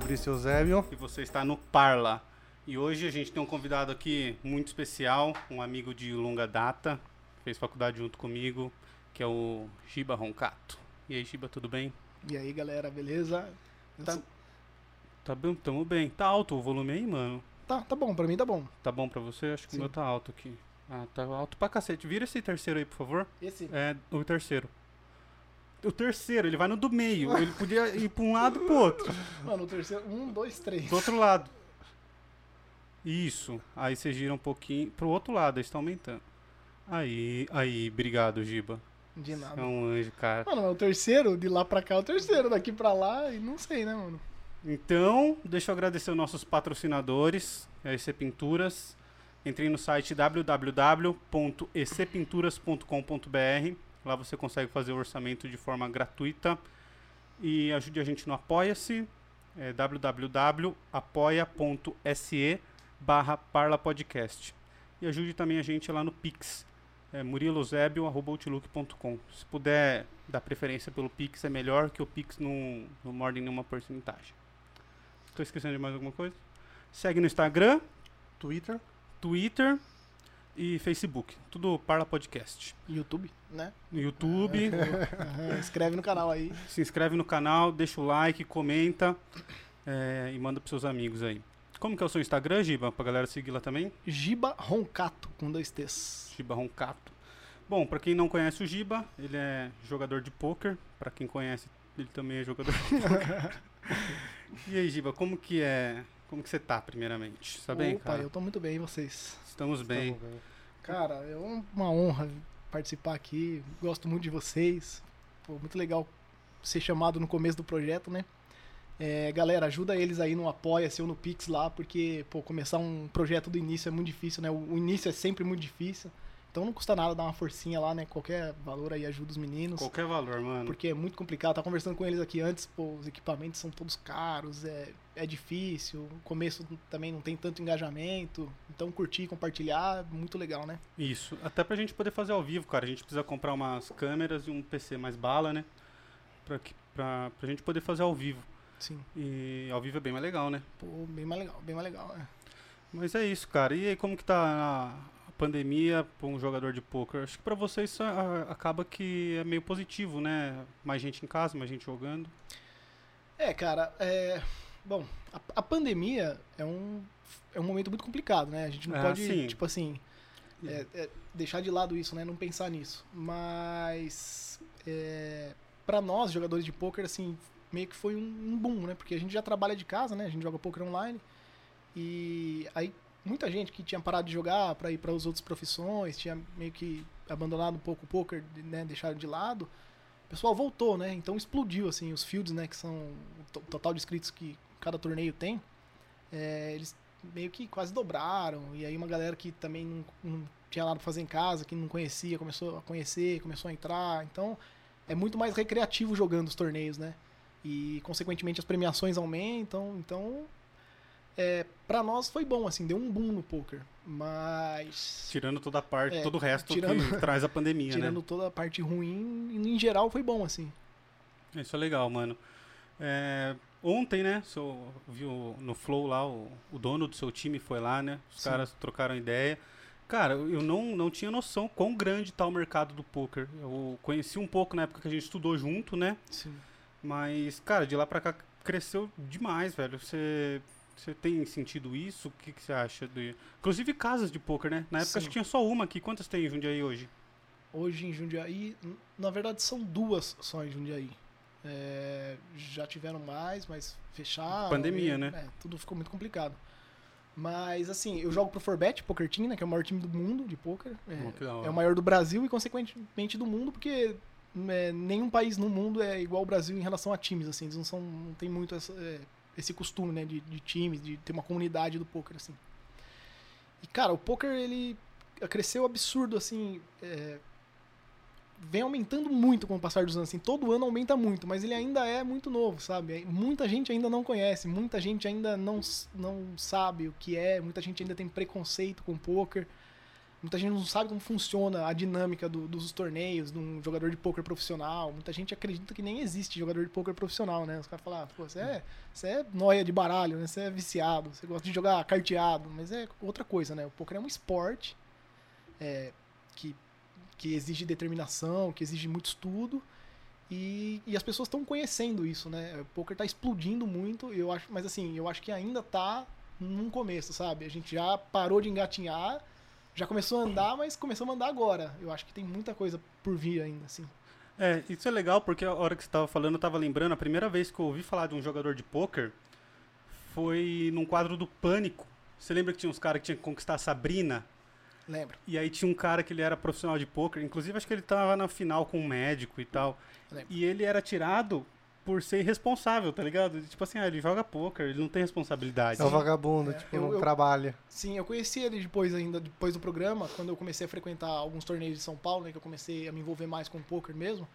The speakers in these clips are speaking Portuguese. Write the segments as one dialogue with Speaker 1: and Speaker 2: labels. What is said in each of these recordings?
Speaker 1: Fabrício Eusébio.
Speaker 2: e você está no Parla. E hoje a gente tem um convidado aqui muito especial, um amigo de longa data, fez faculdade junto comigo, que é o Giba Roncato. E aí, Giba, tudo bem?
Speaker 3: E aí, galera, beleza?
Speaker 2: Tá.
Speaker 3: sou-
Speaker 2: Tá bem, tamo bem. Tá alto o volume aí, mano?
Speaker 3: tá, tá bom, pra mim tá bom.
Speaker 2: Tá bom pra você? Acho que
Speaker 3: Sim.
Speaker 2: o meu tá alto aqui. Ah, tá alto pra cacete. Vira esse terceiro aí, por favor.
Speaker 3: Esse.
Speaker 2: É, o terceiro. O terceiro, ele vai no do meio. Ele podia ir pra um lado e pro outro.
Speaker 3: Mano, o terceiro. Um, dois, três.
Speaker 2: Do outro lado. Isso. Aí você gira um pouquinho pro outro lado, aí está aumentando. Aí, aí, obrigado, Giba.
Speaker 3: De
Speaker 2: Você é
Speaker 3: nada.
Speaker 2: um anjo, cara.
Speaker 3: Mano, mas o terceiro, de lá pra cá, é o terceiro, daqui pra lá, e não sei, né, mano?
Speaker 2: Então, deixa eu agradecer os nossos patrocinadores, a EC Pinturas. Entrei no site www.ecpinturas.com.br. Lá você consegue fazer o orçamento de forma gratuita. E ajude a gente no Apoia-se. É www.apoia.se barra parlapodcast. E ajude também a gente lá no Pix. É murilozebio.outlook.com Se puder dar preferência pelo Pix, é melhor que o Pix não, não morde nenhuma porcentagem. Tô esquecendo de mais alguma coisa? Segue no Instagram,
Speaker 1: Twitter.
Speaker 2: Twitter e Facebook. Tudo Parla Podcast.
Speaker 3: YouTube, né?
Speaker 2: No YouTube,
Speaker 3: Aham, Inscreve no canal aí.
Speaker 2: se inscreve no canal, deixa o like, comenta é, e manda pros seus amigos aí. Como que é o seu Instagram, Giba? Pra galera seguir lá também?
Speaker 3: Giba Roncato, com dois T's.
Speaker 2: Giba Roncato. Bom, pra quem não conhece o Giba, ele é jogador de pôquer. Pra quem conhece, ele também é jogador de pôquer. e aí, Giba, como que é... Como que você tá, primeiramente? Tá bem,
Speaker 3: Opa,
Speaker 2: cara?
Speaker 3: eu tô muito bem, e vocês?
Speaker 2: Estamos bem.
Speaker 1: Tá velho.
Speaker 3: Cara, é uma honra participar aqui. Gosto muito de vocês. Pô, muito legal ser chamado no começo do projeto, né? É, galera, ajuda eles aí no Apoia-se ou no Pix lá, porque, pô, começar um projeto do início é muito difícil, né? O, o início é sempre muito difícil. Então não custa nada dar uma forcinha lá, né? Qualquer valor aí ajuda os meninos.
Speaker 2: Qualquer valor, mano.
Speaker 3: Porque é muito complicado. Tava conversando com eles aqui antes, pô, os equipamentos são todos caros, é, é difícil. O começo também não tem tanto engajamento. Então curtir, compartilhar, muito legal, né?
Speaker 2: Isso. Até pra gente poder fazer ao vivo, cara. A gente precisa comprar umas câmeras e um PC mais bala, né? Pra, que, pra, pra gente poder fazer ao vivo.
Speaker 3: Sim.
Speaker 2: E ao vivo é bem mais legal, né?
Speaker 3: Pô, bem mais legal, bem mais legal, né?
Speaker 2: Mas é isso, cara. E aí, como que tá pandemia pra um jogador de poker? Acho que pra vocês isso a- acaba que é meio positivo, né? Mais gente em casa, mais gente jogando.
Speaker 3: É, cara, é. Bom, a, a pandemia é um, é um momento muito complicado, né? A gente não
Speaker 2: Ah,
Speaker 3: pode,
Speaker 2: sim.
Speaker 3: tipo assim, é, é, deixar de lado isso, né? Não pensar nisso. Mas, é, para nós, jogadores de poker, assim, meio que foi um, um boom, né? Porque a gente já trabalha de casa, né? A gente joga poker online. E aí, muita gente que tinha parado de jogar para ir para as outras profissões, tinha meio que abandonado um pouco o poker, né? Deixado de lado. O pessoal voltou, né? Então explodiu, assim, os fields, né? Que são o to- total de inscritos que cada torneio tem. é, eles meio que quase dobraram. E aí uma galera que também não, não tinha nada pra fazer em casa, que não conhecia, começou a conhecer, começou a entrar. Então é muito mais recreativo jogando os torneios, né? E consequentemente as premiações aumentam. Então é, para nós foi bom, assim, deu um boom no poker. Mas
Speaker 2: Tirando toda a parte,
Speaker 3: É,
Speaker 2: todo o resto
Speaker 3: tirando-
Speaker 2: que traz a pandemia,
Speaker 3: tirando
Speaker 2: né?
Speaker 3: toda a parte ruim, em geral foi bom, assim.
Speaker 2: Isso é legal, mano. É, ontem, né, seu, viu no Flow lá, o, o dono do seu time foi lá, né? Os
Speaker 3: Sim.
Speaker 2: caras trocaram ideia. Cara, eu não, não tinha noção quão grande tá o mercado do poker. Eu conheci um pouco na época que a gente estudou junto, né?
Speaker 3: Sim.
Speaker 2: Mas, cara, de lá pra cá cresceu demais, velho. Você, você tem sentido isso? O que, que você acha? De... Inclusive casas de poker, né? Na época
Speaker 3: Sim.
Speaker 2: acho que tinha só uma aqui. Quantas tem em Jundiaí hoje?
Speaker 3: Hoje em Jundiaí, na verdade são duas só em Jundiaí. É, já tiveram mais, mas fecharam.
Speaker 2: Pandemia,
Speaker 3: e,
Speaker 2: né?
Speaker 3: é, tudo ficou muito complicado. Mas assim, eu jogo pro Forbet, Poker Team, né, que é o maior time do mundo de poker. É, é o maior do Brasil e consequentemente do mundo, porque é, nenhum país no mundo é igual ao Brasil em relação a times, assim, eles não são, não tem muito essa, é, esse costume, né, de, de times, de ter uma comunidade do poker, assim. E cara, o poker ele cresceu absurdo, assim, é, vem aumentando muito com o passar dos anos, assim, todo ano aumenta muito, mas ele ainda é muito novo, sabe? Muita gente ainda não conhece, muita gente ainda não, não sabe o que é, muita gente ainda tem preconceito com o poker. Muita gente não sabe como funciona a dinâmica do- dos torneios de um jogador de poker profissional. Muita gente acredita que nem existe jogador de poker profissional, né? Os caras falam, ah, pô, você é, você é noia de baralho, né? Você é viciado, você gosta de jogar carteado, mas é outra coisa, né? O poker é um esporte é, que, que exige determinação, que exige muito estudo. E, e as pessoas estão conhecendo isso, né? O poker tá explodindo muito, eu acho, mas assim, eu acho que ainda tá num começo, sabe? A gente já parou de engatinhar, já começou a andar, mas começamos a andar agora. Eu acho que tem muita coisa por vir ainda, assim.
Speaker 2: É, isso é legal porque a hora que você estava falando, eu tava lembrando, a primeira vez que eu ouvi falar de um jogador de pôquer foi num quadro do Pânico. Você lembra que tinha uns caras que tinham que conquistar a Sabrina?
Speaker 3: Lembro,
Speaker 2: E aí tinha um cara que ele era profissional de pôquer, inclusive acho que ele tava na final com um médico e tal.
Speaker 3: lembro.
Speaker 2: E ele era tirado por ser irresponsável, tá ligado? Tipo assim, ah, ele joga pôquer, ele não tem responsabilidade.
Speaker 1: É o vagabundo,
Speaker 3: É,
Speaker 1: tipo,
Speaker 3: eu-
Speaker 1: não
Speaker 3: eu-
Speaker 1: trabalha.
Speaker 3: Sim, eu conheci ele depois ainda, depois do programa, quando eu comecei a frequentar alguns torneios de São Paulo, né? Que eu comecei a me envolver mais com poker mesmo.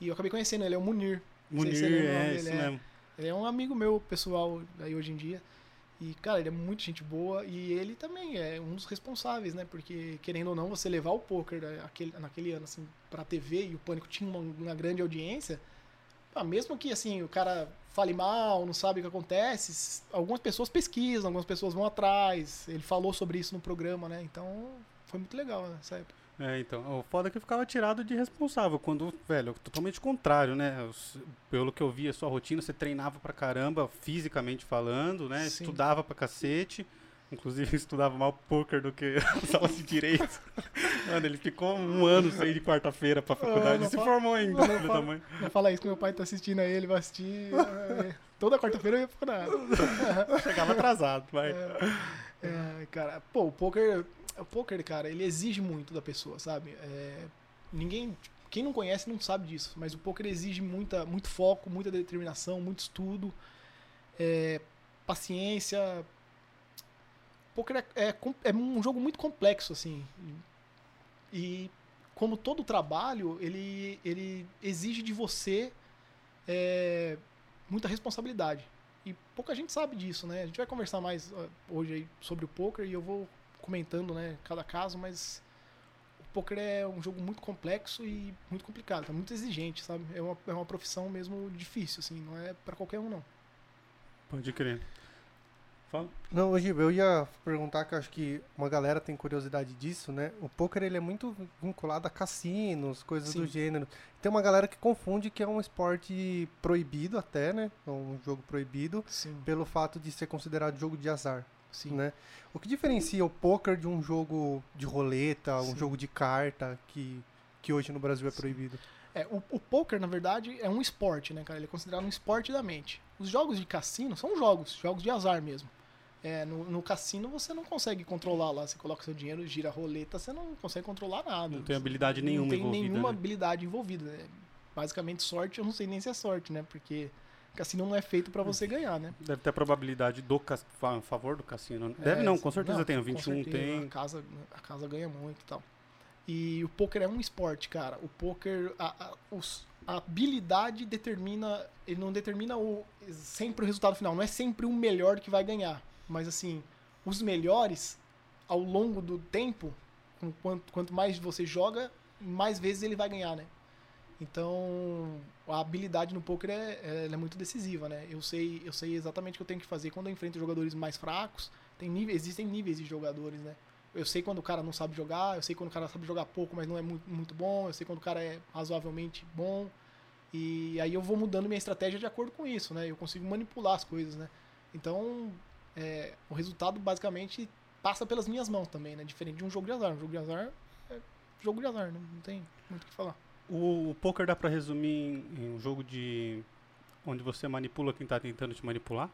Speaker 3: E eu acabei conhecendo ele, é o Munir.
Speaker 2: Munir,
Speaker 3: se
Speaker 2: é, isso
Speaker 3: é.
Speaker 2: mesmo.
Speaker 3: Ele é um amigo meu pessoal aí hoje em dia. E, cara, ele é muito gente boa e ele também é um dos responsáveis, né? Porque, querendo ou não, você levar o poker né, aquele, naquele ano, assim, pra TV e o Pânico tinha uma, uma grande audiência, mesmo que, assim, o cara fale mal, não sabe o que acontece, algumas pessoas pesquisam, algumas pessoas vão atrás. Ele falou sobre isso no programa, né? Então, foi muito legal né, nessa época.
Speaker 2: É, então, o foda é que ficava tirado de responsável, quando, velho, totalmente contrário, né? Pelo que eu vi a sua rotina, você treinava pra caramba, fisicamente falando, né?
Speaker 3: Sim.
Speaker 2: Estudava pra cacete, inclusive estudava mal poker do que as aulas de direito. Mano, ele ficou um ano sem ir de quarta-feira pra faculdade
Speaker 3: Ah, não
Speaker 2: e se
Speaker 3: fa-
Speaker 2: formou ainda,
Speaker 3: não
Speaker 2: filho da
Speaker 3: fa-
Speaker 2: mãe.
Speaker 3: Não fala isso que meu pai tá assistindo aí, ele vai assistir. é, toda quarta-feira eu ia procurar.
Speaker 2: Chegava atrasado, vai.
Speaker 3: É, cara, pô, o poker, o poker, cara, ele exige muito da pessoa, sabe? É, ninguém, quem não conhece não sabe disso, mas o poker exige muita, muito foco, muita determinação, muito estudo, é, paciência. Poker é, é, é um jogo muito complexo, assim. E como todo trabalho, ele, ele exige de você é, muita responsabilidade. E pouca gente sabe disso, né? A gente vai conversar mais hoje sobre o poker e eu vou comentando, né, cada caso, mas o poker é um jogo muito complexo e muito complicado, é muito exigente, sabe? É uma, é uma profissão mesmo difícil, assim, não é pra qualquer um, não.
Speaker 2: Pode crer. Fala.
Speaker 1: Não, hoje eu ia perguntar que acho que uma galera tem curiosidade disso, né? O poker ele é muito vinculado a cassinos, coisas do
Speaker 3: Sim.
Speaker 1: gênero. Tem uma galera que confunde que é um esporte proibido até, né? É um jogo proibido
Speaker 3: Sim,
Speaker 1: pelo fato de ser considerado jogo de azar,
Speaker 3: sim.
Speaker 1: né? O que diferencia o poker de um jogo de roleta, um
Speaker 3: Sim.
Speaker 1: jogo de carta que que hoje no Brasil é proibido?
Speaker 3: É, o, o poker, na verdade, é um esporte, né, cara? Ele é considerado um esporte da mente. Os jogos de cassino são jogos, jogos de azar mesmo. É, no, no cassino você não consegue controlar lá. Você coloca seu dinheiro, gira a roleta, você não consegue controlar nada.
Speaker 2: Não tem habilidade nenhuma
Speaker 3: Não tem
Speaker 2: envolvida,
Speaker 3: nenhuma
Speaker 2: né?
Speaker 3: habilidade envolvida. É, basicamente, sorte, eu não sei nem se é sorte, né? Porque cassino não é feito pra você ganhar, né?
Speaker 2: Deve ter a probabilidade do fa- a favor do cassino. né? Deve não, com certeza
Speaker 3: não,
Speaker 2: tem. O
Speaker 3: com
Speaker 2: 21
Speaker 3: certeza,
Speaker 2: tem.
Speaker 3: A casa, a casa ganha muito e tal. E o poker é um esporte, cara. O poker, a, a, os- a habilidade determina, ele não determina o, sempre o resultado final. Não é sempre o melhor que vai ganhar. Mas assim, os melhores, ao longo do tempo, quanto, quanto mais você joga, mais vezes ele vai ganhar, né? Então, a habilidade no poker é, é- é muito decisiva, né? Eu sei, eu sei exatamente o que eu tenho que fazer quando eu enfrento jogadores mais fracos. Tem existem níveis de jogadores, né? Eu sei quando o cara não sabe jogar, eu sei quando o cara sabe jogar pouco, mas não é muito, muito bom, eu sei quando o cara é razoavelmente bom. E aí eu vou mudando minha estratégia de acordo com isso, né? Eu consigo manipular as coisas, né? Então, é, o resultado basicamente passa pelas minhas mãos também, né? Diferente de um jogo de azar. Um jogo de azar é jogo de azar, né? não tem muito o que falar.
Speaker 2: O, o poker dá pra resumir em, em um jogo de. onde você manipula quem tá tentando te manipular?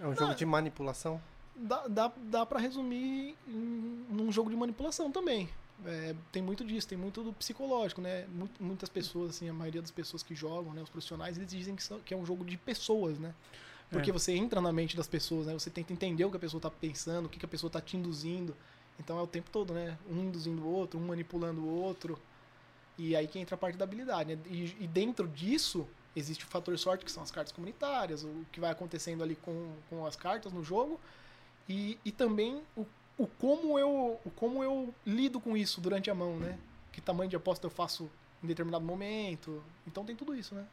Speaker 1: É um jogo de manipulação?
Speaker 3: Dá, dá, dá pra resumir em, num jogo de manipulação também. É, tem muito disso, tem muito do psicológico, né? Mu- Muitas pessoas, assim, a maioria das pessoas que jogam, né, os profissionais, eles dizem que, são- que é um jogo de pessoas, né? Porque
Speaker 2: É.
Speaker 3: você entra na mente das pessoas, né? Você tenta entender o que a pessoa tá pensando, o que, que a pessoa tá te induzindo. Então é o tempo todo, né? Um induzindo o outro, um manipulando o outro. E aí que entra a parte da habilidade, né? E, e dentro disso, existe o fator sorte, que são as cartas comunitárias, o que vai acontecendo ali com, com as cartas no jogo. E, e também o o como eu, o como eu lido com isso durante a mão, né? Que tamanho de aposta eu faço em determinado momento. Então tem tudo isso, né?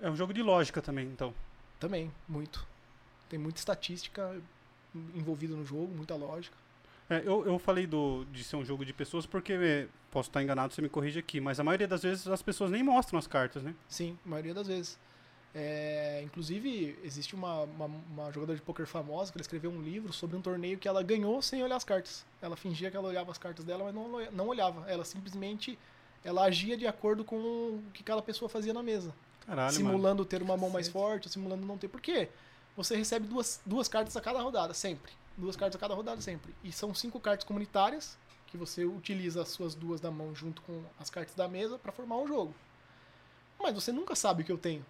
Speaker 2: É um jogo de lógica também, então.
Speaker 3: Também, muito. Tem muita estatística envolvida no jogo, muita lógica.
Speaker 2: É, eu, eu falei do, de ser um jogo de pessoas porque é, posso estar enganado, você me corrige aqui, mas a maioria das vezes as pessoas nem mostram as cartas, né?
Speaker 3: Sim, a maioria das vezes. É, inclusive, existe uma, uma, uma, jogadora de poker famosa que ela escreveu um livro sobre um torneio que ela ganhou sem olhar as cartas. Ela fingia que ela olhava as cartas dela, mas não, não olhava. Ela simplesmente ela agia de acordo com o que cada pessoa fazia na mesa.
Speaker 2: Caralho,
Speaker 3: simulando
Speaker 2: mano.
Speaker 3: ter uma mão mais forte, simulando não ter. Por quê? Você recebe duas, duas cartas a cada rodada, sempre. Duas cartas a cada rodada, sempre. E são cinco cartas comunitárias, que você utiliza as suas duas da mão junto com as cartas da mesa para formar um jogo. Mas você nunca sabe o que eu tenho,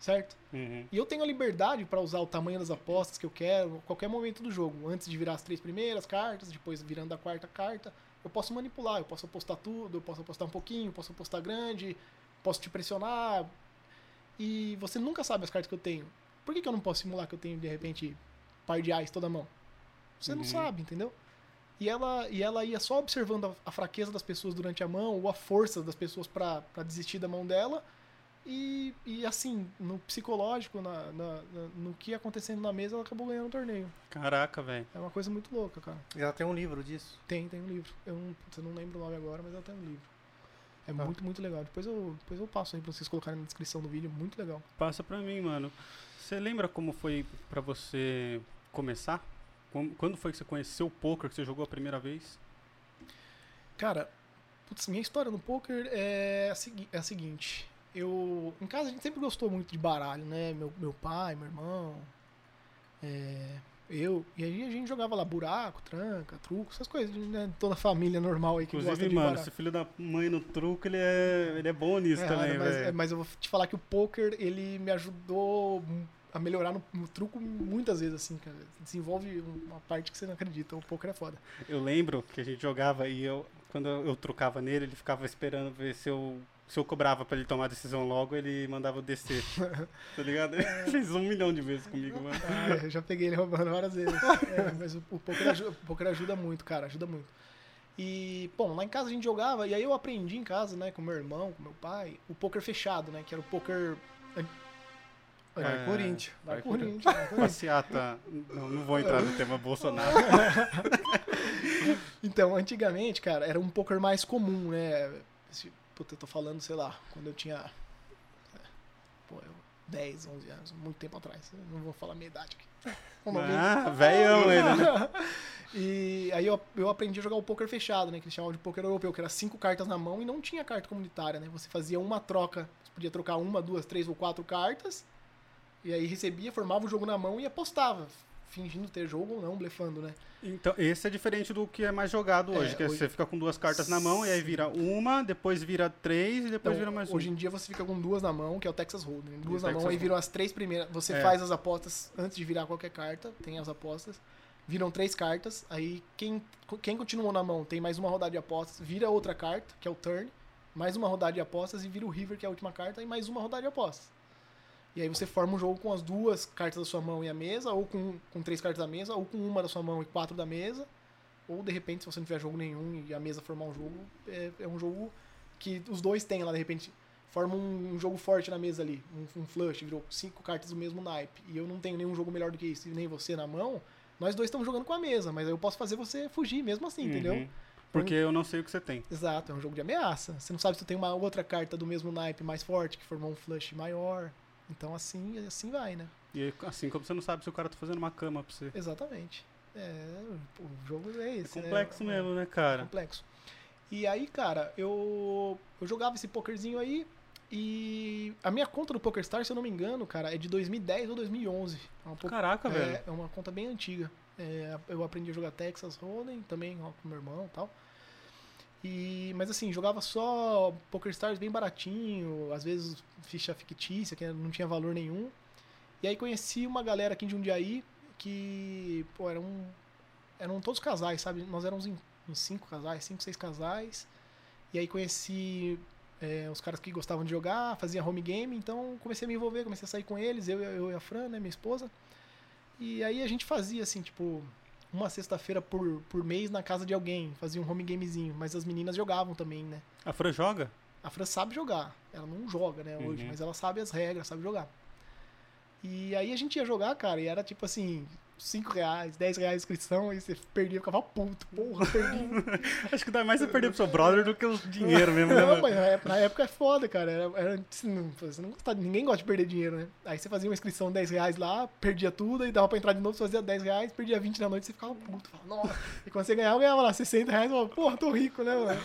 Speaker 3: certo?
Speaker 2: Uhum.
Speaker 3: E eu tenho a liberdade para usar o tamanho das apostas que eu quero, a qualquer momento do jogo. Antes de virar as três primeiras cartas, depois virando a quarta carta. Eu posso manipular, eu posso apostar tudo, eu posso apostar um pouquinho, eu posso apostar grande, posso te pressionar. E você nunca sabe as cartas que eu tenho. Por que, que eu não posso simular que eu tenho, de repente, par de ais toda mão? Você
Speaker 2: Uhum.
Speaker 3: não sabe, entendeu? E ela, e ela ia só observando a, a fraqueza das pessoas durante a mão, ou a força das pessoas para desistir da mão dela. E, e assim, no psicológico, na, na- na- no que ia acontecendo na mesa, ela acabou ganhando o torneio.
Speaker 2: Caraca, velho.
Speaker 3: É uma coisa muito louca, cara.
Speaker 1: E ela tem um livro disso.
Speaker 3: Tem, tem um livro. Eu não, eu não lembro o nome agora, mas ela tem um livro. É
Speaker 1: Ah.
Speaker 3: muito, muito legal. Depois eu, depois eu passo aí pra vocês colocarem na descrição do vídeo. Muito legal.
Speaker 2: Passa pra mim, mano. Você lembra como foi pra você começar? Quando foi que você conheceu o poker, que você jogou a primeira vez?
Speaker 3: Cara, putz, minha história no poker é a, segui- é a seguinte. Eu, em casa a gente sempre gostou muito de baralho, né? Meu, meu pai, meu irmão, é, eu. E aí a gente jogava lá buraco, tranca, truco, essas coisas, né? Toda família normal aí que gosta
Speaker 2: Inclusive,
Speaker 3: de
Speaker 2: mano, esse filho da mãe no truco, ele é, ele é bom nisso
Speaker 3: É,
Speaker 2: também,
Speaker 3: mas,
Speaker 2: velho.
Speaker 3: é, mas eu vou te falar que o poker, ele me ajudou a melhorar no, no truco muitas vezes, assim, cara. Desenvolve uma parte que você não acredita. O poker é foda.
Speaker 2: Eu lembro que a gente jogava e eu, quando eu eu trocava nele, ele ficava esperando ver se eu, se eu cobrava pra ele tomar a decisão logo, ele mandava eu descer. tá ligado? Ele fez um milhão de vezes comigo, mano.
Speaker 3: Ah, eu já peguei ele roubando várias vezes. É, mas o, o, poker ajuda, o poker ajuda muito, cara, ajuda muito. E, bom, lá em casa a gente jogava, e aí eu aprendi em casa, né, com meu irmão, com meu pai, o poker fechado, né, que era o poker...
Speaker 1: Vai,
Speaker 2: É,
Speaker 1: Corinthians.
Speaker 3: Vai
Speaker 2: vai
Speaker 3: Corinthians, vai Corinthians.
Speaker 2: Passeata. Não, não vou entrar no tema Bolsonaro.
Speaker 3: Então, antigamente, cara, era um poker mais comum, né? Puta, eu tô falando, sei lá, quando eu tinha. é, Pô, eu, 10, 11 anos, muito tempo atrás. Eu não vou falar minha idade aqui. Alguém-
Speaker 2: Ah, velhão ele, né?
Speaker 3: E aí eu, eu aprendi a jogar o poker fechado, né? Que eles chamavam de poker europeu, que era cinco cartas na mão e não tinha carta comunitária, né? Você fazia uma troca, você podia trocar uma, duas, três ou quatro cartas, e aí recebia, formava o jogo na mão e apostava, fingindo ter jogo ou não, blefando, né?
Speaker 2: Então, esse é diferente do que é mais jogado
Speaker 3: É,
Speaker 2: hoje, que é
Speaker 3: hoje-
Speaker 2: você fica com duas cartas na mão e aí vira uma, depois vira três e depois
Speaker 3: Então,
Speaker 2: vira mais
Speaker 3: hoje
Speaker 2: uma.
Speaker 3: em dia você fica com duas na mão, que é o Texas Hold'em. Duas
Speaker 2: O
Speaker 3: na mão, aí viram as três primeiras. Você
Speaker 2: É.
Speaker 3: faz as apostas antes de virar qualquer carta, tem as apostas. Viram três cartas, aí quem, quem continuou na mão tem mais uma rodada de apostas, vira outra carta, que é o turn, mais uma rodada de apostas e vira o river, que é a última carta, e mais uma rodada de apostas. E aí você forma um jogo com as duas cartas da sua mão e a mesa, ou com, com três cartas da mesa, ou com uma da sua mão e quatro da mesa. Ou de repente, se você não tiver jogo nenhum e a mesa formar um jogo, é, é um jogo que os dois têm lá, de repente, forma um, um jogo forte na mesa ali, um, um flush, virou cinco cartas do mesmo naipe, e eu não tenho nenhum jogo melhor do que isso, e nem você na mão, nós dois estamos jogando com a mesa, mas eu posso fazer você fugir mesmo assim, entendeu?
Speaker 2: Uhum. Porque eu não sei o que você tem.
Speaker 3: Exato, é um jogo de ameaça. Você não sabe se tu tem uma outra carta do mesmo naipe mais forte, que formou um flush maior. Então assim, assim vai, né?
Speaker 2: E assim como você não sabe se o cara tá fazendo uma cama pra você.
Speaker 3: Exatamente. É, o jogo é
Speaker 2: É
Speaker 3: esse. né?
Speaker 2: complexo
Speaker 3: É-
Speaker 2: mesmo, né, cara?
Speaker 3: complexo. E aí, cara, eu, eu jogava esse pokerzinho aí e a minha conta do PokerStars, se eu não me engano, cara, é de 2010 ou 2011. É
Speaker 2: Caraca, velho.
Speaker 3: é, é uma conta bem antiga. É, eu aprendi a jogar Texas Hold'em também ó, com meu irmão e tal. E, mas assim, jogava só PokerStars bem baratinho, às vezes ficha fictícia, que não tinha valor nenhum. E aí conheci uma galera aqui de Jundiaí que, pô, eram, eram todos casais, sabe? Nós éramos em, em cinco casais, cinco, seis casais. E aí conheci é, os caras que gostavam de jogar, fazia home game, então comecei a me envolver, comecei a sair com eles, eu, eu e a Fran, né, minha esposa. E aí a gente fazia assim, tipo, uma sexta-feira por, por mês na casa de alguém, fazia um home gamezinho, mas as meninas jogavam também, né?
Speaker 2: A Fran joga?
Speaker 3: A Fran sabe jogar. Ela não joga, né, hoje,
Speaker 2: Uhum.
Speaker 3: mas ela sabe as regras, sabe jogar. E aí a gente ia jogar, cara, e era tipo assim, 5 reais, 10 reais de inscrição, e você perdia, ficava puto, porra, perdi.
Speaker 2: Acho que dá mais você perder pro seu brother do que o dinheiro mesmo, né?
Speaker 3: Não, mas na época, na época é foda, cara. Era, era- você não, você não gosta- ninguém gosta de perder dinheiro, né? Aí você fazia uma inscrição de 10 reais lá, perdia tudo, aí dava pra entrar de novo, você fazia 10 reais, perdia 20 na noite, você ficava puto. Falava, Nossa. E quando você ganhava, ganhava lá 60 reais, falava, porra, tô rico, né, mano?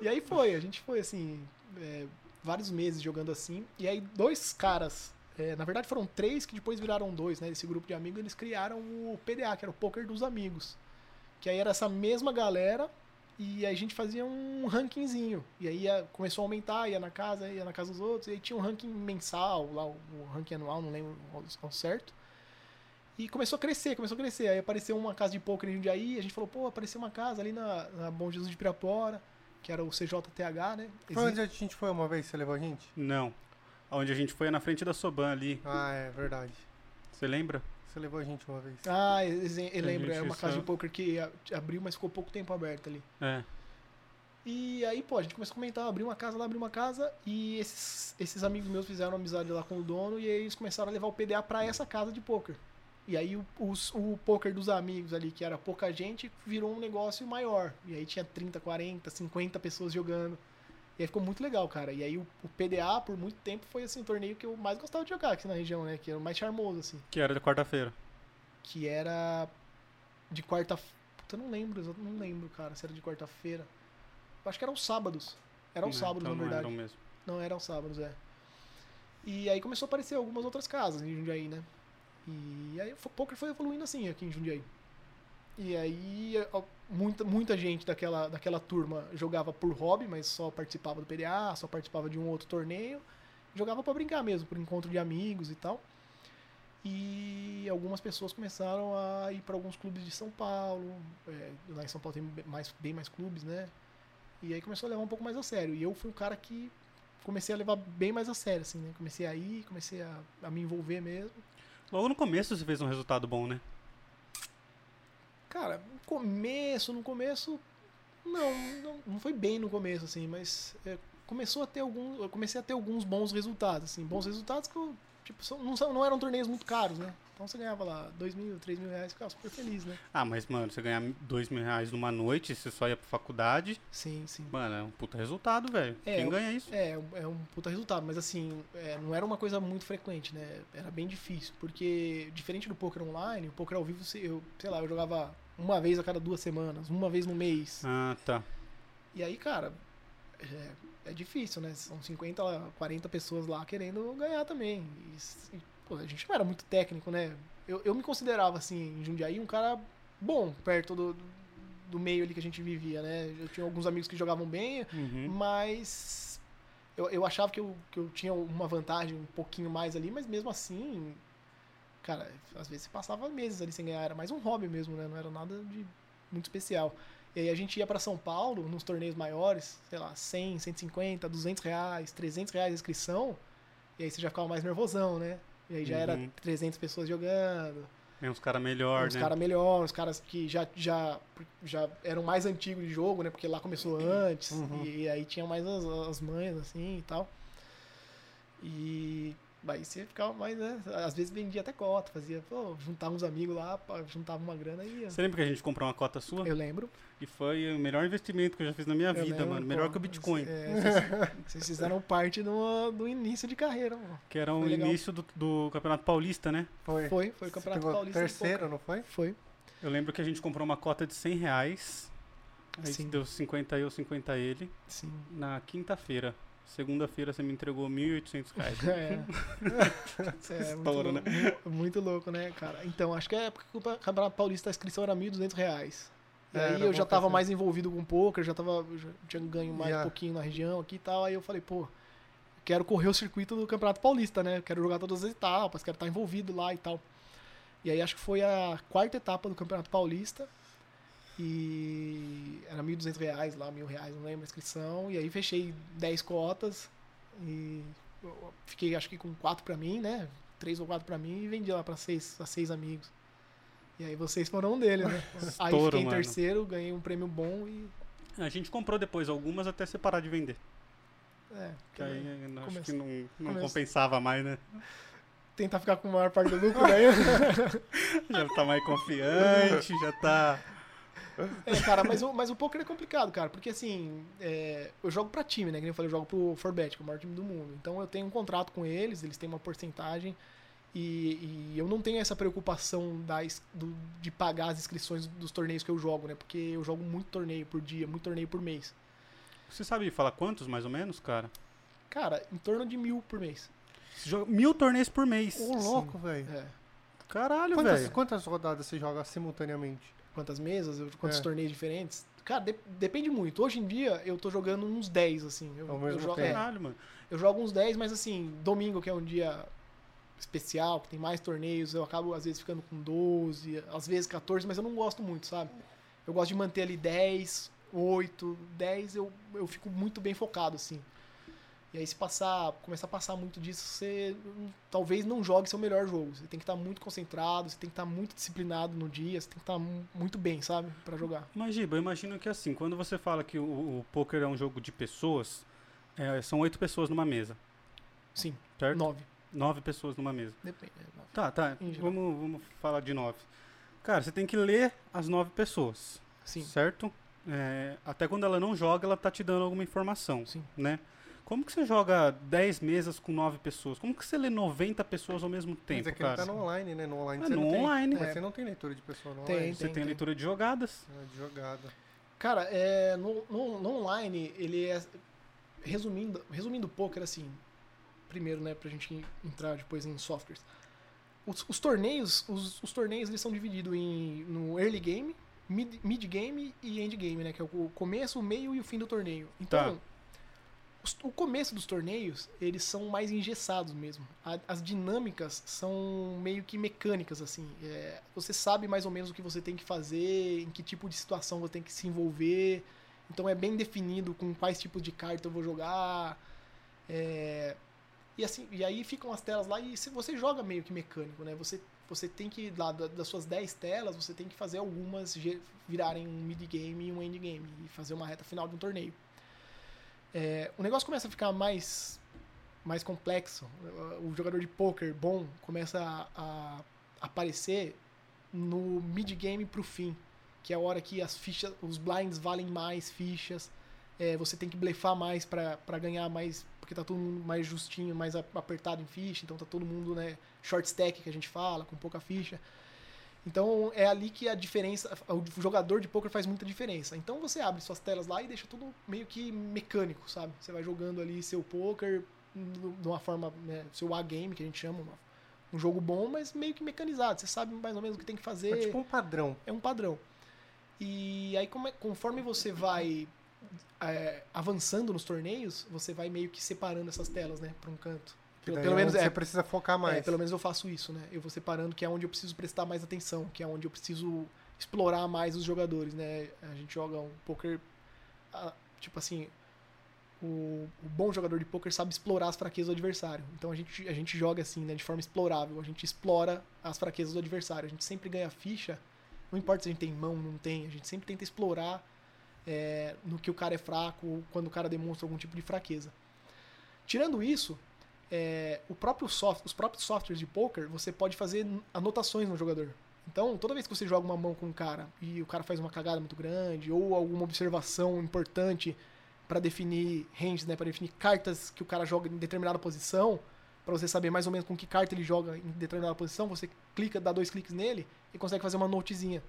Speaker 3: E aí foi, a gente foi assim, é, vários meses jogando assim. E aí dois caras, é, na verdade foram três que depois viraram dois, né? Esse grupo de amigos, eles criaram o PDA, que era o Poker dos Amigos. Que aí era essa mesma galera, e aí a gente fazia um rankingzinho. E aí ia- começou a aumentar, ia na casa, ia na casa dos outros. E aí tinha um ranking mensal, lá o, o ranking anual, não lembro ao, certo. E começou a crescer, começou a crescer. Aí apareceu uma casa de poker em Jundiaí, a gente falou, pô, apareceu uma casa ali na, na Bom Jesus de Pirapora, que era o CJTH, né?
Speaker 1: Foi onde a gente foi uma vez, você levou a gente?
Speaker 2: Não. Onde a gente foi é na frente da Soban ali.
Speaker 1: Ah, é verdade.
Speaker 2: Você lembra?
Speaker 1: Você levou a gente uma vez.
Speaker 3: Ah, eu, eu lembro, é uma casa
Speaker 2: só-
Speaker 3: de poker que abriu, mas ficou pouco tempo aberta ali.
Speaker 2: É.
Speaker 3: E aí, pô, a gente começou a comentar, abriu uma casa lá, abriu uma casa, e esses, esses amigos meus fizeram amizade lá com o dono, e aí eles começaram a levar o PDA pra essa casa de poker. E aí o, os- o poker dos amigos ali, que era pouca gente, virou um negócio maior. E aí tinha 30, 40, 50 pessoas jogando. E aí ficou muito legal, cara. E aí o, o PDA, por muito tempo, foi assim, o torneio que eu mais gostava de jogar aqui na região, né? Que era o mais charmoso, assim.
Speaker 2: Que era de quarta-feira.
Speaker 3: Que era de quarta... Puta, eu não lembro, eu não lembro, cara, se era de quarta-feira. Acho que eram os sábados. Eram os
Speaker 2: Né,
Speaker 3: sábados,
Speaker 2: então
Speaker 3: na
Speaker 2: não
Speaker 3: verdade.
Speaker 2: eram mesmo.
Speaker 3: Não, eram sábados, é. E aí começou a aparecer algumas outras casas em Jundiaí, né? E aí o poker foi evoluindo assim aqui em Jundiaí. E aí ó, muita, muita gente daquela, daquela turma jogava por hobby, mas só participava do PDA, só participava de um outro torneio. Jogava pra brincar mesmo, por encontro de amigos e tal. E algumas pessoas começaram a ir para alguns clubes de São Paulo. é, lá em São Paulo tem mais, bem mais clubes, né? E aí começou a levar um pouco mais a sério. E eu fui o cara que comecei a levar bem mais a sério, assim, né? Comecei a ir, comecei a, a me envolver mesmo.
Speaker 2: Logo no começo você fez um resultado bom, né?
Speaker 3: Cara, no começo, no começo, não, não, não foi bem no começo, assim, mas é, começou a ter alguns, eu comecei a ter alguns bons resultados, assim, bons resultados que eu, tipo, são- não, são, não eram torneios muito caros, né? Então você ganhava lá dois mil, três mil reais, ficava super feliz, né?
Speaker 2: Ah, mas, mano, você ganhar dois mil reais numa noite, você só ia pra faculdade,
Speaker 3: Sim, sim.
Speaker 2: mano, é um puta resultado, velho.
Speaker 3: É,
Speaker 2: Quem
Speaker 3: eu-
Speaker 2: ganha isso?
Speaker 3: É, é um puta resultado, mas assim, é, não era uma coisa muito frequente, né? Era bem difícil, porque diferente do poker online, o poker ao vivo, eu, sei lá, eu jogava uma vez a cada duas semanas, uma vez no mês.
Speaker 2: Ah, tá.
Speaker 3: E aí, cara, é, é difícil, né? São 50, 40 pessoas lá querendo ganhar também. E, e, pô, a gente não era muito técnico, né? Eu, eu me considerava, assim, em Jundiaí, um cara bom perto do, do meio ali que a gente vivia, né? Eu tinha alguns amigos que jogavam bem,
Speaker 2: Uhum.
Speaker 3: mas eu, eu achava que eu, que eu tinha uma vantagem um pouquinho mais ali, mas mesmo assim, cara, às vezes você passava meses ali sem ganhar, era mais um hobby mesmo, né? Não era nada de muito especial. E aí a gente ia pra São Paulo, nos torneios maiores, sei lá, 100, 150, 200 reais, 300 reais a inscrição, e aí você já ficava mais nervosão, né? E aí já era
Speaker 2: Uhum.
Speaker 3: 300 pessoas jogando,
Speaker 2: Vem uns caras melhor,
Speaker 3: uns
Speaker 2: né?
Speaker 3: caras melhores, os caras que já, já, já eram mais antigos de jogo, né? Porque lá começou antes.
Speaker 1: Uhum.
Speaker 3: E, aí tinha mais as, as manhas, assim, e tal. E aí você ficava mais, né? Às vezes vendia até cota, fazia, pô, juntava uns amigos lá, juntava uma grana e ia.
Speaker 2: Você lembra que a gente comprou uma cota sua?
Speaker 3: Eu lembro.
Speaker 2: E foi o melhor investimento que eu já fiz na minha
Speaker 3: eu
Speaker 2: vida,
Speaker 3: lembro,
Speaker 2: mano. Melhor
Speaker 3: pô,
Speaker 2: que o Bitcoin.
Speaker 3: é, vocês, vocês fizeram parte do, do início de carreira, mano.
Speaker 2: Que era o início do, do Campeonato Paulista, né?
Speaker 1: Foi.
Speaker 3: Foi, foi o Campeonato Paulista.
Speaker 1: terceiro, não foi?
Speaker 3: Foi.
Speaker 2: Eu lembro que a gente comprou uma cota de 100 reais. Aí
Speaker 3: Sim.
Speaker 2: deu 50 eu, 50 ele.
Speaker 3: Sim.
Speaker 2: Na quinta-feira. Segunda-feira você me entregou 1.800 reais.
Speaker 3: É. é muito,
Speaker 2: Estouro, né?
Speaker 3: louco, muito louco, né, cara? Então, acho que é porque o Campeonato Paulista a inscrição era 1.200 reais. E
Speaker 1: É,
Speaker 3: aí eu já tava mais envolvido com poker, já tava já tinha ganho mais
Speaker 1: Já.
Speaker 3: um pouquinho na região aqui e tal. Aí eu falei, pô, quero correr o circuito do Campeonato Paulista, né? Quero jogar todas as etapas, quero estar envolvido lá e tal. E aí acho que foi a quarta etapa do Campeonato Paulista. E era 1.200 reais lá, mil reais, não lembro a inscrição. E aí fechei 10 cotas e fiquei acho que com quatro pra mim, né? Três ou quatro pra mim e vendi lá pra seis, a seis amigos. E aí vocês foram um deles, né? aí
Speaker 2: Estouro,
Speaker 3: fiquei em
Speaker 2: mano.
Speaker 3: terceiro, ganhei um prêmio bom e.
Speaker 2: A gente comprou depois algumas até você parar de vender.
Speaker 3: É,
Speaker 2: Que aí acho que não, não compensava mais, né?
Speaker 3: tentar ficar com a maior parte do lucro daí.
Speaker 2: Já tá mais confiante, já tá.
Speaker 3: É, cara, mas o, mas o poker é complicado, cara, porque assim, é, eu jogo pra time, né? Que nem eu falei, eu jogo pro Forbet, que é o maior time do mundo. Então eu tenho um contrato com eles, eles têm uma porcentagem. E, e eu não tenho essa preocupação das, do- de pagar as inscrições dos torneios que eu jogo, né? Porque eu jogo muito torneio por dia, muito torneio por mês.
Speaker 2: Você sabe falar quantos, mais ou menos, cara?
Speaker 3: Cara, em torno de mil por mês.
Speaker 2: Você joga mil torneios por mês.
Speaker 1: Ô, louco, velho.
Speaker 3: É.
Speaker 2: Caralho,
Speaker 1: Quantas,
Speaker 2: velho.
Speaker 1: quantas rodadas você joga simultaneamente?
Speaker 3: Quantas mesas, quantos
Speaker 1: É.
Speaker 3: torneios diferentes. Cara, de- depende muito. Hoje em dia eu tô jogando uns 10, assim. Eu,
Speaker 1: Ao mesmo
Speaker 3: eu jogo, é,
Speaker 2: Caralho, mano.
Speaker 3: Eu jogo uns 10, mas assim, domingo, que é um dia especial, que tem mais torneios, eu acabo às vezes ficando com 12, às vezes 14, mas eu não gosto muito, sabe? Eu gosto de manter ali 10, 8, 10, eu, eu fico muito bem focado, assim. E aí se passar, começar a passar muito disso, você hum, talvez não jogue seu melhor jogo. Você tem que estar muito concentrado, você tem que estar muito disciplinado no dia, você tem que estar mu- muito bem, sabe? Pra jogar.
Speaker 2: Mas, Giba, eu imagino que assim, quando você fala que o, o poker é um jogo de pessoas, é, são oito pessoas numa mesa,
Speaker 3: Sim,
Speaker 2: certo?
Speaker 3: 9.
Speaker 2: Nove pessoas numa mesa.
Speaker 3: Depende. é, nove.
Speaker 2: Tá, tá. Vamos, vamos falar de nove. Cara, você tem que ler as nove pessoas,
Speaker 3: Sim,
Speaker 2: certo? É, até quando ela não joga, ela tá te dando alguma informação,
Speaker 3: sim.
Speaker 2: né? Como que você joga 10 mesas com nove pessoas? Como que você lê 90 pessoas ao mesmo tempo,
Speaker 1: Mas é que ele
Speaker 2: cara?
Speaker 1: tá no online, né? No online
Speaker 2: É,
Speaker 1: você
Speaker 2: no
Speaker 1: não tem.
Speaker 2: online.
Speaker 1: Mas
Speaker 3: É.
Speaker 1: você não tem leitura de pessoa no
Speaker 3: Tem,
Speaker 1: online.
Speaker 2: Você tem,
Speaker 3: tem.
Speaker 2: leitura de jogadas.
Speaker 1: É, de jogada.
Speaker 3: Cara, é, no, no, no online, ele é. Resumindo, resumindo o poker, assim. Primeiro, né, pra gente entrar depois em softwares. Os, os torneios, os, os torneios eles são divididos em, no early game, mid, mid game e end game, né? Que é o começo, o meio e o fim do torneio. Então,
Speaker 2: Tá.
Speaker 3: Os- o começo dos torneios, eles são mais engessados mesmo. A- as dinâmicas são meio que mecânicas, assim. É, você sabe mais ou menos o que você tem que fazer, em que tipo de situação você tem que se envolver. Então é bem definido com quais tipos de carta eu vou jogar. É, e assim, e aí ficam as telas lá e você joga meio que mecânico, né? Você, você tem que, lá da- das suas 10 telas, você tem que fazer algumas virarem um mid-game e um endgame. E fazer uma reta final de um torneio. É, o negócio começa a ficar mais, mais complexo. O jogador de poker bom começa a, a aparecer no mid-game pro fim. Que é a hora que as fichas, os blinds valem mais fichas. É, você tem que blefar mais pra ganhar mais. Porque tá todo mundo mais justinho, mais apertado em ficha. Então tá todo mundo, né? Short stack que a gente fala, com pouca ficha. Então é ali que a diferença, o jogador de poker faz muita diferença. Então você abre suas telas lá e deixa tudo meio que mecânico, sabe? Você vai jogando ali seu poker de uma forma, né, seu A-game que a gente chama, um jogo bom, mas meio que mecanizado. Você sabe mais ou menos o que tem que fazer.
Speaker 1: É tipo um padrão.
Speaker 3: É um padrão. E aí, como é- conforme você vai é, avançando nos torneios, você vai meio que separando essas telas, né, para um canto. Pelo, pelo
Speaker 1: é
Speaker 3: menos é,
Speaker 1: Você precisa focar mais.
Speaker 3: é, pelo menos eu faço isso, né? Eu vou separando que é onde eu preciso prestar mais atenção, que é onde eu preciso explorar mais os jogadores, né? A gente joga um poker, tipo assim, o, o bom jogador de poker sabe explorar as fraquezas do adversário. Então a gente, a gente joga assim, né? De forma explorável. A gente explora as fraquezas do adversário. A gente sempre ganha ficha, não importa se a gente tem mão, não tem. A gente sempre tenta explorar é, no que o cara é fraco quando o cara demonstra algum tipo de fraqueza. Tirando isso, é, o próprio soft, os próprios softwares de poker, você pode fazer anotações no jogador. Então, toda vez que você joga uma mão com um cara e o cara faz uma cagada muito grande ou alguma observação importante para definir ranges, né, para definir cartas que o cara joga em determinada posição, para você saber mais ou menos com que carta ele joga em determinada posição, você clica, dá dois cliques nele e consegue fazer uma notezinha.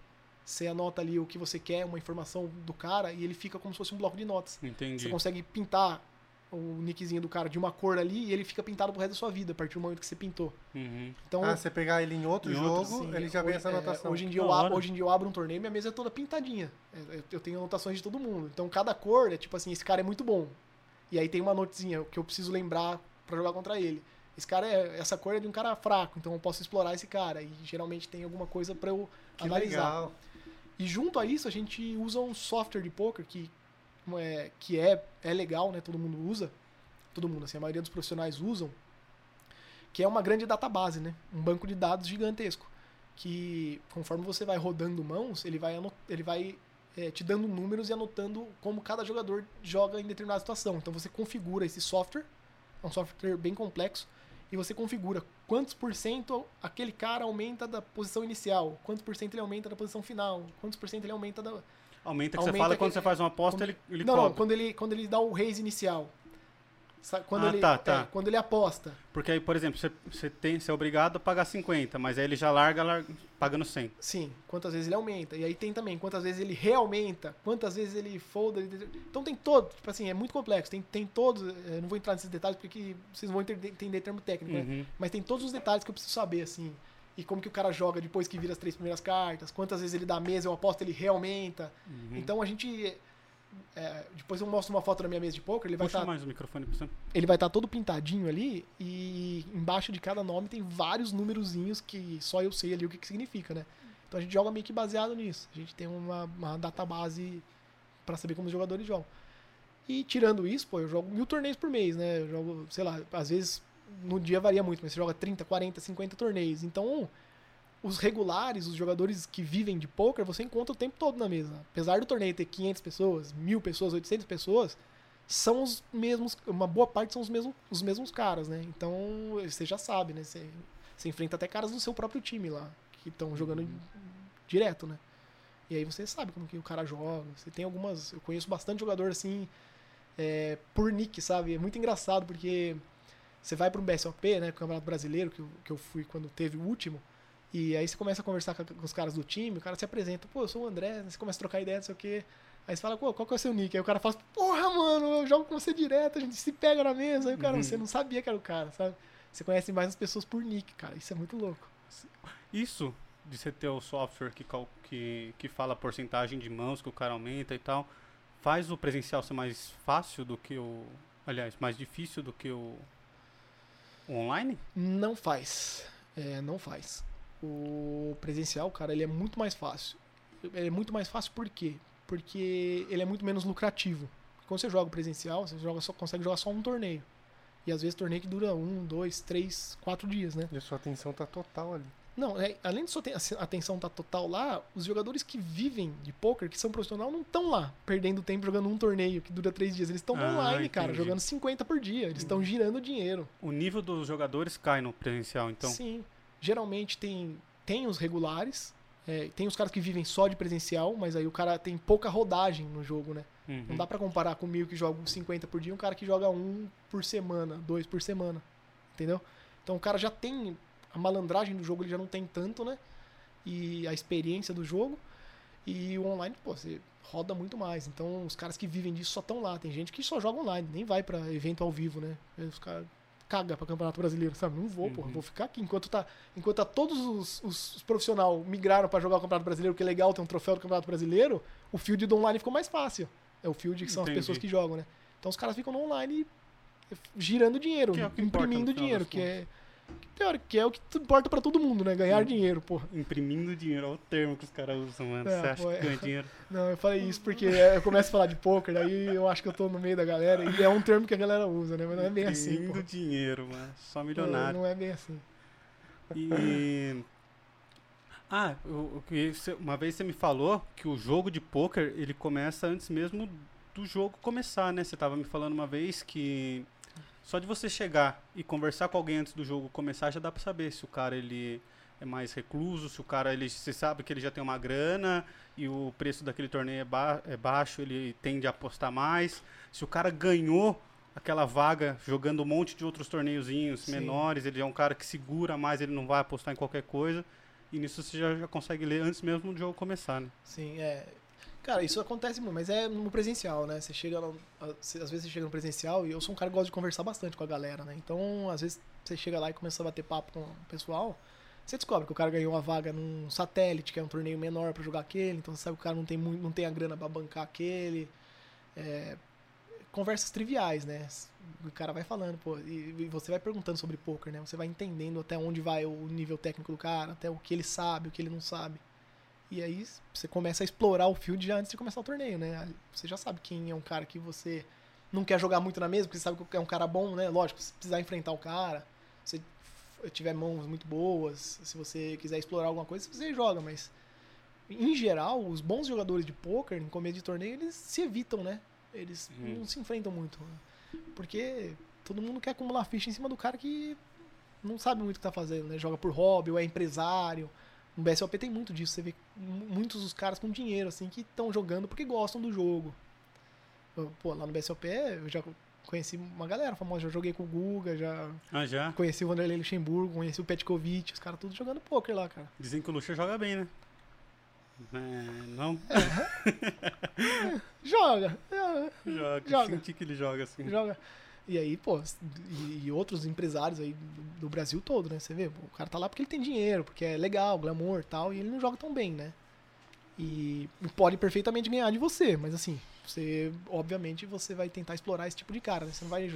Speaker 3: Você anota ali o que você quer, uma informação do cara e ele fica como se fosse um bloco de notas.
Speaker 2: Entendi.
Speaker 3: Você consegue pintar o nickzinho do cara de uma cor ali e ele fica pintado pro resto da sua vida, a partir do momento que você pintou.
Speaker 2: Uhum.
Speaker 3: Então,
Speaker 1: Ah, você pegar ele em outro
Speaker 2: Em
Speaker 1: jogo,
Speaker 2: outro,
Speaker 3: sim,
Speaker 1: ele já vem essa
Speaker 3: é,
Speaker 1: anotação.
Speaker 3: hoje, em dia eu abro,
Speaker 2: hora.
Speaker 3: hoje em dia eu abro um torneio e minha mesa é toda pintadinha. É, Eu tenho anotações de todo mundo. Então cada cor é tipo assim, esse cara é muito bom. E aí tem uma notezinha que eu preciso lembrar pra jogar contra ele. Esse cara é. Essa cor é de um cara fraco, então eu posso explorar esse cara. E geralmente tem alguma coisa pra eu
Speaker 1: que
Speaker 3: analisar.
Speaker 1: legal.
Speaker 3: E junto a isso, a gente usa um software de poker que é, que é, é legal, né? Todo mundo usa. Todo mundo, assim, a maioria dos profissionais usam. Que é uma grande database, né? Um banco de dados gigantesco. que conforme você vai rodando mãos, ele vai, ele vai é, te dando números e anotando como cada jogador joga em determinada situação. Então você configura esse software, é um software bem complexo, e você configura quantos por cento aquele cara aumenta da posição inicial, quantos por cento ele aumenta da posição final, quantos por cento ele aumenta da.
Speaker 2: Aumenta que aumenta você fala que, quando você faz uma aposta, ele, ele
Speaker 3: Não, não, quando ele, quando ele dá o raise inicial. Quando,
Speaker 2: ah,
Speaker 3: ele,
Speaker 2: tá, tá.
Speaker 3: É, quando ele aposta.
Speaker 2: Porque aí, por exemplo, você, você, tem, você é obrigado a pagar 50, mas aí ele já larga, larga pagando 100.
Speaker 3: Sim, quantas vezes ele aumenta. E aí tem também quantas vezes ele realmente, quantas vezes ele folda. Então tem todo, tipo assim, é muito complexo. Tem, tem todos, eu não vou entrar nesses detalhes porque vocês vão entender, entender termo técnico, né? uhum. né? Mas tem todos os detalhes que eu preciso saber, assim. E como que o cara joga depois que vira as três primeiras cartas, quantas vezes ele dá mesa, eu aposto, ele realmente. Uhum. Então a gente é, depois eu mostro uma foto da minha mesa de poker. Ele vai
Speaker 2: Puxa
Speaker 3: tá,
Speaker 2: mais o microfone pra você.
Speaker 3: Ele vai estar tá todo pintadinho ali e embaixo de cada nome tem vários númerozinhos que só eu sei ali o que, que significa, né? Então a gente joga meio que baseado nisso. A gente tem uma, uma database para saber como os jogadores jogam. E tirando isso, pô, eu jogo mil torneios por mês, né? Eu jogo, sei lá, às vezes no dia varia muito, mas você joga 30, 40, 50 torneios. Então os regulares, os jogadores que vivem de poker, você encontra o tempo todo na mesa. Apesar do torneio ter 500 pessoas, 1000 pessoas, 800 pessoas, são os mesmos, uma boa parte são os mesmos, os mesmos caras, né? Então, você já sabe, né? Você, você enfrenta até caras do seu próprio time lá, que estão jogando uhum. direto, né? E aí você sabe como que o cara joga. Você tem algumas. Eu conheço bastante jogador assim, é, por nick, sabe? É muito engraçado porque você vai para um BSOP, né? Campeonato Brasileiro, que eu, que eu fui quando teve o último. E aí você começa a conversar com, os caras do time, o cara se apresenta, pô, eu sou o André, você começa a trocar ideia, não sei o quê. Aí você fala, pô, qual que é o seu nick? Aí o cara fala, porra, mano, eu jogo com você direto, a gente se pega na mesa. Aí o cara, uhum. você não sabia que era o cara, sabe? Você conhece mais as pessoas por nick, cara. Isso é muito louco.
Speaker 2: Isso de você ter o software que, que, que fala a porcentagem de mãos que o cara aumenta e tal, faz o presencial ser mais fácil do que o. Aliás, mais difícil do que o online?
Speaker 3: Não faz. É, não faz o presencial, cara, ele é muito mais fácil. Ele é muito mais fácil por quê? Porque ele é muito menos lucrativo. Quando você joga presencial, você joga só, consegue jogar só um torneio. E às vezes torneio que dura um, dois, três, quatro dias, né?
Speaker 1: E a sua atenção tá total ali.
Speaker 3: Não, é, além de sua atenção tá total lá, os jogadores que vivem de poker, que são profissionais, não estão lá perdendo tempo jogando um torneio que dura três dias. Eles estão ah, online, entendi. cara, jogando 50 por dia. Eles estão girando dinheiro.
Speaker 2: O nível dos jogadores cai no presencial, então?
Speaker 3: Sim geralmente tem, tem os regulares, é, tem os caras que vivem só de presencial, mas aí o cara tem pouca rodagem no jogo, né? Uhum. Não dá para comparar comigo que joga 50 por dia um cara que joga um por semana, dois por semana. Entendeu? Então o cara já tem. A malandragem do jogo ele já não tem tanto, né? E a experiência do jogo. E o online, pô, você roda muito mais. Então os caras que vivem disso só estão lá. Tem gente que só joga online, nem vai para evento ao vivo, né? Os caras caga para Campeonato Brasileiro, sabe? Não vou, uhum. porra, vou ficar aqui enquanto tá, enquanto tá todos os, os, os profissionais migraram para jogar o Campeonato Brasileiro, que é legal ter um troféu do Campeonato Brasileiro, o field do online ficou mais fácil. É o field que são Entendi. as pessoas que jogam, né? Então os caras ficam no online girando dinheiro, é imprimindo dinheiro, que é Que é o que importa pra todo mundo, né? Ganhar dinheiro, porra.
Speaker 2: Imprimindo dinheiro, é o termo que os caras usam, mano. É, Você acha pô, que ganha dinheiro?
Speaker 3: Não, eu falei isso porque eu começo a falar de poker, daí eu acho que eu tô no meio da galera, e é um termo que a galera usa, né? Mas não é bem assim.
Speaker 2: Imprimindo dinheiro, mano. Só milionário.
Speaker 3: Não, não, é bem assim.
Speaker 2: E. Ah, eu, eu, uma vez você me falou que o jogo de poker ele começa antes mesmo do jogo começar, né? Você tava me falando uma vez que só de você chegar e conversar com alguém antes do jogo começar, já dá pra saber se o cara ele é mais recluso, se o cara ele você sabe que ele já tem uma grana e o preço daquele torneio é, ba é baixo, ele tende a apostar mais. Se o cara ganhou aquela vaga jogando um monte de outros torneiozinhos Sim. menores, ele é um cara que segura mais, ele não vai apostar em qualquer coisa. E nisso você já, já consegue ler antes mesmo do jogo começar, né?
Speaker 3: Sim, é. Cara, isso acontece muito, mas é no presencial, né? Você chega, às vezes você chega no presencial e eu sou um cara que gosta de conversar bastante com a galera, né? Então, às vezes você chega lá e começa a bater papo com o pessoal, você descobre que o cara ganhou uma vaga num satélite, que é um torneio menor para jogar aquele, então você sabe que o cara não tem, muito, não tem a grana para bancar aquele. É, conversas triviais, né? O cara vai falando, pô, e, você vai perguntando sobre poker, né? Você vai entendendo até onde vai o nível técnico do cara, até o que ele sabe, o que ele não sabe. E aí você começa a explorar o field já antes de começar o torneio, né? Você já sabe quem é um cara que você não quer jogar muito na mesa, porque você sabe que é um cara bom, né? Lógico, se precisar enfrentar o cara, você tiver mãos muito boas, se você quiser explorar alguma coisa, você joga, mas em geral, os bons jogadores de poker em começo de torneio, eles se evitam, né? Eles
Speaker 2: Hum.
Speaker 3: não se enfrentam muito. né? Porque todo mundo quer acumular ficha em cima do cara que não sabe muito o que tá fazendo, né? Joga por hobby ou é empresário. No BSOP tem muito disso. Você vê mu- muitos dos caras com dinheiro, assim, que estão jogando porque gostam do jogo. Pô, lá no BSOP eu já conheci uma galera famosa. Já joguei com o Guga, já
Speaker 2: Ah, já?
Speaker 3: conheci o Vanderlei Luxemburgo, conheci o Petkovic, os caras tudo jogando poker lá, cara.
Speaker 2: Dizem que o Lucha joga bem, né? É, não?
Speaker 3: Joga! é,
Speaker 2: Joga.
Speaker 3: Joga.
Speaker 2: Senti que ele joga assim.
Speaker 3: joga. E aí, pô, e, e outros empresários aí do, do Brasil todo, né? Você vê, o cara tá lá porque ele tem dinheiro, porque é legal, glamour tal, e ele não joga tão bem, né? E pode perfeitamente ganhar de você, mas assim, você, obviamente, você vai tentar explorar esse tipo de cara, né? Você não vai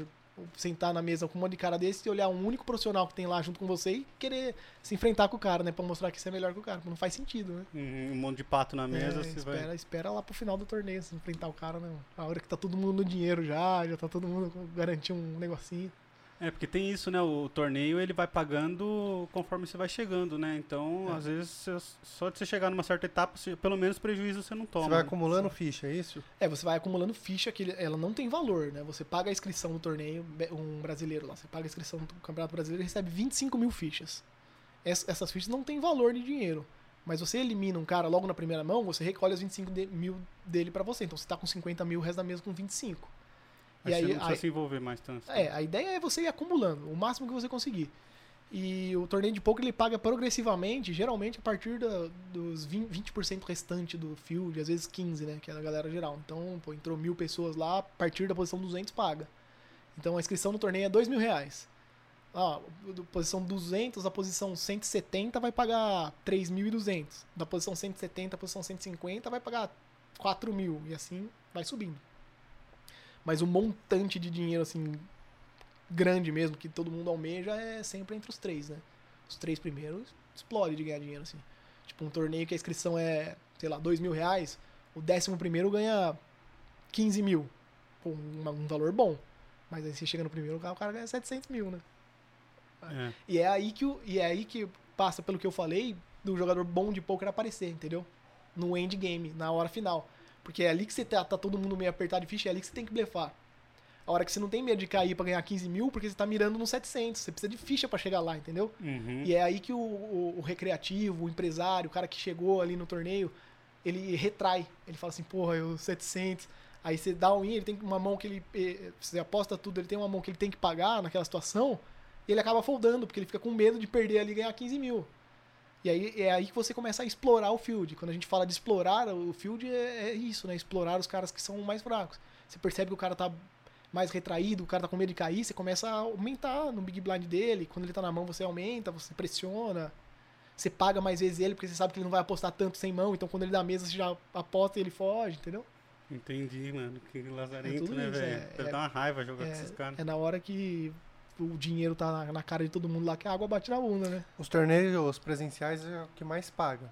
Speaker 3: sentar na mesa com um monte de cara desse e olhar um único profissional que tem lá junto com você e querer se enfrentar com o cara, né? Pra mostrar que você é melhor que o cara. Não faz sentido, né?
Speaker 2: Um, monte de pato na mesa,
Speaker 3: É,
Speaker 2: você
Speaker 3: espera,
Speaker 2: vai.
Speaker 3: espera lá pro final do torneio, se enfrentar o cara, né? A hora que tá todo mundo no dinheiro já, já tá todo mundo garantindo um negocinho.
Speaker 2: É, porque tem isso, né? O torneio ele vai pagando conforme você vai chegando, né? Então,
Speaker 3: É.
Speaker 2: às vezes, só de você chegar numa certa etapa, você- pelo menos prejuízo você não toma.
Speaker 1: Você vai
Speaker 2: né?
Speaker 1: acumulando ficha, é isso?
Speaker 3: É, você vai acumulando ficha que ela não tem valor, né? Você paga a inscrição no torneio, um brasileiro lá, você paga a inscrição no Campeonato Brasileiro e recebe 25 mil fichas. Ess- Essas fichas não têm valor de dinheiro. Mas você elimina um cara logo na primeira mão, você recolhe as 25 de- mil dele pra você. Então você tá com 50 mil, o resto da mesa com 25.
Speaker 2: Aí
Speaker 3: E aí,
Speaker 2: você não precisa
Speaker 3: aí-
Speaker 2: se envolver mais tanto.
Speaker 3: É, a ideia é você ir acumulando o máximo que você conseguir. E o torneio de poker ele paga progressivamente, geralmente a partir da- dos 20%, 20% restante do field, às vezes 15%, né? Que é da galera geral. Então, pô, entrou mil pessoas lá, a partir da posição 200 paga. Então a inscrição no torneio é dois mil reais. Ah, do- posição 200, a posição 170 vai pagar 3.200. Da posição 170 à posição 150 vai pagar 4 mil. E assim vai subindo. Mas o montante de dinheiro, assim, grande mesmo, que todo mundo almeja, é sempre entre os três, né? Os três primeiros explode de ganhar dinheiro, assim. Tipo, um torneio que a inscrição é, sei lá, dois mil reais, o décimo primeiro ganha 15 mil. Pô, um, um valor bom. Mas aí você chega no primeiro, cara, o cara ganha 700 mil, né?
Speaker 2: É.
Speaker 3: E é aí que, o, e é aí que passa, pelo que eu falei, do jogador bom de poker aparecer, entendeu? No endgame, na hora final. Porque é ali que você tá, tá todo mundo meio apertado de ficha, é ali que você tem que blefar. A hora que você não tem medo de cair pra ganhar 15 mil, porque você tá mirando no 700. Você precisa de ficha pra chegar lá, entendeu?
Speaker 2: Uhum.
Speaker 3: E é aí que o, o- o recreativo, o empresário, o cara que chegou ali no torneio, ele retrai. Ele fala assim, porra, eu 700. Aí você dá um in, ele tem uma mão que ele. Você aposta tudo, ele tem uma mão que ele tem que pagar naquela situação, e ele acaba foldando, porque ele fica com medo de perder ali e ganhar 15 mil. E aí é aí que você começa a explorar o field. Quando a gente fala de explorar o field, é, é isso, né? Explorar os caras que são mais fracos. Você percebe que o cara tá mais retraído, o cara tá com medo de cair, você começa a aumentar no big blind dele. Quando ele tá na mão, você aumenta, você pressiona. Você paga mais vezes ele, porque você sabe que ele não vai apostar tanto sem mão. Então quando ele dá a mesa, você já aposta e ele foge, entendeu?
Speaker 2: Entendi, mano. Que lazarento,
Speaker 3: É
Speaker 2: né, velho?
Speaker 3: é-
Speaker 2: Deve
Speaker 3: é-
Speaker 2: dar uma raiva jogar com esses caras.
Speaker 3: É na hora que o dinheiro tá na, na cara de todo mundo lá que a água bate na bunda, né?
Speaker 1: Os torneios presenciais é o que mais paga.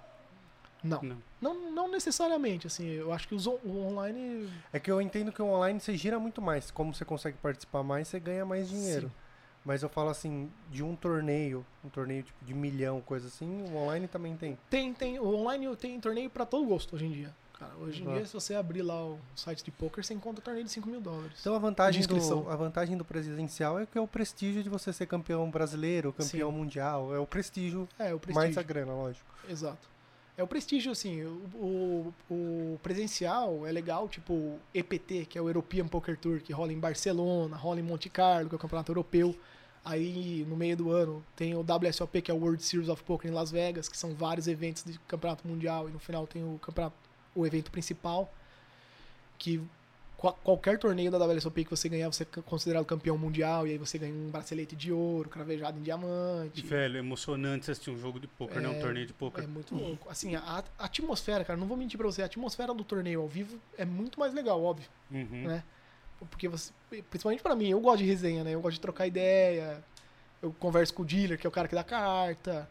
Speaker 3: Não.
Speaker 2: Não.
Speaker 3: Não, não necessariamente, assim. Eu acho que os on- o online.
Speaker 1: É que eu entendo que o online você gira muito mais. Como você consegue participar mais, você ganha mais dinheiro.
Speaker 3: Sim.
Speaker 1: Mas eu falo assim, de um torneio, um torneio tipo de milhão, coisa assim, o online também tem.
Speaker 3: Tem, tem. O online tem torneio pra todo gosto hoje em dia. Cara, hoje em
Speaker 1: Ah.
Speaker 3: dia, se você abrir lá o site de poker, você encontra torneio de 5 mil dólares.
Speaker 1: Então a vantagem, do, a vantagem do presidencial é que é o prestígio de você ser campeão brasileiro, campeão mundial. É o prestígio,
Speaker 3: é, o prestígio.
Speaker 1: mais a grana, lógico.
Speaker 3: Exato. É o prestígio, assim, o, o, o presencial é legal, tipo o EPT, que é o European Poker Tour, que rola em Barcelona, rola em Monte Carlo, que é o campeonato europeu. Aí, no meio do ano, tem o WSOP, que é o World Series of Poker em Las Vegas, que são vários eventos de campeonato mundial, e no final tem o campeonato, o evento principal, que qua- qualquer torneio da WSOP que você ganhar, você é considerado campeão mundial, e aí você ganha um bracelete de ouro, cravejado em diamante.
Speaker 2: Velho, é emocionante você assistir um jogo de poker, né? Um
Speaker 3: É,
Speaker 2: torneio de poker.
Speaker 3: É muito louco. Assim, a, a atmosfera, cara, não vou mentir pra você, a atmosfera do torneio ao vivo é muito mais legal, óbvio,
Speaker 2: Uhum.
Speaker 3: né? Porque você, principalmente pra mim, eu gosto de resenha, né? Eu gosto de trocar ideia, eu converso com o dealer, que é o cara que dá carta.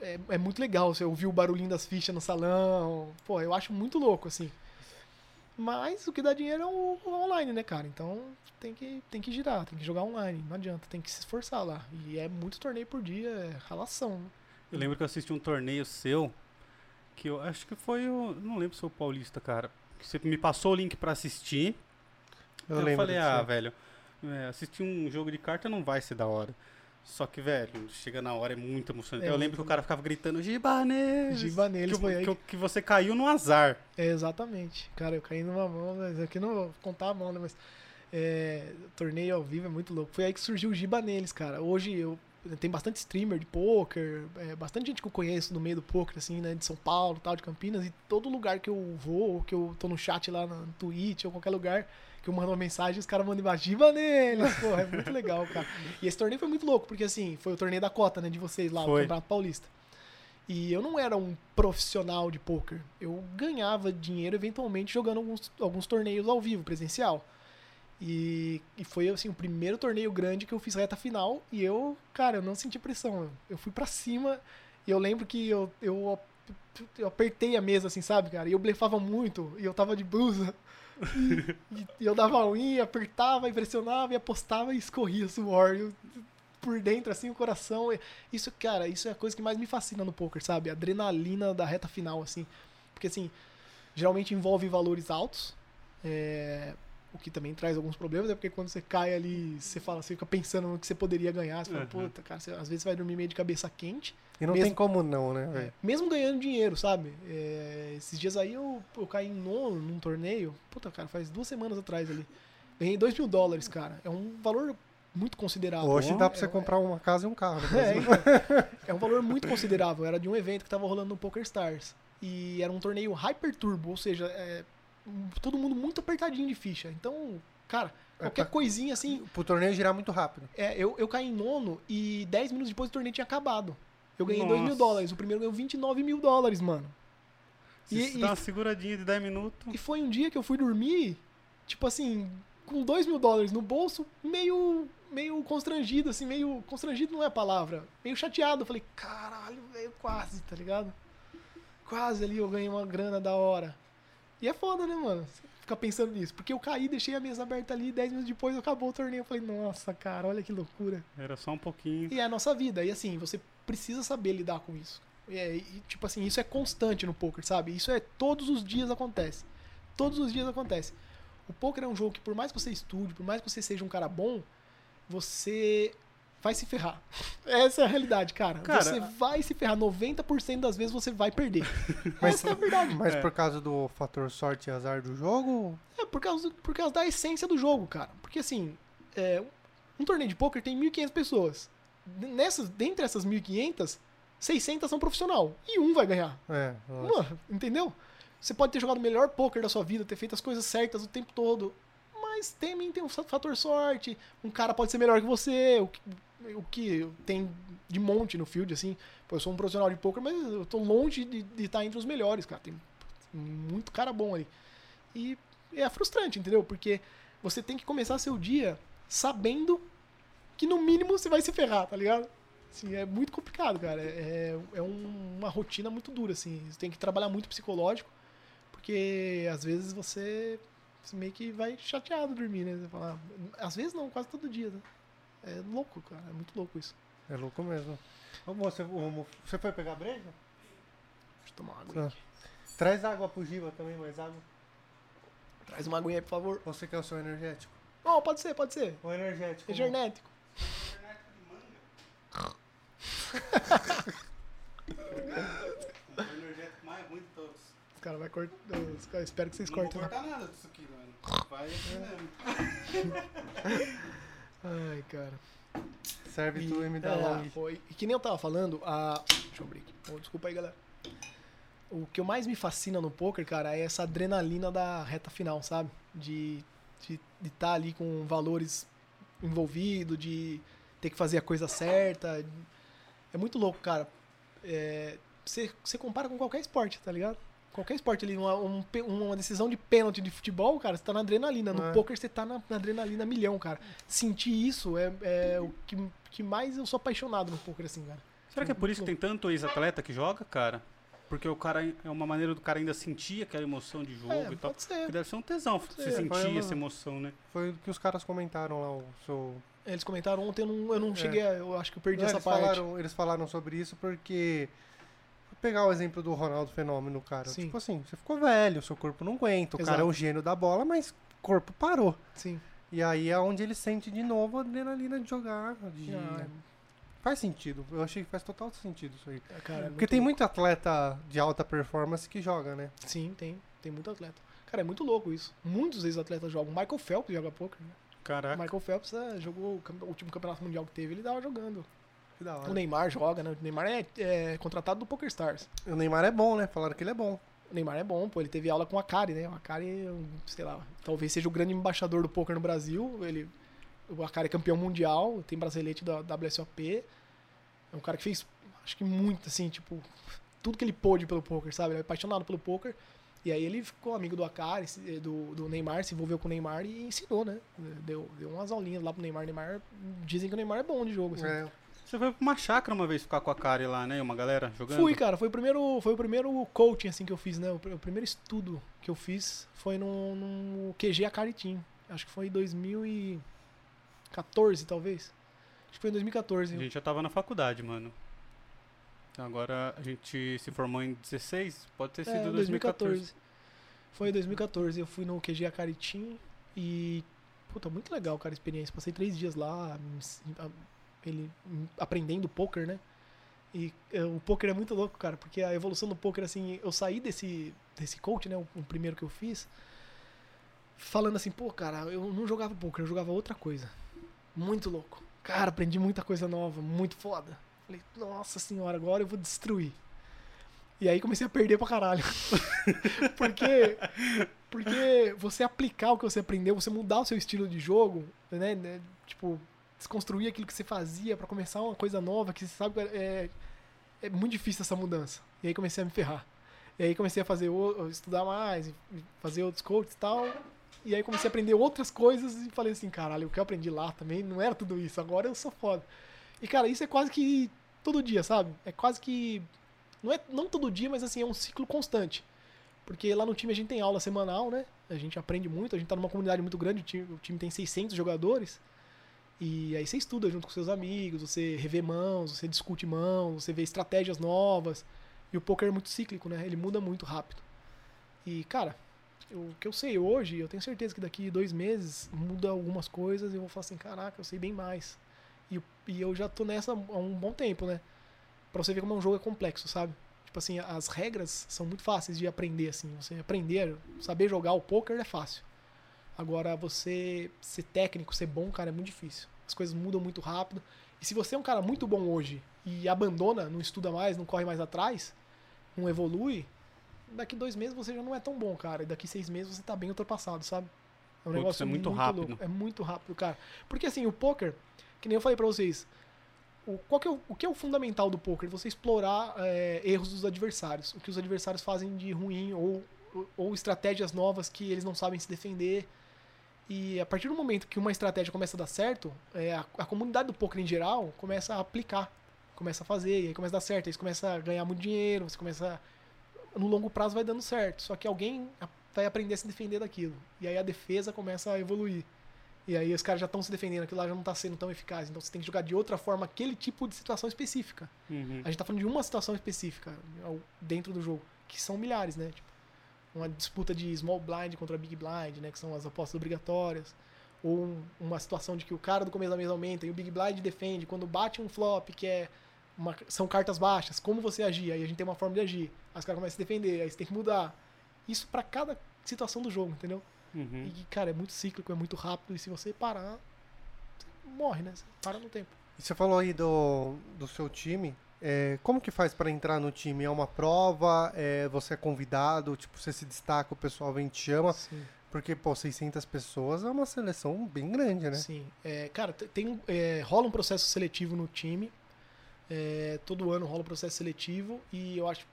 Speaker 3: É, é muito legal você ouvir o barulhinho das fichas no salão. Pô, eu acho muito louco, assim. Mas o que dá dinheiro é o, o online, né, cara? Então tem que, tem que girar, tem que jogar online, não adianta, tem que se esforçar lá. E é muito torneio por dia, é ralação. né?
Speaker 2: Eu lembro que eu assisti um torneio seu, que eu acho que foi o. Não lembro se foi o Paulista, cara. Que você me passou o link pra assistir.
Speaker 1: Eu,
Speaker 2: Eu,
Speaker 1: lembro
Speaker 2: falei, ah,
Speaker 1: aí.
Speaker 2: velho, é, assistir um jogo de carta não vai ser da hora. Só que, velho, chega na hora, é muito emocionante.
Speaker 3: É
Speaker 2: eu
Speaker 3: muito
Speaker 2: lembro que o cara ficava gritando, Gibanês!
Speaker 3: Gibanês
Speaker 2: que,
Speaker 3: foi aí
Speaker 2: que, que você caiu no azar.
Speaker 3: É, exatamente. Cara, eu caí numa mão, mas aqui não vou contar a mão, né? Mas é, torneio ao vivo é muito louco. Foi aí que surgiu o Giba neles, cara. Hoje eu tem bastante streamer de poker, é, bastante gente que eu conheço no meio do poker, assim, né? De São Paulo, tal, de Campinas, e todo lugar que eu vou, ou que eu tô no chat lá no Twitch ou qualquer lugar eu mando uma mensagem, os caras mandam embaixo, Giba neles, porra, é muito legal, cara. E esse torneio foi muito louco, porque assim, foi o torneio da cota, né, de vocês lá, o
Speaker 2: Foi.
Speaker 3: Campeonato Paulista. E eu não era um profissional de poker. Eu ganhava dinheiro eventualmente jogando alguns, alguns torneios ao vivo, presencial. E, e foi assim o primeiro torneio grande que eu fiz reta final e eu, cara, eu não senti pressão. Eu, eu fui pra cima e eu lembro que eu, eu, eu apertei a mesa, assim, sabe, cara? E eu blefava muito e eu tava de blusa. E, e- eu dava unha, apertava, e pressionava e apostava e escorria suor. Eu- por dentro, assim, o coração. Isso, cara, isso é a coisa que mais me fascina no poker, sabe? A adrenalina da reta final, assim. Porque, assim, geralmente envolve valores altos. é, o que também traz alguns problemas, é porque quando você cai ali, você fala, você fica pensando no que você poderia ganhar. Você fala,
Speaker 2: Uhum.
Speaker 3: puta, cara, você, às vezes vai dormir meio de cabeça quente.
Speaker 1: E não
Speaker 3: mesmo-
Speaker 1: tem como não, né,
Speaker 3: É, mesmo ganhando dinheiro, sabe? É, esses dias aí eu, eu caí em nono num torneio. Puta, cara, faz duas semanas atrás ali. Ganhei 2 mil dólares, cara. É um valor muito considerável.
Speaker 1: Hoje dá pra
Speaker 3: É-
Speaker 1: você comprar uma casa e um carro. no
Speaker 3: é,
Speaker 1: Brasil.
Speaker 3: então, é um valor muito considerável. Era de um evento que tava rolando no Poker Stars. E era um torneio Hyper Turbo, ou seja, é, todo mundo muito apertadinho de ficha. Então, cara, qualquer
Speaker 1: pra-
Speaker 3: coisinha assim.
Speaker 1: Pro torneio girar muito rápido.
Speaker 3: É, eu, eu caí em nono e 10 minutos depois o torneio tinha acabado. Eu ganhei 2 mil
Speaker 2: Nossa.
Speaker 3: dólares. O primeiro ganhou 29 mil dólares, mano.
Speaker 2: Se
Speaker 3: E-
Speaker 2: você
Speaker 3: e-
Speaker 2: dá uma seguradinha de 10 minutos.
Speaker 3: E foi um dia que eu fui dormir, tipo assim, com 2 mil dólares no bolso, meio, meio constrangido, assim, meio. Constrangido não é a palavra. Meio chateado. Eu falei, caralho, velho, quase, tá ligado? Quase ali eu ganhei uma grana da hora. E é foda, né, mano? Você Ficar pensando nisso. Porque eu caí, deixei a mesa aberta ali, 10 minutos depois acabou o torneio. Eu falei, nossa, cara, olha que loucura.
Speaker 2: Era só um pouquinho.
Speaker 3: E é a nossa vida. E assim, você precisa saber lidar com isso. E, é- e, tipo assim, isso é constante no poker, sabe? Isso é todos os dias acontece. Todos os dias acontece. O poker é um jogo que por mais que você estude, por mais que você seja um cara bom, você vai se ferrar. Essa é a realidade, cara.
Speaker 2: Cara,
Speaker 3: você vai se ferrar. 90% das vezes você vai perder.
Speaker 1: Mas-
Speaker 3: Essa é a verdade.
Speaker 1: Mas
Speaker 2: É.
Speaker 1: por causa do fator sorte e azar do jogo,
Speaker 3: É por causa, por causa da essência do jogo, cara. Porque assim, é, um torneio de poker tem 1.500 pessoas. Nessas, dentre essas 1.500, 600 são profissional. E um vai ganhar.
Speaker 1: é.
Speaker 3: Mano, entendeu? Você pode ter jogado o melhor poker da sua vida, ter feito as coisas certas o tempo todo. Mas também tem um fator sorte. Um cara pode ser melhor que você. O que, tem de monte no field, assim. Pô, eu sou um profissional de poker, mas eu tô longe de estar entre os melhores, cara. Tem muito cara bom aí. E é frustrante, entendeu? Porque você tem que começar seu dia sabendo que no mínimo você vai se ferrar, tá ligado? Assim, é muito complicado, cara. É, é um- uma rotina muito dura, assim. Você tem que trabalhar muito psicológico, porque às vezes você, você meio que vai chateado dormir, né? Você fala, às vezes não, quase todo dia, né? É louco, cara. É muito louco isso.
Speaker 1: É louco mesmo. Ô, mo- você foi pegar breja?
Speaker 3: Deixa eu tomar
Speaker 1: Tá.
Speaker 3: aqui.
Speaker 1: Traz água pro Giba também, mais água.
Speaker 3: Traz uma aguinha aí, por favor.
Speaker 1: Você quer o seu energético?
Speaker 3: Oh, pode ser, pode ser.
Speaker 1: O energético.
Speaker 3: Energético.
Speaker 2: O energético mais ruim de todos.
Speaker 3: Os caras vão cortar. Espero que vocês
Speaker 2: Não vou
Speaker 3: cortem. né?
Speaker 2: cortar nada disso aqui, mano. Vai assim mesmo.
Speaker 3: Ai, cara.
Speaker 1: Serve tu e me dá
Speaker 3: é,
Speaker 1: long.
Speaker 3: foi. E que nem eu tava falando, a. Deixa eu abrir aqui. Oh, desculpa aí, galera. O que eu mais me fascina no poker, cara, é essa adrenalina da reta final, sabe? De estar de, de tá ali com valores envolvidos, de ter que fazer a coisa certa. É muito louco, cara. É, Você você compara com qualquer esporte, tá ligado? Qualquer esporte ali, uma, um uma decisão de pênalti de futebol, cara, você tá na adrenalina. No
Speaker 1: É.
Speaker 3: poker você tá na, na adrenalina milhão, cara. Sentir isso é, é o que, que mais eu sou apaixonado no poker, assim, cara.
Speaker 2: Será que é por isso que tem tanto ex-atleta que joga, cara? Porque o cara é uma maneira do cara ainda sentir aquela emoção de jogo
Speaker 3: É,
Speaker 2: e tal.
Speaker 3: pode ser.
Speaker 2: Que deve ser um tesão
Speaker 3: ser.
Speaker 2: você sentir
Speaker 1: Foi uma-
Speaker 2: essa emoção, né?
Speaker 1: Foi o que os caras comentaram lá, o seu...
Speaker 3: Eles comentaram ontem, eu não, eu não
Speaker 1: É.
Speaker 3: cheguei, a, eu acho que eu perdi
Speaker 1: Não,
Speaker 3: essa
Speaker 1: eles
Speaker 3: parte.
Speaker 1: Falaram, eles falaram sobre isso porque... Pegar o exemplo do Ronaldo Fenômeno, cara.
Speaker 3: Sim.
Speaker 1: Tipo assim, você ficou velho, seu corpo não aguenta. O cara é
Speaker 3: Exato.
Speaker 1: um gênio da bola, mas o corpo parou.
Speaker 3: Sim.
Speaker 1: E aí é onde ele sente de novo a adrenalina de jogar. De...
Speaker 3: Ah,
Speaker 1: Faz sentido. Eu achei que faz total sentido isso aí.
Speaker 3: é, cara, é
Speaker 1: Porque tem
Speaker 3: louco.
Speaker 1: muito atleta de alta performance que joga, né?
Speaker 3: Sim, tem. Tem muito atleta. Cara, é muito louco isso. Muitos ex-atletas jogam. Michael Phelps joga poker. Né?
Speaker 2: Caraca.
Speaker 3: Michael Phelps é, jogou o, o último campeonato mundial que teve, ele tava jogando.
Speaker 1: Que da
Speaker 3: O
Speaker 1: hora.
Speaker 3: Neymar joga, né? O Neymar é, é contratado do Poker Stars.
Speaker 1: O Neymar é bom, né? Falaram que ele é bom.
Speaker 3: O Neymar é bom, pô. Ele teve aula com a Akari, né? O Akari, sei lá, talvez seja o grande embaixador do poker no Brasil. Ele, o Akari é campeão mundial, tem bracelete da WSOP. É um cara que fez, acho que muito, assim, tipo, tudo que ele pôde pelo poker, sabe? Ele é apaixonado pelo poker. E aí ele ficou amigo do Akari, se- do, do Neymar, se envolveu com o Neymar e ensinou, né? Deu, deu umas aulinhas lá pro Neymar. Neymar. Dizem que o Neymar é bom de jogo, assim.
Speaker 1: É.
Speaker 2: Você foi pra uma chácara uma vez ficar com a Kari lá, né? Uma galera jogando?
Speaker 3: Fui, cara. Foi o primeiro, foi o primeiro coaching assim que eu fiz, né? O, o primeiro estudo que eu fiz foi no, no QG Acaritim. Acho que foi em 2014, talvez. Acho que foi em 2014.
Speaker 2: A gente já tava na faculdade, mano. Então agora a gente se formou em 16, pode ter sido
Speaker 3: É,
Speaker 2: 2014.
Speaker 3: Foi em 2014. Eu fui no QG Acaritim e. Puta, muito legal, cara, a experiência. Passei três dias lá, ele me- aprendendo poker, né? E é, o poker é muito louco, cara, porque a evolução do poker, assim, eu saí desse, desse coach, né? O, o primeiro que eu fiz, falando assim, pô, cara, eu não jogava poker, eu jogava outra coisa. Muito louco. Cara, aprendi muita coisa nova, muito foda. Falei, nossa senhora, agora eu vou destruir. E aí comecei a perder pra caralho. porque, porque você aplicar o que você aprendeu, você mudar o seu estilo de jogo, né? né, Tipo, desconstruir aquilo que você fazia pra começar uma coisa nova, que você sabe que é, é muito difícil essa mudança. E aí comecei a me ferrar. E aí comecei a fazer estudar mais, fazer outros coaches e tal. E aí comecei a aprender outras coisas e falei assim, caralho, o que eu aprendi lá também não era tudo isso, agora eu sou foda. E cara, isso é quase que todo dia, sabe? É quase que não é não todo dia, mas assim, é um ciclo constante. Porque lá no time a gente tem aula semanal, né? A gente aprende muito, a gente tá numa comunidade muito grande, o time, o time tem 600 jogadores. E aí você estuda junto com seus amigos, você revê mãos, você discute mãos, você vê estratégias novas. E o poker é muito cíclico, né? Ele muda muito rápido. E, cara, o que eu sei hoje, eu tenho certeza que daqui dois meses muda algumas coisas e eu vou falar assim, caraca, eu sei bem mais. E, e eu já tô nessa há um bom tempo, né? Pra você ver como um jogo é complexo, sabe? Tipo assim, as regras são muito fáceis de aprender, assim. Você aprender, saber jogar o poker é fácil. Agora, você ser técnico, ser bom, cara, é muito difícil. As coisas mudam muito rápido. E se você é um cara muito bom hoje e abandona, não estuda mais, não corre mais atrás, não evolui, daqui dois meses você já não é tão bom, cara. E daqui seis meses você tá bem ultrapassado, sabe? É um
Speaker 2: Putz,
Speaker 3: negócio
Speaker 2: é muito rápido.
Speaker 3: louco. É muito rápido, cara. Porque assim, o poker, que nem eu falei pra vocês, o, qual que é o, o que é o fundamental do poker? Você explorar é, erros dos adversários. O que os adversários fazem de ruim ou, ou estratégias novas que eles não sabem se defender. E a partir do momento que uma estratégia começa a dar certo, é, a, a comunidade do poker em geral começa a aplicar, começa a fazer, e aí começa a dar certo, aí você começa a ganhar muito dinheiro, você começa. No longo prazo vai dando certo. Só que alguém vai aprender a se defender daquilo. E aí a defesa começa a evoluir. E aí os caras já estão se defendendo, aquilo lá já não está sendo tão eficaz. Então você tem que jogar de outra forma aquele tipo de situação específica.
Speaker 2: Uhum.
Speaker 3: A gente tá falando de uma situação específica dentro do jogo, que são milhares, né? Tipo, uma disputa de small blind contra big blind, né? Que são as apostas obrigatórias. Ou um- uma situação de que o cara do começo da mesa aumenta e o big blind defende. Quando bate um flop, que é uma- são cartas baixas, como você agir? Aí a gente tem uma forma de agir. Aí os caras começam a se defender, aí você tem que mudar. Isso pra cada situação do jogo, entendeu?
Speaker 2: Uhum.
Speaker 3: E, cara, é muito cíclico, é muito rápido. E se você parar, você morre, né? Você para no tempo.
Speaker 1: E você falou aí do, do seu time. É, como que faz para entrar no time? É uma prova? É, você é convidado? Tipo, você se destaca, o pessoal vem e te chama?
Speaker 3: Sim.
Speaker 1: Porque, pô, 600 pessoas é uma seleção bem grande, né?
Speaker 3: Sim. É, cara, te- tem, é, rola um processo seletivo no time. É, todo ano rola um processo seletivo. E eu acho,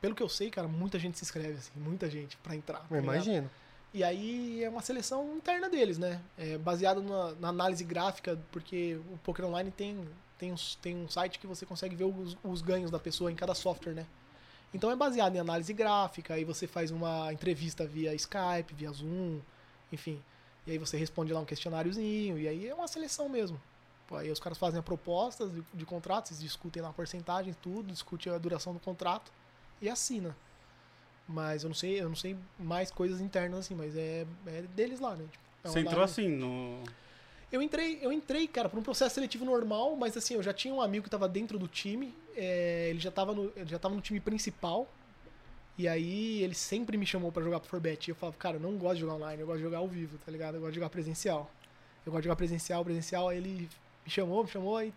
Speaker 3: pelo que eu sei, cara, muita gente se inscreve, assim, muita gente pra entrar. tá
Speaker 1: imagino.
Speaker 3: E aí é uma seleção interna deles, né? É baseado na, na análise gráfica, porque o Poker Online tem, tem, uns- tem um site que você consegue ver os, os ganhos da pessoa em cada software, né? Então é baseado em análise gráfica, aí você faz uma entrevista via Skype, via Zoom, enfim. E aí você responde lá um questionáriozinho, e aí é uma seleção mesmo. Pô, aí os caras fazem a proposta de, de contrato, eles discutem lá a porcentagem, tudo, discutem a duração do contrato e assina. Mas eu não sei, eu não sei mais coisas internas assim, mas é, é deles lá, né? Tipo, é
Speaker 2: Você entrou assim no.
Speaker 3: Eu entrei, eu entrei, cara, por um processo seletivo normal, mas assim, eu já tinha um amigo que estava dentro do time, é, ele já estava no, ele já tava no time principal. E aí ele sempre me chamou para jogar pro Forbet. E eu falava, cara, eu não gosto de jogar online, eu gosto de jogar ao vivo, tá ligado? Eu gosto de jogar presencial. Eu gosto de jogar presencial, presencial, aí ele me chamou, me chamou, aí.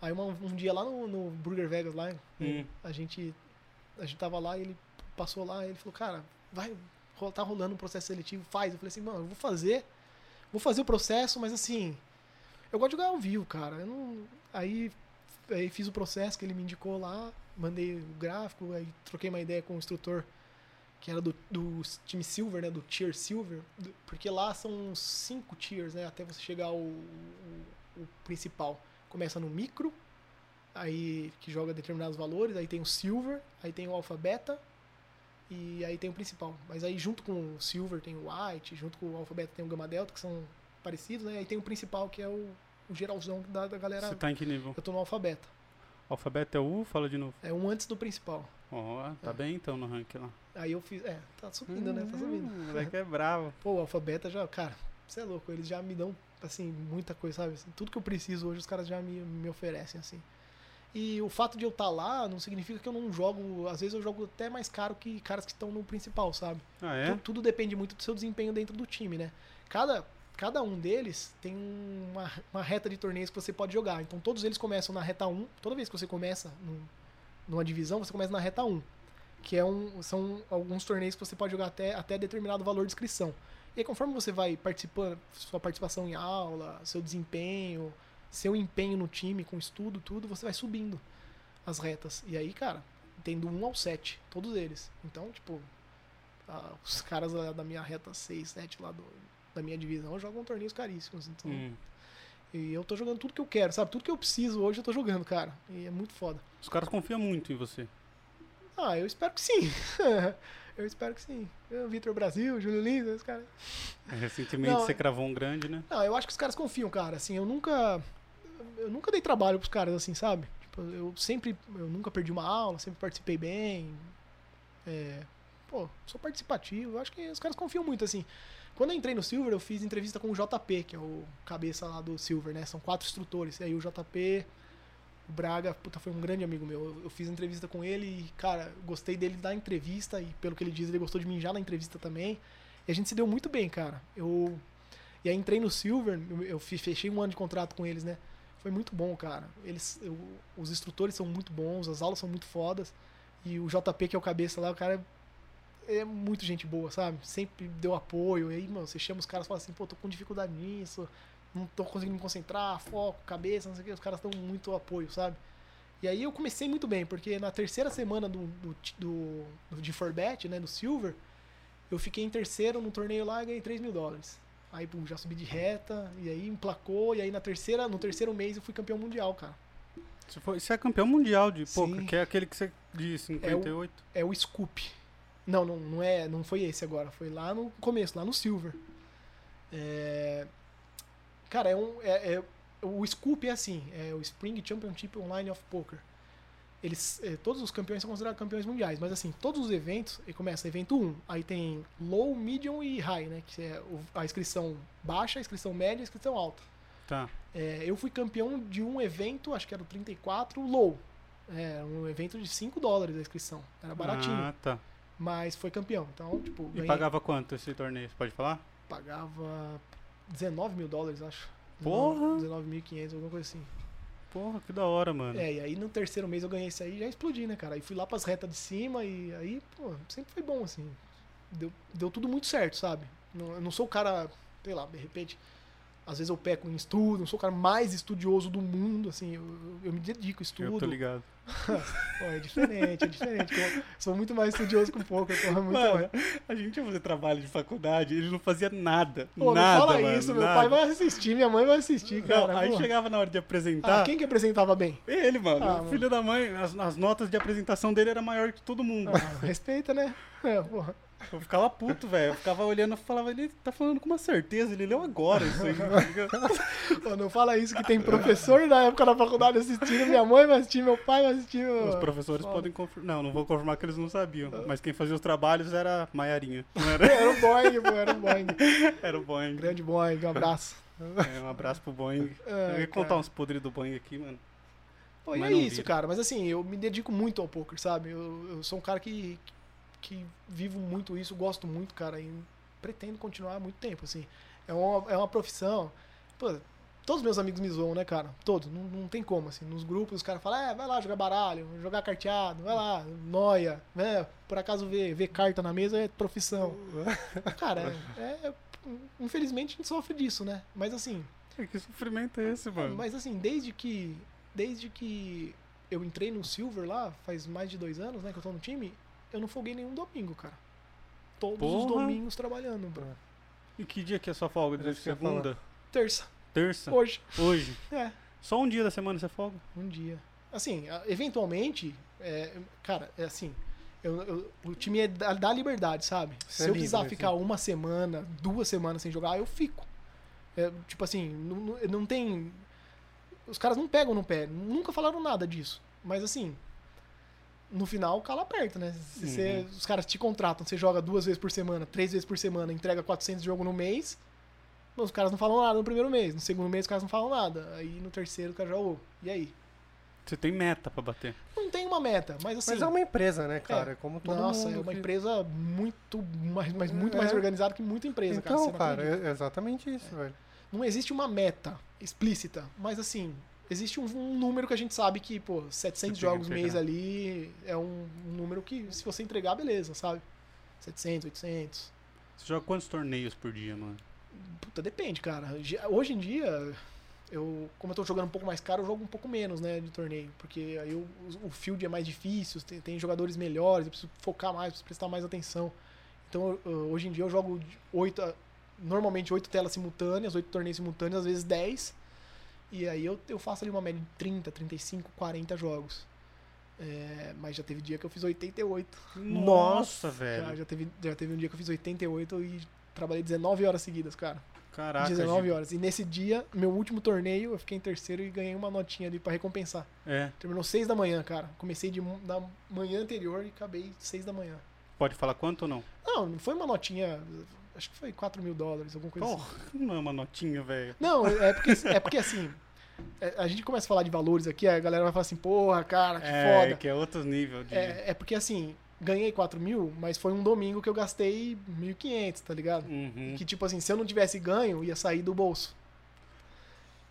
Speaker 3: Aí uma, um dia lá no, no Burger Vegas lá,
Speaker 2: Hum.
Speaker 3: a gente. A gente tava lá e ele passou lá e ele falou, cara, vai, tá rolando um processo seletivo, faz. Eu falei assim, mano, eu vou fazer. Vou fazer o processo, mas assim. Eu gosto de jogar ao vivo, cara. Não. Aí, aí fiz o processo que ele me indicou lá, mandei o gráfico, aí troquei uma ideia com o instrutor que era do, do time Silver, né? Do Tier Silver. porque lá são cinco tiers, né? Até você chegar ao, o, o principal. Começa no micro, aí que joga determinados valores, aí tem o Silver, aí tem o Alpha Beta e aí tem o principal. Mas aí junto com o Silver tem o White, junto com o Alpha Beta tem o Gamma Delta, que são parecidos, né? Aí tem o principal que é o, o geralzão da, da galera.
Speaker 2: Você tá em que nível?
Speaker 3: Eu tô no Alpha Beta.
Speaker 2: Alfabeto é U? Fala de novo.
Speaker 3: É um antes do principal.
Speaker 2: Ó, tá
Speaker 3: É.
Speaker 2: bem então no ranking lá.
Speaker 3: Aí eu fiz. É, tá subindo, né? Tá subindo.
Speaker 2: Hum, O moleque é bravo.
Speaker 3: Pô, o Alpha Beta já, cara, você é louco, eles já me dão, assim, muita coisa, sabe? Assim, tudo que eu preciso hoje os caras já me, me oferecem, assim. E o fato de eu estar lá não significa que eu não jogo, às vezes eu jogo até mais caro que caras que estão no principal, sabe?
Speaker 2: Ah, é?
Speaker 3: Tu- Tudo depende muito do seu desempenho dentro do time, né? Cada, cada um deles tem uma, uma reta de torneios que você pode jogar. Então todos eles começam na reta 1. Toda vez que você começa num- numa divisão, você começa na reta 1. Que é um, são alguns torneios que você pode jogar até, até determinado valor de inscrição. E aí, conforme você vai participando, sua participação em aula, seu desempenho, seu empenho no time, com estudo, tudo, você vai subindo as retas. E aí, cara, tem do 1 ao 7, todos eles. Então, tipo, ah, os caras lá da minha reta 6, 7 lá do, da minha divisão jogam torneios caríssimos. Então,
Speaker 2: Hum.
Speaker 3: E eu tô jogando tudo que eu quero, sabe? Tudo que eu preciso hoje eu tô jogando, cara. E é muito foda.
Speaker 2: Os caras confiam muito em você.
Speaker 3: Ah, eu espero que sim. eu espero que sim. Vitor Brasil, Júlio Lins, esses caras.
Speaker 2: Recentemente
Speaker 3: Não,
Speaker 2: você cravou um grande, né?
Speaker 3: Não, eu acho que os caras confiam, cara. Assim, eu nunca. Eu nunca dei trabalho pros caras, assim, sabe? Tipo, eu sempre. Eu nunca perdi uma aula, sempre participei bem. É, pô, sou participativo. Acho que os caras confiam muito, assim. Quando eu entrei no Silver, eu fiz entrevista com o JP, que é o cabeça lá do Silver, né? São quatro instrutores. E aí o JP, o Braga, puta, foi um grande amigo meu. Eu, eu fiz entrevista com ele e, cara, gostei dele da entrevista e, pelo que ele diz, ele gostou de mim já na entrevista também. E a gente se deu muito bem, cara. Eu. E aí entrei no Silver, eu, fechei um ano de contrato com eles, né? Foi muito bom, cara. Eles, eu- os instrutores são muito bons, as aulas são muito fodas. E o JP, que é o cabeça lá, o cara é, é muito gente boa, sabe? Sempre deu apoio. E aí, mano, você chama os caras e fala assim, pô, tô com dificuldade nisso, não tô conseguindo me concentrar, foco, cabeça, não sei o que. Os caras dão muito apoio, sabe? E aí eu comecei muito bem, porque na terceira semana do, do, do, do de Forbet, né, do Silver, eu fiquei em terceiro no torneio lá e ganhei 3 mil dólares. Aí, pum, já subi de reta, e aí emplacou, e aí na terceira, no terceiro mês eu fui campeão mundial, cara.
Speaker 2: Você, foi, você é campeão mundial de
Speaker 3: Sim.
Speaker 2: poker, que é aquele que você de 58.
Speaker 3: É o Scoop. Não, não, não é, não foi esse agora, foi lá no começo, lá no Silver. É, Cara, é um é, é- o Scoop é assim, é o Spring Championship Online of Poker. Eles, é, todos os campeões são considerados campeões mundiais, mas assim, todos os eventos, e começa evento 1, aí tem low, medium e high, né, que é a inscrição baixa, a inscrição média e a inscrição alta.
Speaker 2: Tá.
Speaker 3: É, eu fui campeão de um evento, acho que era o 34, low. É, um evento de 5 dólares a inscrição. Era baratinho.
Speaker 2: Ah, tá.
Speaker 3: Mas foi campeão. Então, tipo,
Speaker 2: E
Speaker 3: ganhei-
Speaker 2: pagava quanto esse torneio? Você pode falar?
Speaker 3: pagava 19 mil dólares, acho.
Speaker 2: Porra!
Speaker 3: 19.500, alguma coisa assim.
Speaker 2: Porra, que da hora, mano.
Speaker 3: É, e aí no terceiro mês eu ganhei isso aí e já explodi, né, cara? Aí fui lá pras retas de cima e aí, pô, sempre foi bom, assim. Deu, deu tudo muito certo, sabe? Não, eu não sou o cara, sei lá, de repente, Às vezes eu peco em estudo, não sou o cara mais estudioso do mundo, assim, eu, eu me dedico ao estudo.
Speaker 2: Eu tô ligado.
Speaker 3: Pô, é diferente, é diferente. Eu sou muito mais estudioso com pouco, porra, muito
Speaker 2: Mano,
Speaker 3: mais.
Speaker 2: a gente ia fazer trabalho de faculdade, ele não fazia nada.
Speaker 3: Pô,
Speaker 2: nada,
Speaker 3: não fala
Speaker 2: mano,
Speaker 3: isso, meu
Speaker 2: nada.
Speaker 3: pai vai assistir, minha mãe vai assistir,
Speaker 2: Não,
Speaker 3: cara.
Speaker 2: aí
Speaker 3: porra.
Speaker 2: chegava na hora de apresentar.
Speaker 3: Ah, quem que apresentava bem?
Speaker 2: Ele, mano,
Speaker 3: Ah,
Speaker 2: o filho da mãe, as, as notas de apresentação dele era maior que todo mundo.
Speaker 3: Ah, respeita, né? É, porra.
Speaker 2: Eu ficava puto, velho. Eu ficava olhando e falava, ele tá falando com uma certeza, ele leu agora isso aí. tá?
Speaker 3: Pô, não fala isso que tem professor da época da faculdade assistindo, minha mãe vai assistir, meu pai vai assistir. meu-
Speaker 2: Os professores
Speaker 3: Foda.
Speaker 2: podem confirmar. Não, não vou confirmar que eles não sabiam. Mas quem fazia os trabalhos era a Maiarinha. Era?
Speaker 3: Era o Boeing, pô, era o Boeing.
Speaker 2: Era o Boeing.
Speaker 3: Grande Boeing, um abraço.
Speaker 2: É, um abraço pro Boeing.
Speaker 3: É,
Speaker 2: eu ia contar
Speaker 3: cara.
Speaker 2: uns podres do Boeing aqui, mano.
Speaker 3: Pô, e é isso,
Speaker 2: vira.
Speaker 3: cara. Mas assim, eu me dedico muito ao poker, sabe? Eu, eu sou um cara que, que vivo muito isso, gosto muito, cara, e pretendo continuar há muito tempo, assim. É uma, é uma profissão. Pô, todos meus amigos me zoam, né, cara? Todos. Não, não tem como, assim. Nos grupos os caras falam, é, vai lá jogar baralho, jogar carteado, vai lá, noia, né? Por acaso ver, ver carta na mesa é profissão. Cara, é, é- Infelizmente a gente sofre disso, né? Mas assim,
Speaker 2: Que sofrimento é esse, mano?
Speaker 3: mas assim, desde que. Desde que eu entrei no Silver lá, faz mais de dois anos, né, que eu tô no time, eu não folguei nenhum domingo, cara. Todos os
Speaker 2: Porra.
Speaker 3: domingos trabalhando, bro.
Speaker 2: E que dia que é sua folga? De segunda?
Speaker 3: Terça,
Speaker 2: Terça?
Speaker 3: hoje.
Speaker 2: Hoje?
Speaker 3: É,
Speaker 2: Só um dia da semana você folga?
Speaker 3: um dia. Assim, a- eventualmente, é, cara, é assim. eu- eu- o time é da, da liberdade, sabe?
Speaker 1: Você
Speaker 3: Se
Speaker 1: é
Speaker 3: eu
Speaker 1: livre,
Speaker 3: precisar
Speaker 1: assim.
Speaker 3: ficar uma semana, duas semanas sem jogar, eu fico. É, tipo assim, não- não tem. Os caras não pegam no pé, nunca falaram nada disso. Mas assim, no final o calo aperta, né? Se você-
Speaker 2: Uhum.
Speaker 3: os caras te contratam, você joga duas vezes por semana, três vezes por semana, entrega 400 jogos no mês, os caras não falam nada no primeiro mês. No segundo mês os caras não falam nada. Aí no terceiro o cara já, ô, e aí?
Speaker 2: Você tem meta pra bater.
Speaker 3: Não tem uma meta, mas assim.
Speaker 1: Mas é uma empresa, né, cara? Como todo
Speaker 3: Nossa,
Speaker 1: mundo.
Speaker 3: é uma
Speaker 1: que-
Speaker 3: empresa muito mais, mas muito
Speaker 1: É.
Speaker 3: mais organizada que muita empresa, cara. você
Speaker 1: Então,
Speaker 3: não
Speaker 1: cara,
Speaker 3: acredita.
Speaker 1: é exatamente isso, velho.
Speaker 3: Não existe uma meta explícita, mas assim, existe um, um número que a gente sabe que, pô, 700
Speaker 2: Você tem que
Speaker 3: jogos mês ali é um, um número que, se você entregar, beleza, sabe? 700, 800.
Speaker 2: Você joga quantos torneios por dia, mano?
Speaker 3: Puta, depende, cara. Hoje em dia, eu, como eu tô jogando um pouco mais caro, eu jogo um pouco menos, né, de torneio. Porque aí o, o field é mais difícil, tem, tem jogadores melhores, eu preciso focar mais, preciso prestar mais atenção. Então, hoje em dia eu jogo de oito, a- normalmente oito telas simultâneas, oito torneios simultâneos, às vezes 10. E aí eu, eu faço ali uma média de 30, 35, 40 jogos. É, mas já teve dia que eu fiz 88.
Speaker 2: Nossa,
Speaker 3: Já,
Speaker 2: velho.
Speaker 3: já, teve, já teve um dia que eu fiz 88 e trabalhei 19 horas seguidas, cara.
Speaker 2: Caraca.
Speaker 3: 19
Speaker 2: Giba.
Speaker 3: horas. E nesse dia, meu último torneio, eu fiquei em terceiro e ganhei uma notinha ali pra recompensar.
Speaker 2: É.
Speaker 3: Terminou 6 da manhã, cara. Comecei de, na manhã anterior e acabei 6 da manhã.
Speaker 2: Pode falar quanto ou não?
Speaker 3: Não, não foi uma notinha. Acho que foi 4 mil dólares, alguma coisa assim.
Speaker 2: Porra, não é uma notinha, velho.
Speaker 3: Não, é porque, é porque assim. É- A gente começa a falar de valores aqui, a galera vai falar assim, porra, cara, que
Speaker 2: É,
Speaker 3: foda.
Speaker 2: que é outro nível de...
Speaker 3: É, é porque assim, ganhei 4 mil, mas foi um domingo que eu gastei 1.500, tá ligado?
Speaker 2: Uhum.
Speaker 3: Que, tipo assim, se eu não tivesse ganho, ia sair do bolso.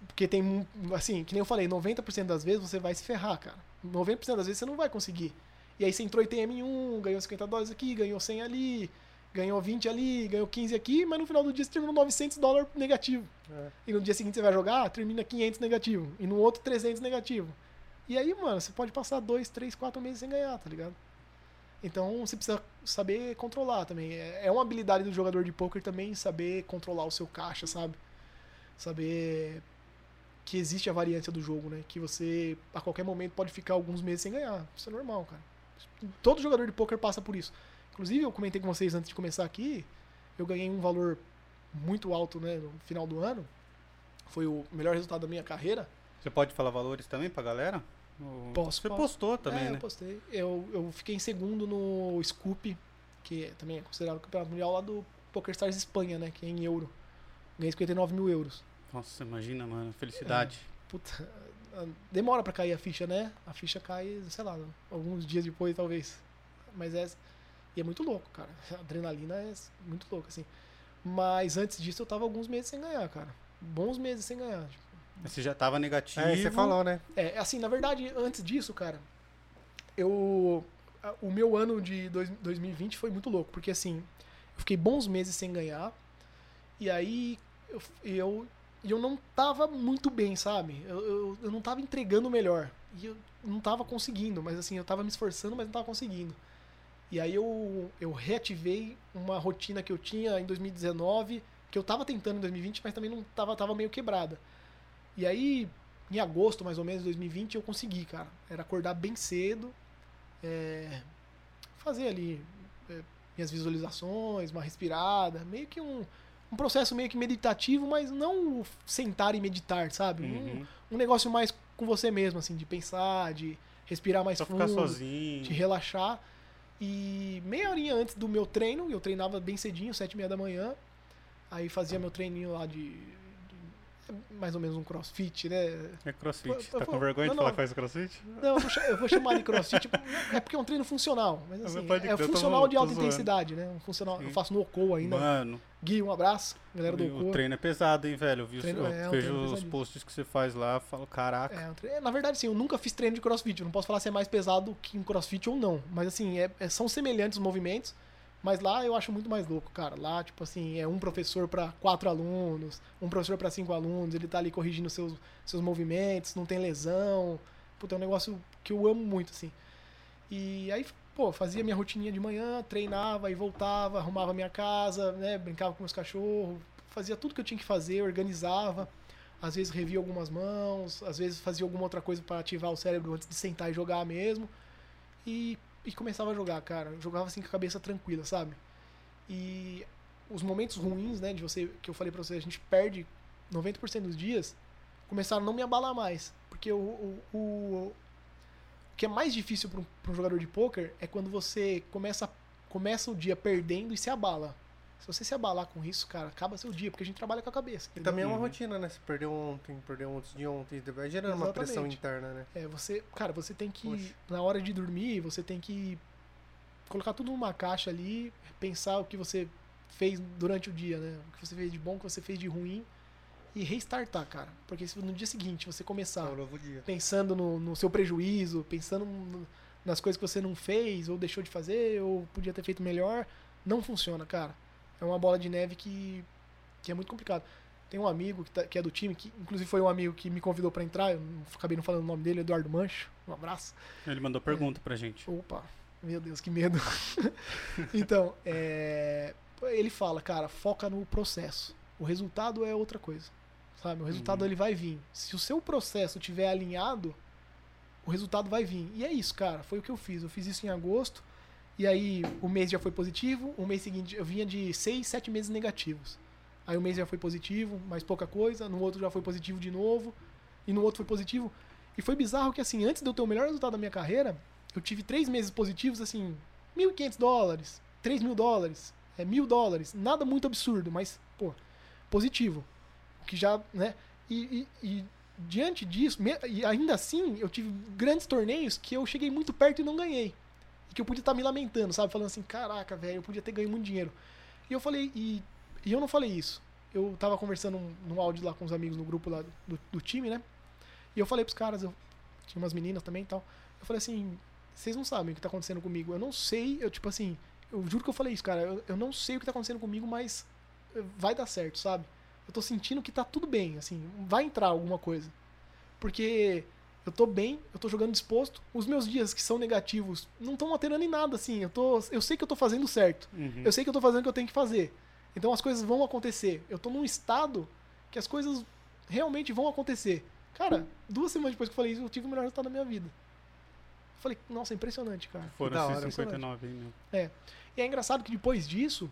Speaker 3: Porque tem, assim, que nem eu falei, 90% das vezes você vai se ferrar, cara. 90% das vezes você não vai conseguir. E aí você entrou em um, ganhou 50 dólares aqui, ganhou 100 ali, ganhou 20 ali, ganhou 15 aqui, mas no final do dia você terminou 900 dólares negativo.
Speaker 1: É.
Speaker 3: E no dia seguinte você vai jogar, termina 500 negativo. E no outro 300 negativo. E aí, mano, você pode passar 2, 3, 4 meses sem ganhar, tá ligado? Então você precisa saber controlar também. É é uma habilidade do jogador de poker também saber controlar o seu caixa, sabe? Saber que existe a variância do jogo, né? Que você a qualquer momento pode ficar alguns meses sem ganhar. Isso é normal, cara. Todo jogador de poker passa por isso. Inclusive, eu comentei com vocês antes de começar aqui, eu ganhei um valor muito alto, né, no final do ano. Foi o melhor resultado da minha carreira.
Speaker 2: Você pode falar valores também pra galera?
Speaker 3: Posso,
Speaker 2: Você
Speaker 3: posso.
Speaker 2: postou também,
Speaker 3: é,
Speaker 2: né?
Speaker 3: eu postei. Eu, eu fiquei em segundo no Scoop, que é- também é considerado o campeonato mundial lá do PokerStars Espanha, né? Que é em euro. Ganhei 59 mil euros.
Speaker 2: Nossa, imagina, mano. Felicidade.
Speaker 3: Puta, demora pra cair a ficha, né? A ficha cai, sei lá, alguns dias depois, talvez. Mas é. E é muito louco, cara. A adrenalina é muito louca, assim. Mas antes disso eu tava alguns meses sem ganhar, cara. Bons meses sem ganhar. tipo.
Speaker 2: Você já tava negativo.
Speaker 1: É, você falou, né?
Speaker 3: É, assim, na verdade, antes disso, cara, eu. O meu ano de dois- 2020 foi muito louco, porque assim, eu fiquei bons meses sem ganhar, e aí eu, eu e eu não tava muito bem, sabe? Eu, eu, eu não tava entregando o melhor. E eu não tava conseguindo, mas assim, eu tava me esforçando, mas não tava conseguindo. E aí eu, eu reativei uma rotina que eu tinha em 2019, que eu tava tentando em 2020, mas também não tava, tava meio quebrada. E aí, em agosto mais ou menos de 2020, eu consegui, cara. Era acordar bem cedo, é, fazer ali é, minhas visualizações, uma respirada, meio que um, um processo meio que meditativo, mas não sentar e meditar, sabe?
Speaker 2: Uhum.
Speaker 3: Um, um negócio mais com você mesmo, assim, de pensar, de respirar mais
Speaker 2: Só
Speaker 3: fundo,
Speaker 2: ficar sozinho.
Speaker 3: de relaxar. E meia horinha antes do meu treino, eu treinava bem cedinho, sete e meia da manhã. Aí fazia meu treininho lá de, mais ou menos um crossfit, né?
Speaker 2: É crossfit.
Speaker 3: Pô,
Speaker 2: Tá
Speaker 3: pô,
Speaker 2: com vergonha
Speaker 3: não,
Speaker 2: de falar que faz crossfit?
Speaker 3: Não, eu vou, cha- eu vou chamar de crossfit. tipo, é porque é um treino funcional. Mas assim, é
Speaker 2: crer, eu tô-
Speaker 3: funcional de alta intensidade, né? Um funcional,
Speaker 2: Sim.
Speaker 3: eu faço no Ocou ainda.
Speaker 2: Mano,
Speaker 3: Gui, um abraço. Galera do
Speaker 2: o
Speaker 3: Ocou.
Speaker 2: treino é pesado, hein, velho? Eu, vi os-
Speaker 3: Treino-
Speaker 2: eu
Speaker 3: é, um
Speaker 2: vejo
Speaker 3: treino
Speaker 2: os
Speaker 3: pesadíssimo.
Speaker 2: posts que você faz lá, falo, caraca.
Speaker 3: É, um tre- na verdade, sim, eu nunca fiz treino de crossfit. Eu não posso falar se é mais pesado que um crossfit ou não. Mas assim, é- é- são semelhantes os movimentos. Mas lá eu acho muito mais louco, cara. Lá, tipo assim, é um professor para quatro alunos, um professor para cinco alunos, ele tá ali corrigindo seus, seus movimentos, não tem lesão. Puta, é um negócio que eu amo muito, assim. E aí, pô, fazia minha rotininha de manhã, treinava e voltava, arrumava minha casa, né, brincava com meus cachorros, fazia tudo que eu tinha que fazer, organizava. Às vezes revia algumas mãos, às vezes fazia alguma outra coisa para ativar o cérebro antes de sentar e jogar mesmo. E, e começava a jogar, cara. Eu jogava assim com a cabeça tranquila, sabe? E os momentos ruins, né, de você, que eu falei pra você, a gente perde 90% dos dias, começaram a não me abalar mais. Porque o, o, o, o que é mais difícil para um, um jogador de pôquer é quando você começa, começa o dia perdendo e se abala. Se você se abalar com isso, cara, acaba seu dia, porque a gente trabalha com a cabeça.
Speaker 1: E
Speaker 3: entendeu?
Speaker 1: também é uma
Speaker 2: Uhum.
Speaker 1: rotina, né? Se perdeu ontem, perdeu antes de ontem, vai gerando uma pressão
Speaker 3: Exatamente.
Speaker 1: interna, né?
Speaker 3: É, você, cara, você tem que,
Speaker 1: Poxa.
Speaker 3: na hora de dormir, você tem que colocar tudo numa caixa ali, pensar o que você fez durante o dia, né? O que você fez de bom, o que você fez de ruim e restartar, cara. Porque se no dia seguinte você
Speaker 1: É
Speaker 3: começar
Speaker 1: um novo dia.
Speaker 3: pensando no, no seu prejuízo, pensando no- nas coisas que você não fez, ou deixou de fazer, ou podia ter feito melhor, não funciona, cara. É uma bola de neve que, que é muito complicado. Tem um amigo que, tá- que é do time, que inclusive foi um amigo que me convidou pra entrar, eu não- acabei não falando o nome dele, Eduardo Mancho. Um abraço.
Speaker 2: Ele mandou pergunta pra gente.
Speaker 3: Opa, meu Deus, que medo. então, é, ele fala, cara, foca no processo. O resultado é outra coisa. Sabe? O resultado
Speaker 2: Uhum.
Speaker 3: ele vai vir. Se o seu processo estiver alinhado, o resultado vai vir. E é isso, cara. Foi o que eu fiz. Eu fiz isso em agosto. E aí o mês já foi positivo. O mês seguinte eu vinha de seis, sete meses negativos. Aí o mês já foi positivo, mais pouca coisa. No outro já foi positivo de novo. E no outro foi positivo. E foi bizarro que, assim, antes de eu ter o melhor resultado da minha carreira, eu tive três meses positivos, assim, 1.500 dólares, 3 mil dólares, é, mil dólares. Nada muito absurdo, mas, pô, positivo. Que já, né? E, e- e diante disso, me- e ainda assim, eu tive grandes torneios que eu cheguei muito perto e não ganhei. E que eu podia estar me lamentando, sabe? Falando assim, caraca, velho, eu podia ter ganho muito dinheiro. E eu falei, e, e eu não falei isso. Eu tava conversando no áudio lá com os amigos no grupo lá do, do time, né? E eu falei pros caras, eu tinha umas meninas também e tal. Eu falei assim, vocês não sabem o que tá acontecendo comigo. Eu não sei, eu tipo assim, eu juro que eu falei isso, cara. Eu, eu não sei o que tá acontecendo comigo, mas eh, vai dar certo, sabe? Eu tô sentindo que tá tudo bem, assim, vai entrar alguma coisa. Porque eu tô bem, eu tô jogando disposto. Os meus dias que são negativos não estão alterando em nada, assim. Eu, tô, eu sei que eu tô fazendo certo.
Speaker 2: Uhum.
Speaker 3: Eu sei que eu tô fazendo o que eu tenho que fazer. Então as coisas vão acontecer. Eu tô num estado que as coisas realmente vão acontecer. Cara, duas semanas depois que eu falei isso, eu tive o melhor resultado da minha vida. Eu falei, nossa, é impressionante, cara.
Speaker 2: Foram
Speaker 1: da
Speaker 2: esses
Speaker 1: hora,
Speaker 2: 59 aí, meu.
Speaker 3: E é engraçado que depois disso,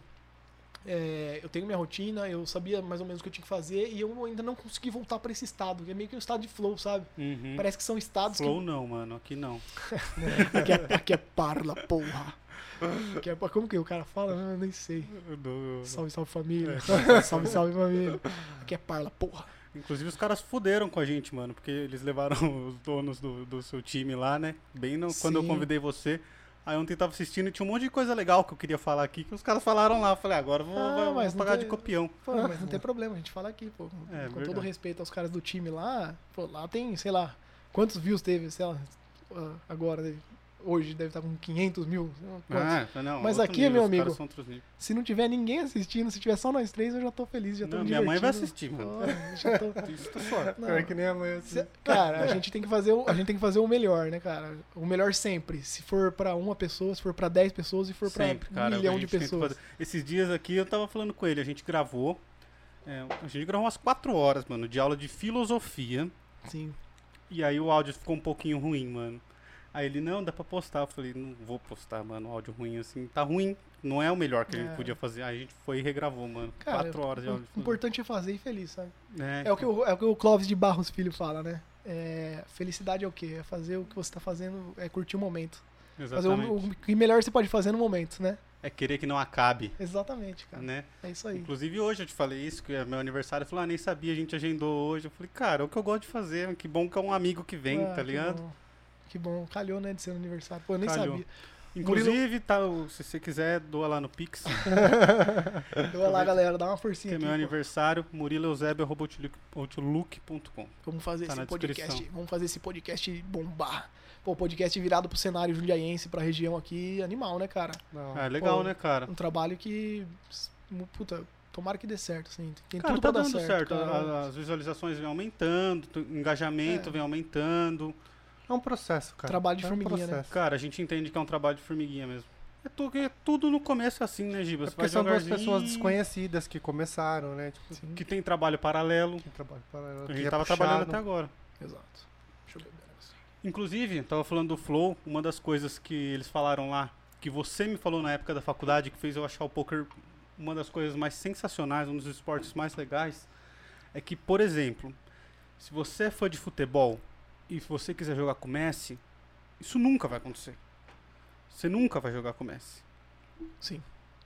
Speaker 3: é, eu tenho minha rotina, eu sabia mais ou menos o que eu tinha que fazer e eu ainda não consegui voltar pra esse estado. que É meio que um estado de flow, sabe?
Speaker 2: Uhum.
Speaker 3: Parece que são estados
Speaker 2: Flow não, mano. Aqui não.
Speaker 3: que. Aqui é, aqui é parla, porra. Aqui é, como que o cara fala? Eu nem sei. Salve, salve família. salve, salve família. Aqui é parla, porra.
Speaker 2: Inclusive os caras fuderam com a gente, mano, porque eles levaram os donos do, do seu time lá, né? Bem no- quando eu convidei você. Aí ontem tava assistindo e tinha um monte de coisa legal que eu queria falar aqui, que os caras falaram lá. Eu falei, agora eu vou,
Speaker 3: Ah,
Speaker 2: vou- vou pagar
Speaker 3: tem-
Speaker 2: de copião.
Speaker 3: Pô, mas não tem problema, a gente fala aqui, pô.
Speaker 2: É,
Speaker 3: com
Speaker 2: verdade.
Speaker 3: todo respeito aos caras do time lá, pô, lá tem, sei lá, quantos views teve, sei lá, ah, agora? Hoje deve estar com 500 mil.
Speaker 2: Ah, não,
Speaker 3: Mas aqui,
Speaker 2: nível,
Speaker 3: meu amigo. Se não tiver ninguém assistindo, se tiver só nós três, eu já tô feliz, já tô
Speaker 2: Não,
Speaker 3: me
Speaker 2: minha mãe vai assistir, mano.
Speaker 3: Pô, já tô-
Speaker 2: Isso tá suave.
Speaker 3: Não,
Speaker 1: Pior que nem a mãe. assim.
Speaker 3: Cara, a gente tem que fazer o, a gente tem que fazer o melhor, né, cara? O melhor sempre. Se for pra uma pessoa, se for pra 10 pessoas, se for pra
Speaker 2: Sempre,
Speaker 3: um
Speaker 2: cara.
Speaker 3: milhão de pessoas.
Speaker 2: Esses dias aqui eu tava falando com ele, a gente gravou. é, a gente gravou umas 4 horas, mano, de aula de filosofia.
Speaker 3: Sim.
Speaker 2: E aí o áudio ficou um pouquinho ruim, mano. Aí ele, não, dá pra postar. Eu falei, não vou postar, mano, áudio ruim assim. Tá ruim. Não é o melhor que a gente
Speaker 3: É.
Speaker 2: podia fazer. Aí a gente foi e regravou, mano.
Speaker 3: Cara,
Speaker 2: 4 horas de áudio.
Speaker 3: O importante é fazer e feliz, sabe?
Speaker 2: É,
Speaker 3: É o que o, é o, que o Clóvis de Barros Filho fala, né? É, felicidade é o quê? É fazer o que você tá fazendo, é curtir o momento. Fazer
Speaker 2: Exatamente.
Speaker 3: o, o que melhor você pode fazer no momento, né?
Speaker 2: É querer que não acabe,
Speaker 3: Exatamente, cara.
Speaker 2: né?
Speaker 3: É isso aí.
Speaker 2: Inclusive hoje eu te falei isso, que é meu aniversário. Eu falei, ah, nem sabia, a gente agendou hoje. Eu falei, cara, é o que eu gosto de fazer. Que bom que é um amigo que vem,
Speaker 3: Ah,
Speaker 2: tá ligado?
Speaker 3: bom. Que bom. Calhou, né, de ser no aniversário. Pô, eu nem
Speaker 2: Calhou.
Speaker 3: sabia.
Speaker 2: Inclusive, tá, se você quiser, doa lá no Pix,
Speaker 3: Então, lá, galera, dá uma forcinha
Speaker 2: que é
Speaker 3: aqui.
Speaker 2: meu
Speaker 3: pô.
Speaker 2: aniversário, murileusebio.outlook.com.
Speaker 3: Vamos fazer
Speaker 2: Tá
Speaker 3: esse podcast.
Speaker 2: descrição.
Speaker 3: Vamos fazer esse podcast bombar. Pô, podcast virado pro cenário jundiaense, pra região aqui, animal, né, cara?
Speaker 1: Não.
Speaker 2: Ah, legal,
Speaker 3: Pô,
Speaker 2: né, cara?
Speaker 3: Um trabalho que. Puta, tomara que dê certo, assim. Tem
Speaker 2: Cara,
Speaker 3: tudo
Speaker 2: tá
Speaker 3: pra dar
Speaker 2: dando
Speaker 3: certo.
Speaker 2: certo. As visualizações vêm aumentando, o engajamento
Speaker 3: É.
Speaker 2: vem aumentando.
Speaker 1: É um processo, cara.
Speaker 3: Trabalho de
Speaker 1: é um
Speaker 3: formiguinha, né?
Speaker 1: processo.
Speaker 2: Cara, a gente entende que é um trabalho de formiguinha mesmo. É, tu- é tudo no começo é assim, né, Giba?
Speaker 1: É porque são duas pessoas desconhecidas que começaram, né? Tipo,
Speaker 3: Sim,
Speaker 2: Que tem trabalho paralelo.
Speaker 1: que trabalho paralelo,
Speaker 2: A
Speaker 1: que
Speaker 2: gente
Speaker 1: é
Speaker 2: tava trabalhando
Speaker 1: puxado.
Speaker 2: até agora.
Speaker 3: exato. Deixa eu beber um.
Speaker 2: Inclusive, tava falando do Flow, uma das coisas que eles falaram lá, que você me falou na época da faculdade, que fez eu achar o poker uma das coisas mais sensacionais, um dos esportes mais legais, é que, por exemplo, se você é fã de futebol e se você quiser jogar com o Messi, isso nunca vai acontecer. Você nunca vai jogar com o Messi.
Speaker 3: Sim.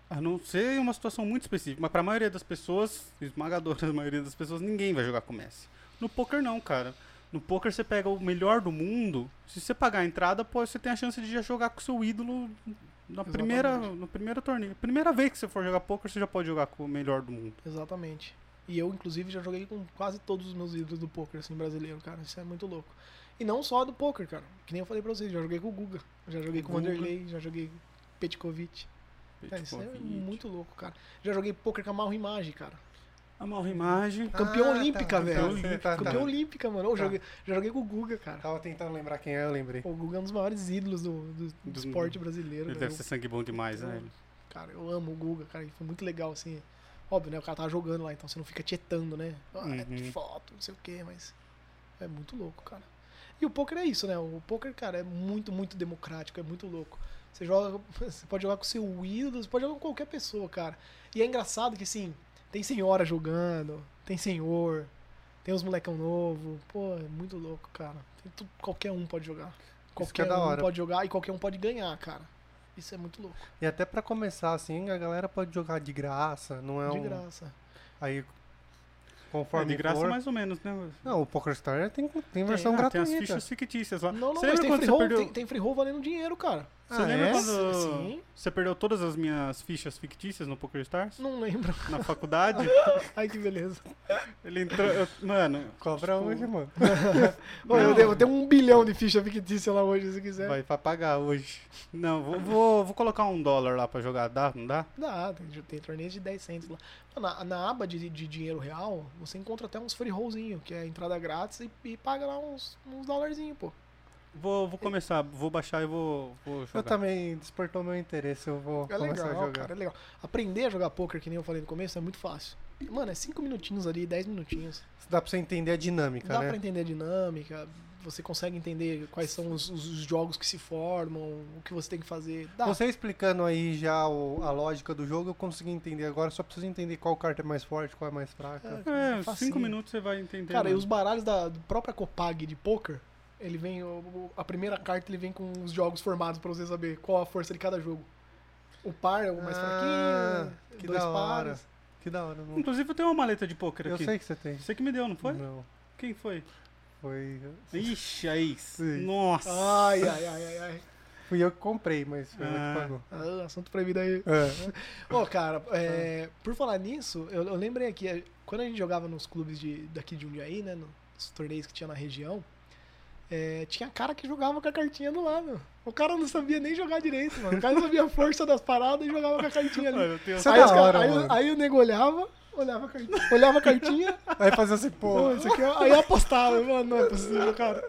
Speaker 2: A não ser uma situação muito específica. Mas pra maioria das pessoas, esmagadora maioria das pessoas, ninguém vai jogar com o Messi. No poker não, cara. No poker você pega o melhor do mundo. Se você pagar a entrada, pô, você tem a chance de já jogar com o seu ídolo na primeira, no primeiro torneio. Primeira vez que você for jogar poker, você já pode jogar com o melhor do mundo.
Speaker 3: Exatamente. E eu, inclusive, já joguei com quase todos os meus ídolos do poker, assim, brasileiro, cara. Isso é muito louco. E não só do poker, cara. Que nem eu falei pra vocês, já joguei com o Guga. Já joguei com o. Vanderlei, já joguei com o Petkovic. É, isso é
Speaker 2: Petkovic.
Speaker 3: muito louco, cara. Já joguei poker com a Malro Imagem, cara.
Speaker 2: A Malra Imagem.
Speaker 3: Campeão
Speaker 1: Ah,
Speaker 3: olímpica,
Speaker 1: tá,
Speaker 3: velho.
Speaker 1: tá, tá, tá.
Speaker 3: Campeão olímpica, mano. Eu
Speaker 1: Tá.
Speaker 3: joguei, já joguei com o Guga, cara.
Speaker 1: Tava tentando lembrar quem é, eu lembrei.
Speaker 3: O Guga é um dos maiores ídolos do, do, do
Speaker 2: Do-
Speaker 3: esporte brasileiro.
Speaker 2: Ele
Speaker 3: né?
Speaker 2: deve ser sangue bom demais, né?
Speaker 3: Cara, eu amo o Guga, cara. e Foi muito legal, assim. Óbvio, né? O cara tava jogando lá, então você não fica tietando, né? Ah, é de
Speaker 2: Uhum.
Speaker 3: foto, não sei o quê, mas. É muito louco, cara. E o poker é isso, né? O poker, cara, é muito, muito democrático, é muito louco. Você joga. Você pode jogar com seu ídolo, você pode jogar com qualquer pessoa, cara. E é engraçado que, assim, tem senhora jogando, tem senhor, tem os molecão novo. Pô, é muito louco, cara. Tudo, qualquer um pode jogar.
Speaker 1: que
Speaker 3: Qualquer
Speaker 1: é da
Speaker 3: um
Speaker 1: hora.
Speaker 3: pode jogar e qualquer um pode ganhar, cara. Isso é muito louco.
Speaker 1: E até pra começar, assim, a galera pode jogar de graça, não é
Speaker 3: De
Speaker 1: um...
Speaker 3: graça.
Speaker 1: Aí,
Speaker 2: É
Speaker 1: conforme
Speaker 2: de graça
Speaker 1: for...
Speaker 2: mais ou menos, né?
Speaker 1: Não, o PokerStar tem, tem versão
Speaker 2: Ah,
Speaker 1: gratuita.
Speaker 2: Tem as fichas fictícias lá.
Speaker 3: Não, não,
Speaker 2: você
Speaker 3: mas tem free, roll,
Speaker 2: perdeu...
Speaker 3: tem, tem free roll valendo dinheiro, cara.
Speaker 2: Você
Speaker 1: Ah,
Speaker 2: lembra
Speaker 1: é?
Speaker 2: quando
Speaker 3: Sim.
Speaker 2: você perdeu todas as minhas fichas fictícias no PokerStars?
Speaker 3: Não lembro.
Speaker 2: Na faculdade?
Speaker 3: Ai, que beleza.
Speaker 2: Ele entrou. eu- mano,
Speaker 1: Cobra
Speaker 2: Tipo,
Speaker 1: hoje, mano.
Speaker 3: Ô, eu, eu tenho um bilhão de ficha fictícia lá hoje, se quiser.
Speaker 2: vai pra pagar hoje. Não, vou, vou, vou colocar um dólar lá pra jogar. Dá? Não dá?
Speaker 3: Dá, tem, tem torneios de 10 centos lá. Na, na aba de, de dinheiro real, você encontra até uns free rollzinho, que é entrada grátis e, e paga lá uns, uns dólarzinhos, pô.
Speaker 2: Vou, vou começar, vou baixar e vou, vou jogar.
Speaker 1: Eu também despertou meu interesse, eu vou
Speaker 3: É
Speaker 1: começar a
Speaker 3: legal,
Speaker 1: jogar.
Speaker 3: cara, é legal. Aprender a jogar poker, que nem eu falei no começo, é muito fácil. Mano, é 5 minutinhos ali, 10 minutinhos.
Speaker 1: Dá pra você entender a dinâmica,
Speaker 3: Dá
Speaker 1: né?
Speaker 3: pra entender a dinâmica, você consegue entender quais são os, os- os jogos que se formam, o que você tem que fazer. Dá.
Speaker 1: Você explicando aí já o- a lógica do jogo, eu consegui entender agora. Só preciso entender qual carta é mais forte, qual é mais fraca.
Speaker 2: É,
Speaker 3: facinho.
Speaker 2: cinco minutos você vai entender.
Speaker 3: Cara, e os baralhos da própria Copag de poker, ele vem. A primeira carta ele vem com os jogos formados pra você saber qual a força de cada jogo. O par é o mais
Speaker 1: Ah,
Speaker 3: fraquinho,
Speaker 1: que
Speaker 3: dois
Speaker 1: da hora.
Speaker 3: pares.
Speaker 1: Que da hora. Não...
Speaker 2: Inclusive eu tenho uma maleta de pôquer
Speaker 1: Eu
Speaker 2: aqui.
Speaker 1: sei que você tem.
Speaker 2: Você que me deu, não foi?
Speaker 1: Não,
Speaker 2: Quem foi?
Speaker 1: foi.
Speaker 2: Ixi, aí.
Speaker 1: Sim.
Speaker 2: Nossa.
Speaker 3: Ai, ai, ai, ai, ai.
Speaker 1: Fui eu que comprei, mas foi
Speaker 2: Ah.
Speaker 1: que pagou.
Speaker 3: Ah, assunto proibido aí.
Speaker 1: É.
Speaker 3: Ô, cara, é, por falar nisso, eu, eu lembrei aqui, é, quando a gente jogava nos clubes de, daqui de Jundiaí, né, nos torneios que tinha na região, é, tinha cara que jogava com a cartinha do lado. O cara não sabia nem jogar direito, mano. O cara não sabia a força das paradas e jogava com a cartinha ali.
Speaker 2: Mano,
Speaker 1: é
Speaker 3: Aí, cara-
Speaker 1: hora,
Speaker 3: aí- aí o nego olhava, olhava a cartinha, olhava a cartinha,
Speaker 1: Aí fazia assim, pô.
Speaker 3: pô, isso aqui é- aí apostava, mano, não é possível, cara.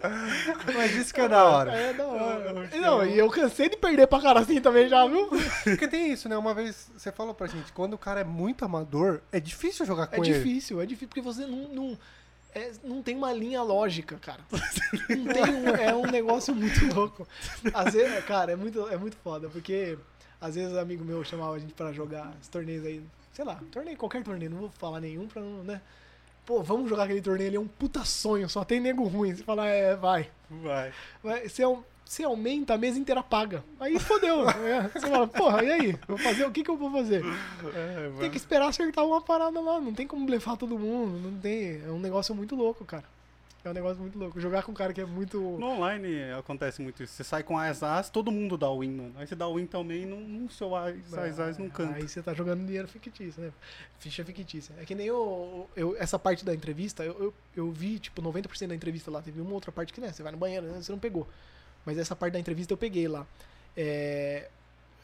Speaker 1: Mas isso que é da hora.
Speaker 3: É da hora. Não, e eu cansei de perder pra cara assim também já, viu?
Speaker 1: Porque tem isso, né? Uma vez você falou pra gente, quando o cara é muito amador, é difícil jogar com
Speaker 3: É
Speaker 1: ele.
Speaker 3: difícil, é difícil, porque você não, não, é- não tem uma linha lógica, cara. Não tem um, é um negócio muito louco. Às vezes, cara, é muito, é muito foda, porque às vezes amigo meu chamava a gente pra jogar esses torneios aí, sei lá, torneio, qualquer torneio, não vou falar nenhum pra não, né? Pô, vamos jogar aquele torneio ali, é um puta sonho, só tem nego ruim. Você fala, é, vai.
Speaker 2: Vai.
Speaker 3: vai você, au- você aumenta, a mesa inteira paga. Aí fodeu. né? Você fala, porra, e aí? Vou fazer o que que eu vou fazer?
Speaker 2: É,
Speaker 3: Tem que esperar acertar uma parada lá. Não tem como blefar todo mundo. Não tem. É um negócio muito louco, cara. É um negócio muito louco. Jogar com um cara que é muito.
Speaker 2: No online acontece muito isso. Você sai com as as, todo mundo dá win, mano. Aí você dá win também e não, não seu as, as, as não canta.
Speaker 3: Aí você tá jogando dinheiro fictício, né? Ficha fictícia. É que nem eu, eu- essa parte da entrevista, eu, eu, eu vi, tipo, 90% da entrevista lá. Teve uma outra parte que, né? Você vai no banheiro, né, você não pegou. Mas essa parte da entrevista eu peguei lá. É,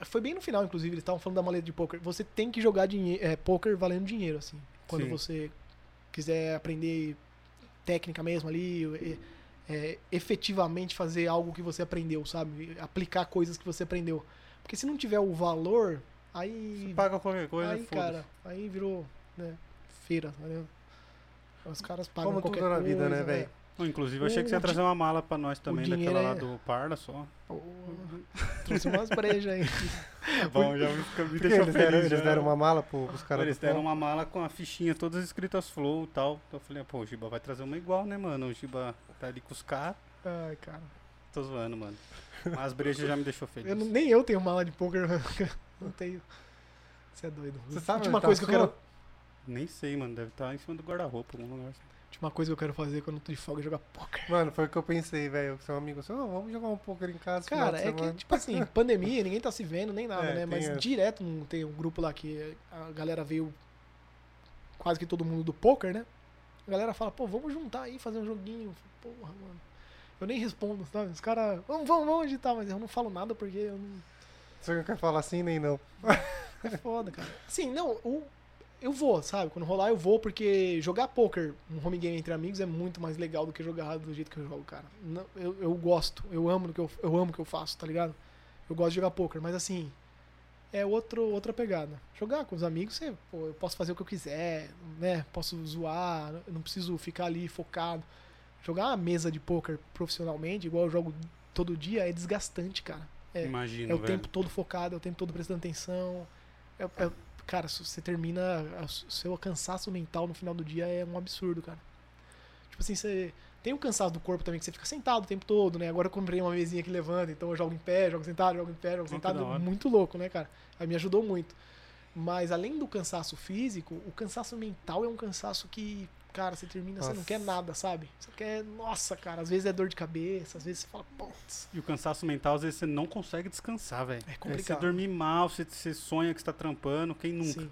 Speaker 3: Foi bem no final, inclusive, eles estavam falando da maleta de poker. Você tem que jogar dinhe é, poker valendo dinheiro, assim. Quando
Speaker 2: Sim.
Speaker 3: você quiser aprender técnica mesmo ali, é, efetivamente fazer algo que você aprendeu, sabe? Aplicar coisas que você aprendeu. Porque se não tiver o valor, aí.
Speaker 2: Você paga qualquer coisa,
Speaker 3: aí, cara, aí virou né, feira, tá? Os caras pagam
Speaker 1: Como
Speaker 3: qualquer
Speaker 1: tudo na
Speaker 3: coisa.
Speaker 1: vida, né, velho?
Speaker 2: Inclusive, eu achei que você ia trazer uma mala pra nós também, daquela lá
Speaker 3: é-
Speaker 2: do Parla só.
Speaker 3: Pô, trouxe umas brejas aí.
Speaker 2: É bom, já me, me deixou
Speaker 1: eles
Speaker 2: feliz.
Speaker 1: deram, eles
Speaker 2: já.
Speaker 1: deram uma mala pro, pros caras
Speaker 2: Eles deram uma mala com a fichinha todas escritas flow e tal. Então eu falei, pô, o Giba vai trazer uma igual, né, mano? O Giba tá ali com os caras.
Speaker 3: Ai, cara.
Speaker 2: Tô zoando, mano. Mas as brejas já me deixou feliz.
Speaker 3: Eu não- nem eu tenho mala de poker. não tenho. Você é doido.
Speaker 1: Você sabe onde tá
Speaker 3: coisa que eu quero.
Speaker 2: Nem sei, mano. Deve estar em cima do guarda-roupa, algum lugar. assim.
Speaker 3: Última coisa que eu quero fazer quando eu tô de folga é jogar poker.
Speaker 1: Mano, foi o que eu pensei, velho. Seu amigo, assim, "Ô, vamos jogar um poker em casa.
Speaker 3: Cara, é que,
Speaker 1: semana."
Speaker 3: tipo assim, pandemia, ninguém tá se vendo nem nada,
Speaker 1: É,
Speaker 3: né? Mas
Speaker 1: essa.
Speaker 3: direto tem um grupo lá que a galera veio quase que todo mundo do poker, né? A galera fala, pô, vamos juntar aí, fazer um joguinho. Porra, mano. Eu nem respondo, sabe? Os caras, vamos, vamos, vamos editar, mas eu não falo nada porque eu não.
Speaker 1: Você não quer falar assim nem não.
Speaker 3: É foda, cara. Sim, não, o- eu vou, sabe? Quando rolar, eu vou, porque jogar poker, um home game entre amigos, é muito mais legal do que jogar do jeito que eu jogo, cara. Não, eu, eu gosto, eu amo o que eu, eu amo o que eu faço, tá ligado? Eu gosto de jogar poker, mas assim, é outro, outra pegada. Jogar com os amigos, você, pô, eu posso fazer o que eu quiser, né? Posso zoar, não preciso ficar ali focado. Jogar uma mesa de poker profissionalmente, igual eu jogo todo dia, é desgastante, cara. É,
Speaker 2: Imagino,
Speaker 3: é o
Speaker 2: velho.
Speaker 3: tempo todo focado, é o tempo todo prestando atenção. É- é- cara, se você termina. O seu cansaço mental no final do dia é um absurdo, cara. Tipo assim, você. Tem o cansaço do corpo também, que você fica sentado o tempo todo, né? Agora eu comprei uma mesinha que levanta, então eu jogo em pé, jogo sentado, jogo em pé, jogo sentado. Muito louco, né, cara? Aí me ajudou muito. Mas além do cansaço físico, o cansaço mental é um cansaço que, cara, você termina, você não
Speaker 1: Nossa.
Speaker 3: quer nada, sabe? Você quer, nossa, cara, às vezes é dor de cabeça, às vezes você fala, putz,
Speaker 2: E o cansaço mental, às vezes você não consegue descansar, velho.
Speaker 3: é
Speaker 2: Você
Speaker 3: complicado.
Speaker 2: dormir mal, você, você sonha que você tá trampando, quem nunca?
Speaker 3: Sim.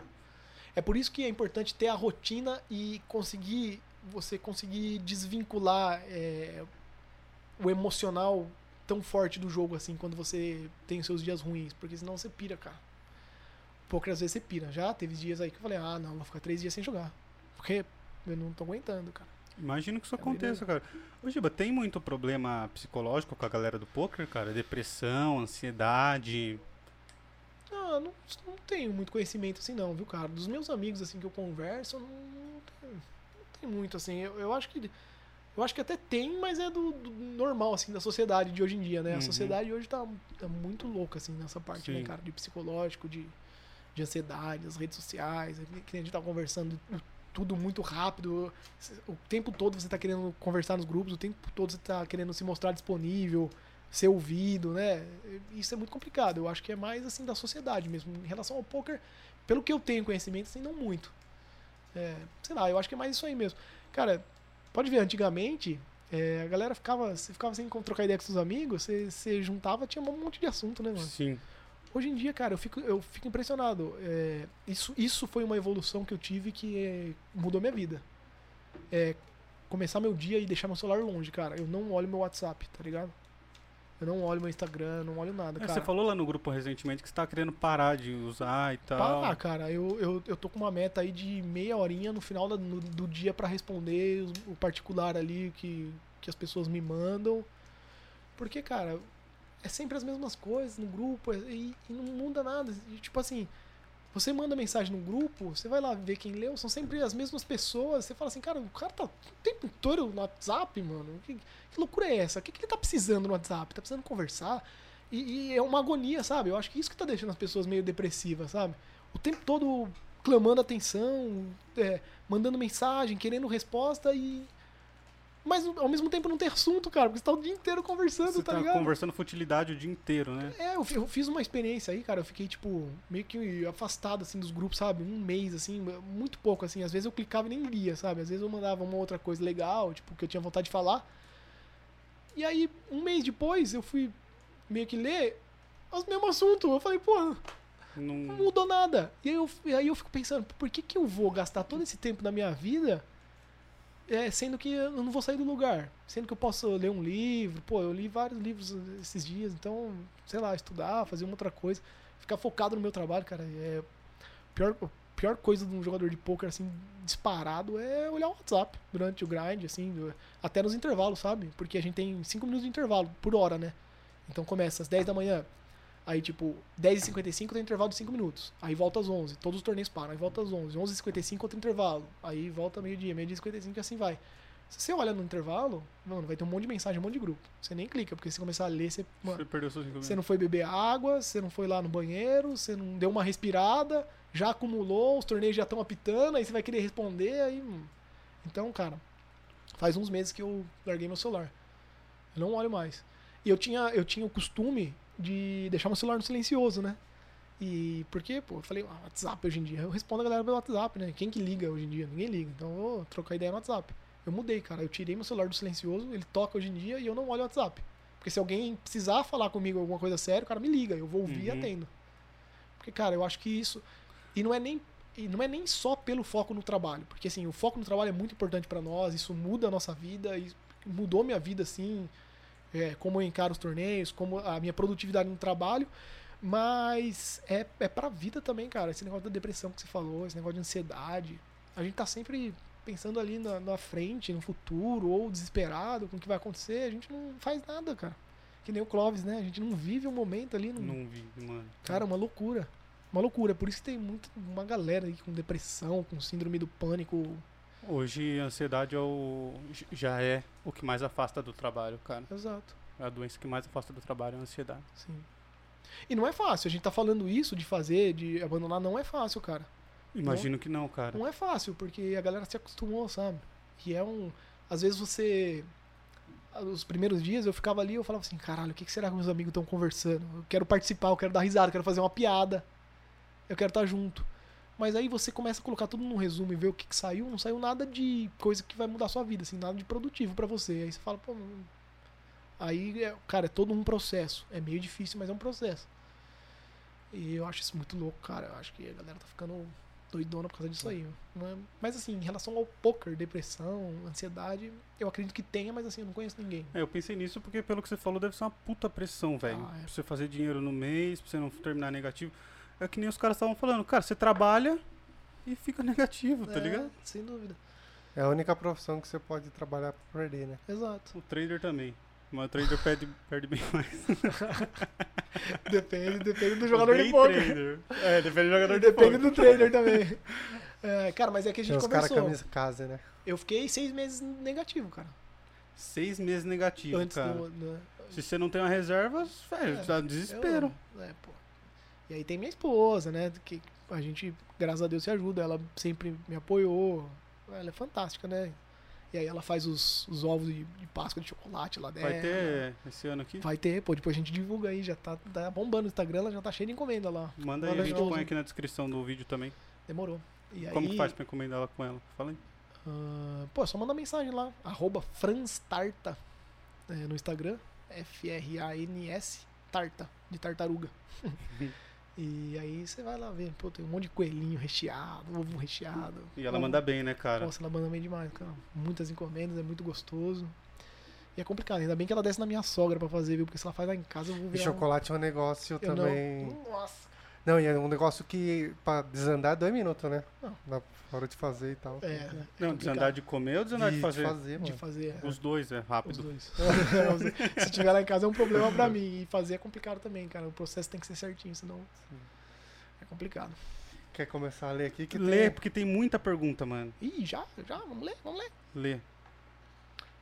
Speaker 3: É por isso que é importante ter a rotina e conseguir você conseguir desvincular é, o emocional tão forte do jogo assim quando você tem os seus dias ruins, porque senão você pira, cara. Às vezes você pira. Já teve dias aí que eu falei, ah, não, vou ficar três dias sem jogar. Porque eu não tô aguentando, cara.
Speaker 2: Imagino que isso
Speaker 3: É
Speaker 2: aconteça, cara. Ô, Giba, tem muito problema psicológico com a galera do poker, cara? Depressão, ansiedade.
Speaker 3: Ah, não, não tenho muito conhecimento assim não, viu, cara? Dos meus amigos assim que eu converso, não, não, tenho, não tem muito assim. Eu, eu acho que eu acho que até tem, mas é do, do normal assim da sociedade de hoje em dia, né?
Speaker 2: Uhum.
Speaker 3: A sociedade hoje tá, tá muito louca assim nessa parte, né,
Speaker 2: Sim.
Speaker 3: cara, de psicológico, de de ansiedade, as redes sociais, que que a gente tá conversando tudo muito rápido. O tempo todo você tá querendo conversar nos grupos, o tempo todo você tá querendo se mostrar disponível, ser ouvido, né? Isso é muito complicado. Eu acho que é mais assim da sociedade mesmo. Em relação ao poker, pelo que eu tenho conhecimento, assim, não muito. É, sei lá, eu acho que é mais isso aí mesmo. Cara, pode ver, antigamente, é, a galera ficava, você ficava sem trocar ideia com seus amigos, você, você juntava, tinha um monte de assunto, né, mano?
Speaker 2: Sim.
Speaker 3: Hoje em dia, cara, eu fico, eu fico impressionado. É, isso, isso foi uma evolução que eu tive que é, mudou minha vida. É, começar meu dia e deixar meu celular longe, cara. Eu não olho meu WhatsApp, tá ligado? Eu não olho meu Instagram, não olho nada,
Speaker 2: É,
Speaker 3: cara.
Speaker 2: você falou lá no grupo recentemente que você tá querendo parar de usar e tal.
Speaker 3: Pá, cara, eu, eu, eu tô com uma meta aí de meia horinha no final no- do dia pra responder o particular ali que, que as pessoas me mandam. Porque, cara, é sempre as mesmas coisas no grupo e, e não muda nada. E, tipo assim, você manda mensagem no grupo, você vai lá ver quem leu, são sempre as mesmas pessoas. Você fala assim, cara, o cara tá o tempo todo no WhatsApp, mano. Que, que loucura é essa? O que, que ele tá precisando no WhatsApp? Tá precisando conversar? E, e é uma agonia, sabe? Eu acho que isso que tá deixando as pessoas meio depressivas, sabe? O tempo todo clamando atenção, é, mandando mensagem, querendo resposta e. Mas ao mesmo tempo não tem assunto, cara, porque você tá o dia inteiro conversando,
Speaker 2: Você
Speaker 3: tá,
Speaker 2: tá
Speaker 3: ligado?
Speaker 2: conversando futilidade o dia inteiro, né?
Speaker 3: É, eu, eu fiz uma experiência aí, cara. Eu fiquei, tipo, meio que afastado, assim, dos grupos, sabe? Um mês, assim, muito pouco, assim. Às vezes eu clicava e nem lia, sabe? Às vezes eu mandava uma outra coisa legal, tipo, que eu tinha vontade de falar. E aí, um mês depois, eu fui meio que ler os mesmos assuntos. Eu falei, pô, não
Speaker 2: Não...
Speaker 3: mudou nada. E aí eu, e aí eu fico pensando, por que, que eu vou gastar todo esse tempo da minha vida é, sendo que eu não vou sair do lugar? Sendo que eu posso ler um livro, pô, eu li vários livros esses dias, então, sei lá, estudar, fazer uma outra coisa, ficar focado no meu trabalho, cara, é pior, pior coisa de um jogador de poker assim disparado é olhar o WhatsApp durante o grind, assim, até nos intervalos, sabe? Porque a gente tem 5 minutos de intervalo por hora, né? Então começa às 10 da manhã, Aí, tipo, 10h55 tem intervalo de 5 minutos. Aí volta às 11. Todos os torneios param. Aí volta às 11. 11h55 outro intervalo. Aí volta meio-dia. Meio-dia e 55 e assim vai. Se você olha no intervalo, mano, vai ter um monte de mensagem, um monte de grupo. Você nem clica, porque se começar a ler, você, mano,
Speaker 2: Você perdeu seus
Speaker 3: você não foi beber água, você não foi lá no banheiro, você não deu uma respirada, já acumulou, os torneios já estão apitando, aí você vai querer responder, aí. hum. Então, cara, faz uns meses que eu larguei meu celular. Eu não olho mais. E eu tinha, eu tinha o costume de deixar meu celular no silencioso, né? E porque, pô, eu falei, ah, WhatsApp hoje em dia. Eu respondo a galera pelo WhatsApp, né? Quem que liga hoje em dia? Ninguém liga. Então eu vou trocar ideia no WhatsApp. Eu mudei, cara. Eu tirei meu celular do silencioso, ele toca hoje em dia e eu não olho o WhatsApp. Porque se alguém precisar falar comigo alguma coisa séria, o cara me liga, eu vou ouvir e
Speaker 2: Uhum.
Speaker 3: atendo. Porque, cara, eu acho que isso. E não é nem. E não é nem só pelo foco no trabalho. Porque assim, o foco no trabalho é muito importante pra nós, isso muda a nossa vida, e mudou minha vida, assim, é, como eu encaro os torneios, como a minha produtividade no trabalho. Mas é, é pra vida também, cara. Esse negócio da depressão que você falou, esse negócio de ansiedade. A gente tá sempre pensando ali na, na frente, no futuro, ou desesperado com o que vai acontecer. A gente não faz nada, cara. Que nem o Clóvis, né? A gente não vive o momento ali. Não...
Speaker 2: Não vi, mano.
Speaker 3: Cara, uma loucura. Uma loucura. Por isso que tem muito, uma galera aí com depressão, com síndrome do pânico.
Speaker 2: Hoje a ansiedade é o, já é o que mais afasta do trabalho, cara.
Speaker 3: Exato.
Speaker 2: É a doença que mais afasta do trabalho é a ansiedade.
Speaker 3: Sim. E não é fácil. A gente tá falando isso de fazer, de abandonar, não é fácil, cara.
Speaker 2: Imagino que não, cara.
Speaker 3: Não é fácil, porque a galera se acostumou, sabe? E é um. Às vezes você. Os primeiros dias eu ficava ali e eu falava assim: caralho, o que que será que meus amigos estão conversando? Eu quero participar, eu quero dar risada, eu quero fazer uma piada. Eu quero estar junto. Mas aí você começa a colocar tudo num resumo e ver o que, que saiu. Não saiu nada de coisa que vai mudar a sua vida, assim, nada de produtivo pra você. Aí você fala, pô. Aí, é- cara, é todo um processo. É meio difícil, mas é um processo. E eu acho isso muito louco, cara. Eu acho que a galera tá ficando doidona por causa disso aí. Mas- Mas assim, em relação ao poker, depressão, ansiedade, eu acredito que tenha, mas assim, eu não conheço ninguém.
Speaker 2: É, eu pensei nisso porque pelo que você falou deve ser uma puta pressão, velho.
Speaker 3: Ah, é.
Speaker 2: Pra você fazer dinheiro no mês, pra você não terminar negativo. É que nem os caras estavam falando, cara, você trabalha e fica negativo, tá
Speaker 3: É,
Speaker 2: ligado?
Speaker 3: Sem dúvida.
Speaker 1: É a única profissão que você pode trabalhar pra perder, né?
Speaker 3: Exato.
Speaker 2: O trader também. Mas o trader perde, perde bem mais.
Speaker 3: Depende, depende do jogador de poker.
Speaker 2: É, depende do jogador de
Speaker 3: Depende
Speaker 2: poker.
Speaker 3: do trader também. É, cara, mas é que a
Speaker 1: Tem
Speaker 3: gente
Speaker 1: os caras
Speaker 3: conversou.
Speaker 1: camisa casa, né?
Speaker 3: Eu fiquei seis meses negativo, cara.
Speaker 2: Seis meses negativo,
Speaker 3: Antes
Speaker 2: cara.
Speaker 3: do. do-
Speaker 2: Se você não tem uma reserva, velho,
Speaker 3: É,
Speaker 2: dá desespero.
Speaker 3: Eu- é, pô. E aí tem minha esposa, né? Que a gente, graças a Deus, se ajuda. Ela sempre me apoiou. Ela é fantástica, né? E aí ela faz os, os ovos de, de Páscoa de chocolate lá dela.
Speaker 2: Vai ter esse ano aqui?
Speaker 3: Vai ter, pô. Depois a gente divulga aí. Já tá, tá bombando o Instagram, ela já tá cheia de encomenda lá.
Speaker 2: Manda aí, a gente põe aqui na descrição do vídeo também.
Speaker 3: Demorou. E aí,
Speaker 2: Como que faz pra encomendar ela com ela? Fala aí.
Speaker 3: ah, pô, só manda mensagem lá. Arroba Franstarta é, no Instagram. F-R-A-N-S Tarta, de tartaruga. E aí você vai lá ver, pô, tem um monte de coelhinho recheado, ovo recheado.
Speaker 2: E ela
Speaker 3: ovo-
Speaker 2: manda bem, né, cara?
Speaker 3: Nossa, ela manda bem demais, cara. Muitas encomendas, é muito gostoso. E é complicado, ainda bem que ela desce na minha sogra pra fazer, viu? Porque se ela faz lá em casa, eu vou ver.
Speaker 1: E chocolate é um negócio
Speaker 3: Eu
Speaker 1: também.
Speaker 3: Não... Nossa.
Speaker 1: Não, e é um negócio que pra desandar é dois minutos, né?
Speaker 3: Não.
Speaker 1: Na hora de fazer e tal.
Speaker 3: É,
Speaker 2: Não, desandar de comer ou desandar de, fazer?
Speaker 1: fazer,
Speaker 3: de
Speaker 1: mano.
Speaker 3: fazer. é.
Speaker 2: Os dois, é
Speaker 3: Os
Speaker 2: rápido.
Speaker 3: dois. Se tiver lá em casa é um problema pra mim. E fazer é complicado também, cara. O processo tem que ser certinho, senão. É complicado.
Speaker 1: Quer começar a ler aqui? Que
Speaker 2: Lê,
Speaker 1: tem...
Speaker 2: porque tem muita pergunta, mano.
Speaker 3: Ih, já, já, vamos ler, vamos ler.
Speaker 2: Lê.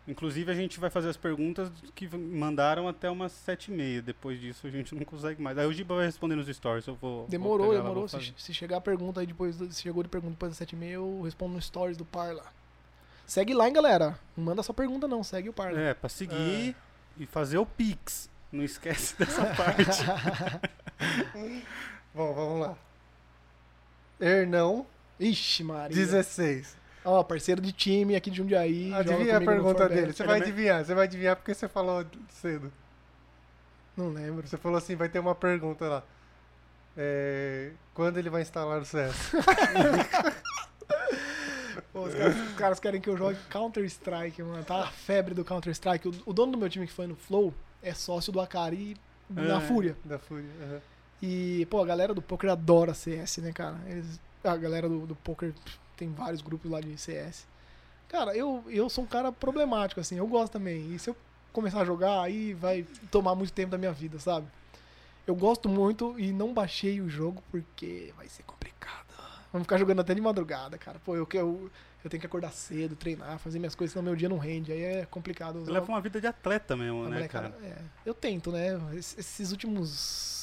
Speaker 2: Inclusive, a gente vai fazer as perguntas que mandaram até umas sete e meia. Depois disso, a gente não consegue mais. Aí o Giba vai responder nos stories. Eu vou. vou
Speaker 3: Demorou,
Speaker 2: lá,
Speaker 3: demorou.
Speaker 2: vou
Speaker 3: Se, se chegar a pergunta aí depois, do- se chegou de pergunta depois das 7 e meia, eu respondo no stories do Parla. Segue lá, hein, galera. Não manda só pergunta, não. Segue o Parla.
Speaker 2: É, pra seguir e fazer o Pix. Não esquece dessa parte.
Speaker 1: Bom, vamos lá. Hernão,
Speaker 3: Ixi, Maria.
Speaker 1: 16.
Speaker 3: Ó, parceiro de time aqui de Jundiaí.
Speaker 1: Adivinha a pergunta dele. Você vai
Speaker 2: é
Speaker 1: adivinhar, você vai adivinhar porque você falou cedo.
Speaker 3: Não lembro.
Speaker 1: Você falou assim, vai ter uma pergunta lá. É, quando ele vai instalar o CS?
Speaker 3: Pô, os, caras, os caras querem que eu jogue Counter-Strike, mano. Tá a febre do Counter-Strike. O, o dono do meu time que foi no Flow é sócio do Akari na
Speaker 2: É.
Speaker 3: Fúria.
Speaker 1: Da Fúria. aham.
Speaker 3: E, pô, a galera do poker adora CS, né, cara? Eles- a galera do, do poker tem vários grupos lá de CS. Cara, eu, eu sou um cara problemático, assim, eu gosto também. E se eu começar a jogar, aí vai tomar muito tempo da minha vida, sabe? Eu gosto muito e não baixei o jogo porque vai ser complicado. Vamos ficar jogando até de madrugada, cara. Pô, eu, eu, eu tenho que acordar cedo, treinar, fazer minhas coisas, senão meu dia não rende. Aí é complicado.
Speaker 2: Leva uma vida de atleta mesmo, né,
Speaker 3: molecada-
Speaker 2: cara?
Speaker 3: é, eu tento, né? Es- Esses últimos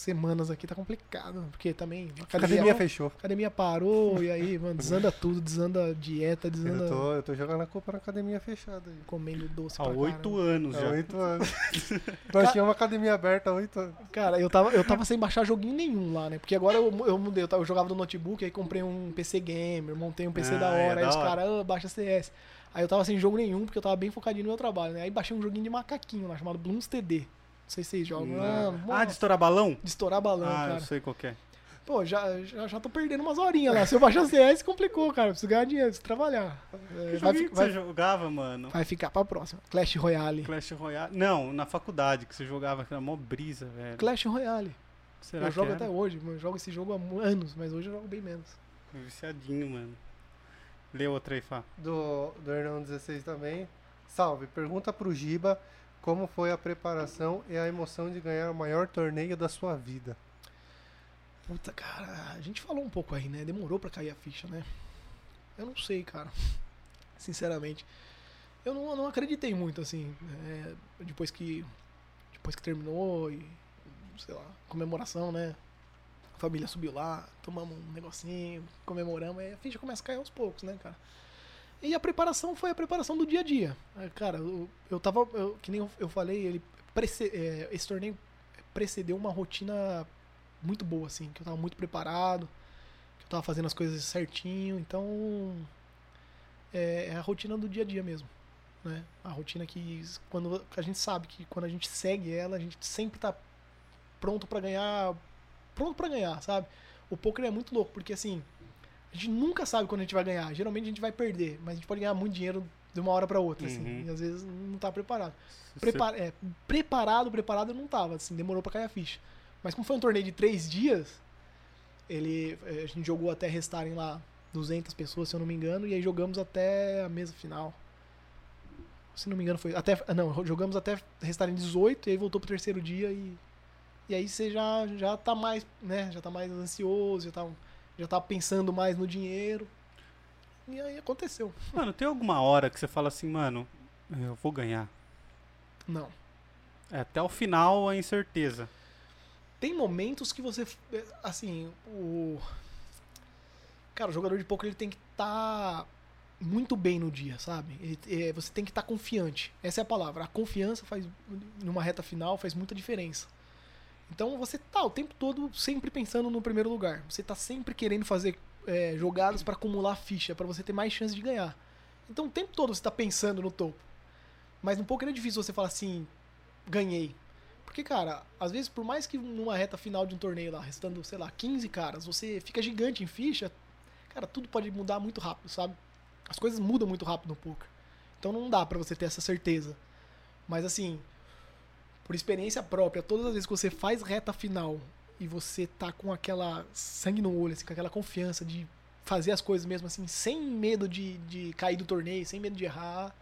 Speaker 3: semanas aqui tá complicado, porque também a
Speaker 1: Academia
Speaker 3: academia,
Speaker 1: fechou.
Speaker 3: academia parou e aí, mano, desanda tudo, desanda a dieta,
Speaker 1: Eu
Speaker 3: desanda
Speaker 1: tô, eu tô jogando a culpa na academia fechada aí.
Speaker 3: comendo doce
Speaker 2: Há
Speaker 3: pra
Speaker 2: oito anos
Speaker 1: Há
Speaker 2: já.
Speaker 1: oito anos. Nós tínhamos uma academia aberta há oito anos.
Speaker 3: Cara, eu tava, eu tava sem baixar joguinho nenhum lá, né? Porque agora eu, eu mudei, eu, tava- eu jogava no notebook, aí comprei um PC gamer, montei um PC
Speaker 2: Ah,
Speaker 3: da
Speaker 2: é
Speaker 3: hora,
Speaker 2: da
Speaker 3: aí os
Speaker 2: hora.
Speaker 3: caras, ah, baixa CS. Aí eu tava sem jogo nenhum, porque eu tava bem focadinho no meu trabalho, né? Aí baixei um joguinho de macaquinho lá, chamado Blooms TD. Não sei se vocês jogam.
Speaker 2: Não.
Speaker 3: Ah,
Speaker 2: Ah, de estourar balão?
Speaker 3: de estourar balão,
Speaker 2: ah,
Speaker 3: cara.
Speaker 2: eu sei qual que é.
Speaker 3: Pô, já, já, já tô perdendo umas horinhas lá. Se eu baixar CS, complicou, cara. Eu preciso ganhar dinheiro, preciso trabalhar. É,
Speaker 2: Que
Speaker 3: vai,
Speaker 2: joguinho
Speaker 3: fi-
Speaker 2: que
Speaker 3: vai-
Speaker 2: você jogava, mano?
Speaker 3: vai ficar pra próxima. Clash Royale.
Speaker 2: Clash Royale. Não, na faculdade que você jogava, que era mó brisa, velho.
Speaker 3: Clash Royale.
Speaker 2: Será
Speaker 3: eu
Speaker 2: que
Speaker 3: jogo
Speaker 2: era?
Speaker 3: até hoje, mano. Eu jogo esse jogo há anos, mas hoje eu jogo bem menos.
Speaker 2: Viciadinho, mano. Lê outra aí, Fá.
Speaker 1: Do, do Hernão 16 também. Salve, pergunta pro Giba como foi a preparação e a emoção de ganhar o maior torneio da sua vida.
Speaker 3: Puta, cara, a gente falou um pouco aí, né? Demorou pra cair a ficha, né? Eu não sei, cara. Sinceramente. Eu não, não acreditei muito, assim. é, depois que. Depois que terminou e. Sei lá, comemoração, né? A família subiu lá, tomamos um negocinho, comemoramos, aí a ficha começa a cair aos poucos, né, cara? E a preparação foi a preparação do dia a dia. Cara, eu, eu tava. eu- que nem eu, falei, ele prece- é, esse torneio precedeu uma rotina muito boa, assim, que eu tava muito preparado, que eu tava fazendo as coisas certinho, então é, é a rotina do dia a dia mesmo, né? A rotina que quando a gente sabe que quando a gente segue ela, a gente sempre tá pronto pra ganhar, pronto pra ganhar, sabe? O poker é muito louco, porque assim, a gente nunca sabe quando a gente vai ganhar. Geralmente a gente vai perder, mas a gente pode ganhar muito dinheiro de uma hora pra outra, assim,
Speaker 2: Uhum.
Speaker 3: e às vezes não tá preparado. Prepara- é, preparado, preparado eu não tava, assim, demorou pra cair a ficha. Mas como foi um torneio de três dias, ele, eh, a gente jogou até restarem lá 200 pessoas, se eu não me engano, e aí jogamos até a mesa final. Se não me engano foi até, ah, não, jogamos até restarem 18 e aí voltou pro terceiro dia e e aí você já já tá mais, né, já tá mais ansioso, já tá já tá pensando mais no dinheiro. E aí aconteceu.
Speaker 2: Mano, tem alguma hora que você fala assim, mano, eu vou ganhar.
Speaker 3: Não.
Speaker 2: É, até o final a incerteza.
Speaker 3: tem momentos que você assim o cara o jogador de poker ele tem que estar muito bem no dia sabe Ele- é, você tem que estar confiante essa é a palavra a confiança faz numa reta final faz muita diferença então você tá o tempo todo sempre pensando no primeiro lugar você tá sempre querendo fazer é, jogadas para acumular ficha para você ter mais chance de ganhar então o tempo todo você tá pensando no topo mas no poker é difícil você falar assim ganhei Porque, cara, às vezes, por mais que numa reta final de um torneio lá, restando, sei lá, 15 caras, você fica gigante em ficha, cara, tudo pode mudar muito rápido, sabe? As coisas mudam muito rápido no poker. Então não dá pra você ter essa certeza. Mas assim, por experiência própria, todas as vezes que você faz reta final e você tá com aquela sangue no olho, assim, com aquela confiança de fazer as coisas mesmo assim, sem medo de, de cair do torneio, sem medo de errar,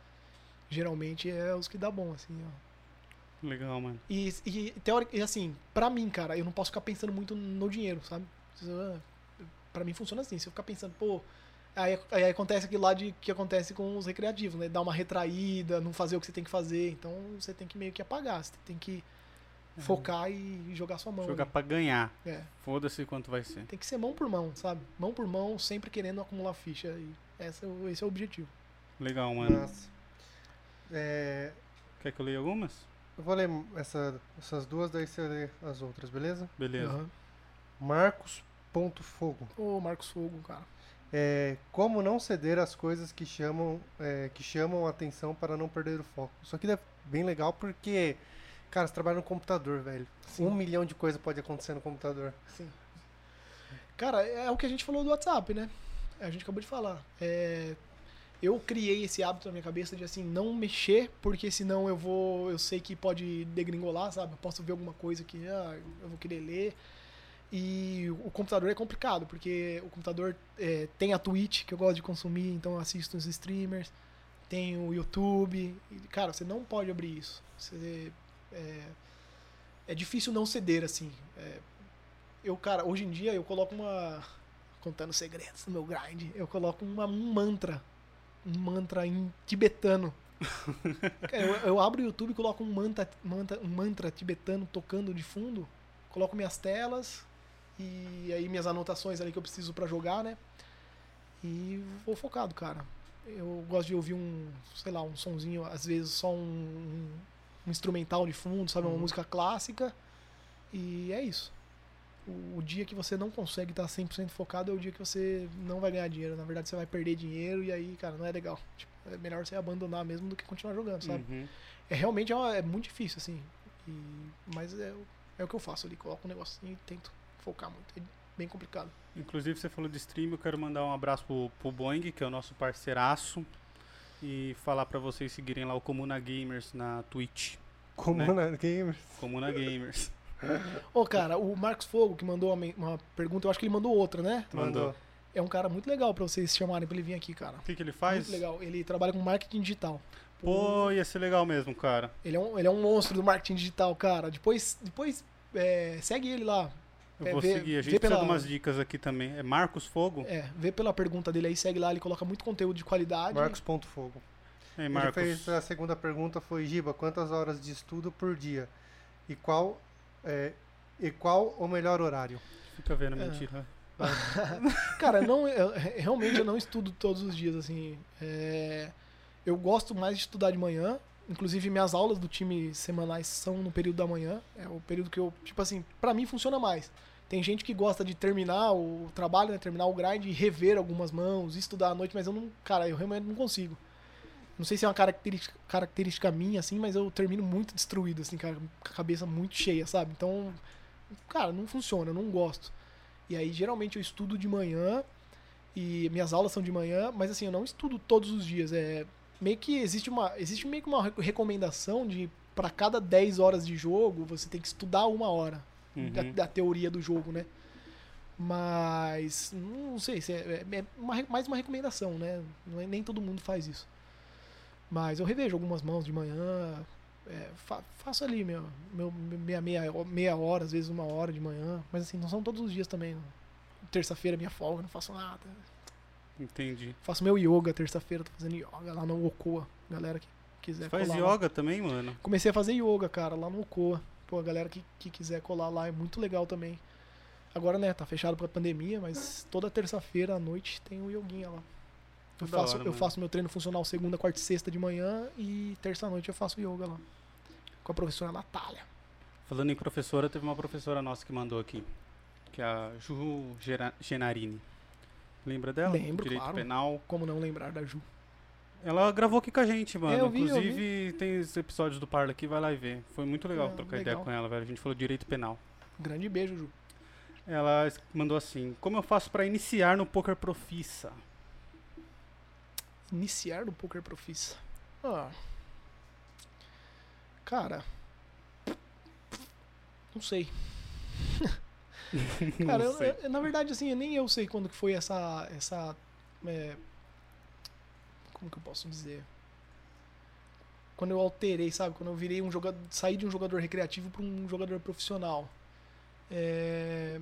Speaker 3: geralmente é os que dá bom, assim, ó.
Speaker 2: Legal, mano.
Speaker 3: E, e, e assim, pra mim, cara, eu não posso ficar pensando muito no dinheiro, sabe? Pra mim funciona assim, se eu ficar pensando, pô, aí, aí acontece aquilo lá de que acontece com os recreativos, né? Dar uma retraída, não fazer o que você tem que fazer. Então você tem que meio que apagar, você tem que
Speaker 2: Uhum.
Speaker 3: focar e jogar sua mão.
Speaker 2: Jogar pra ganhar.
Speaker 3: É,
Speaker 2: Foda-se quanto vai ser.
Speaker 3: tem que ser mão por mão, sabe? Mão por mão, sempre querendo acumular ficha. E esse é o, esse é o objetivo.
Speaker 2: Legal, mano.
Speaker 1: Nossa. É,
Speaker 2: Quer que eu leia algumas?
Speaker 1: eu vou ler essa- essas duas, daí você lê as outras, beleza?
Speaker 2: Beleza.
Speaker 3: Aham.
Speaker 1: Marcos Ponto Fogo.
Speaker 3: Ô, Marcos Fogo, cara.
Speaker 1: É, como não ceder às coisas que chamam, é, que chamam a atenção para não perder o foco. Isso aqui é bem legal porque, cara, você trabalha no computador, velho.
Speaker 3: Sim.
Speaker 1: Um milhão de coisas pode acontecer no computador.
Speaker 3: Sim. Cara, é o que a gente falou do WhatsApp, né? A gente acabou de falar. É, eu criei esse hábito na minha cabeça de assim não mexer, porque senão eu vou, eu sei que pode degringolar, sabe? Eu posso ver alguma coisa que ah, eu vou querer ler. E o computador é complicado, porque o computador é, tem a Twitch que eu gosto de consumir, então eu assisto os streamers, tem o YouTube. E, cara, você não pode abrir isso. Você, é, é difícil não ceder assim. É, eu, cara, hoje em dia eu coloco uma. Contando segredos do meu grind, eu coloco uma, um mantra. Um mantra em tibetano. Eu, eu abro o YouTube e coloco um mantra, mantra, um mantra tibetano tocando de fundo. Coloco minhas telas e aí minhas anotações ali que eu preciso pra jogar, né? E vou focado, cara. Eu gosto de ouvir um, sei lá, um sonzinho, às vezes só um, um instrumental de fundo, sabe? Uma
Speaker 1: Uhum.
Speaker 3: música clássica. E é isso. O, o dia que você não consegue estar 100% focado é o dia que você não vai ganhar dinheiro. Na verdade, você vai perder dinheiro e aí, cara, não é legal. Tipo, é melhor você abandonar mesmo do que continuar jogando, sabe?
Speaker 2: Uhum.
Speaker 3: É realmente é, uma- é muito difícil, assim. E- mas é, é o que eu faço ali. Coloco um negocinho e tento focar muito. É bem complicado.
Speaker 2: Inclusive, você falou de stream, eu quero mandar um abraço pro, pro Boeing, que é o nosso parceiraço. E falar pra vocês seguirem lá o Comuna Gamers na Twitch.
Speaker 1: Comuna Gamers.
Speaker 2: Comuna Gamers.
Speaker 3: Ô, cara, o Marcos Fogo, que mandou uma, pergunta, eu acho que ele mandou outra, né?
Speaker 2: Mandou.
Speaker 3: É um cara muito legal pra vocês chamarem pra ele vir aqui, cara.
Speaker 2: O que, que ele faz?
Speaker 3: Muito legal. Ele trabalha com marketing digital.
Speaker 2: Pô, ia ser legal mesmo, cara.
Speaker 3: Ele é um, ele é um monstro do marketing digital, cara. Depois, depois é, segue ele lá.
Speaker 2: Eu
Speaker 3: É,
Speaker 2: vou
Speaker 3: vê-
Speaker 2: seguir. A gente precisa
Speaker 3: pela-
Speaker 2: de umas dicas aqui também. É Marcos Fogo?
Speaker 3: É, vê pela pergunta dele aí, segue lá, ele coloca muito conteúdo de qualidade.
Speaker 1: Marcos Ponto Fogo.
Speaker 2: Ei,
Speaker 1: Ele
Speaker 2: Marcos.
Speaker 1: fez a segunda pergunta foi Giba, quantas horas de estudo por dia? E qual é, e qual o melhor horário?
Speaker 2: Fica vendo,
Speaker 3: É.
Speaker 2: mentira.
Speaker 3: Cara, não, eu- realmente eu não estudo todos os dias, assim. É, eu gosto mais de estudar de manhã. Inclusive, minhas aulas do time semanais são no período da manhã. É o período que eu, tipo assim, pra mim funciona mais. Tem gente que gosta de terminar o trabalho, né, terminar o grind e rever algumas mãos, estudar à noite, mas eu não, cara, eu realmente não consigo. Não sei se é uma característica, característica minha, assim, mas eu termino muito destruído, assim, com a cabeça muito cheia, sabe? Então, cara, não funciona, eu não gosto. E aí, geralmente, eu estudo de manhã e minhas aulas são de manhã, mas assim, eu não estudo todos os dias. É meio que existe uma, existe meio que uma re- recomendação de para cada 10 horas de jogo, você tem que estudar uma hora
Speaker 2: Uhum.
Speaker 3: da teoria do jogo, né? Mas não sei, se é, é uma re- mais uma recomendação, né? É- nem todo mundo faz isso. Mas eu revejo algumas mãos de manhã, é, fa- faço ali meu, meu, meia, meia, meia hora, às vezes uma hora de manhã. Mas assim, não são todos os dias também. Terça-feira é minha folga, não faço nada.
Speaker 2: Entendi.
Speaker 3: Faço meu yoga terça-feira, tô fazendo yoga lá no Ocoa. Galera que quiser
Speaker 2: Faz
Speaker 3: colar lá.
Speaker 2: yoga também, mano?
Speaker 3: Comecei a fazer yoga, cara, lá no Ocoa. Pô, a galera que, que quiser colar lá é muito legal também. Agora, né, tá fechado pra pandemia, mas toda terça-feira à noite tem o yoguinha lá. Eu,
Speaker 2: Da
Speaker 3: faço,
Speaker 2: hora,
Speaker 3: eu faço meu treino funcional segunda, quarta e sexta de manhã e terça-noite eu faço yoga lá. Com a professora Natália.
Speaker 2: Falando em professora, teve uma professora nossa que mandou aqui. Que é a Ju Genarini. Lembra dela?
Speaker 3: Lembro,
Speaker 2: Direito
Speaker 3: claro.
Speaker 2: Penal.
Speaker 3: Como não lembrar da Ju?
Speaker 2: Ela gravou aqui com a gente, mano.
Speaker 3: É, eu vi, eu
Speaker 2: Inclusive, tem os episódios do Parla aqui, vai lá e vê. Foi muito legal
Speaker 3: Ah,
Speaker 2: trocar
Speaker 3: legal.
Speaker 2: ideia com ela, velho. A gente falou direito penal.
Speaker 3: Grande beijo, Ju.
Speaker 2: Ela mandou assim: Como eu faço pra iniciar no poker profissa?
Speaker 3: Iniciar no Poker Profissa. Ah. Cara. Não sei. Cara,
Speaker 2: Não
Speaker 3: eu- eu- na verdade, assim, nem eu sei quando que foi essa. essa é, como que eu posso dizer? Quando eu alterei, sabe? Quando eu virei um jogador. saí de um jogador recreativo para um jogador profissional. É,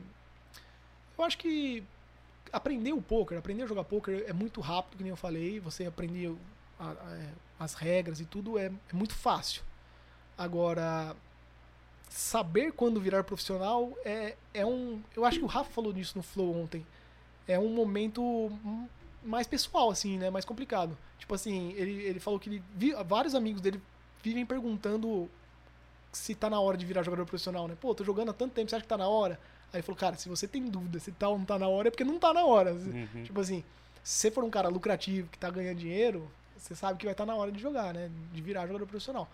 Speaker 3: eu acho que aprender o poker, aprender a jogar poker é muito rápido, que nem eu falei. Você aprender a- a- é, as regras e tudo é, é muito fácil. Agora, saber quando virar profissional é, é um. Eu acho que o Rafa falou disso no Flow ontem. É um momento mais pessoal, assim, né? Mais complicado. Tipo assim, ele, ele falou que ele vi- vários amigos dele vivem perguntando se tá na hora de virar jogador profissional, né? Pô, tô jogando há tanto tempo, você acha que tá na hora? Aí ele falou, cara, se você tem dúvida se tá ou não tá na hora, é porque não tá na hora.
Speaker 2: Uhum.
Speaker 3: Tipo assim, se você for um cara lucrativo que tá ganhando dinheiro, você sabe que vai estar na hora de jogar, né? De virar jogador profissional.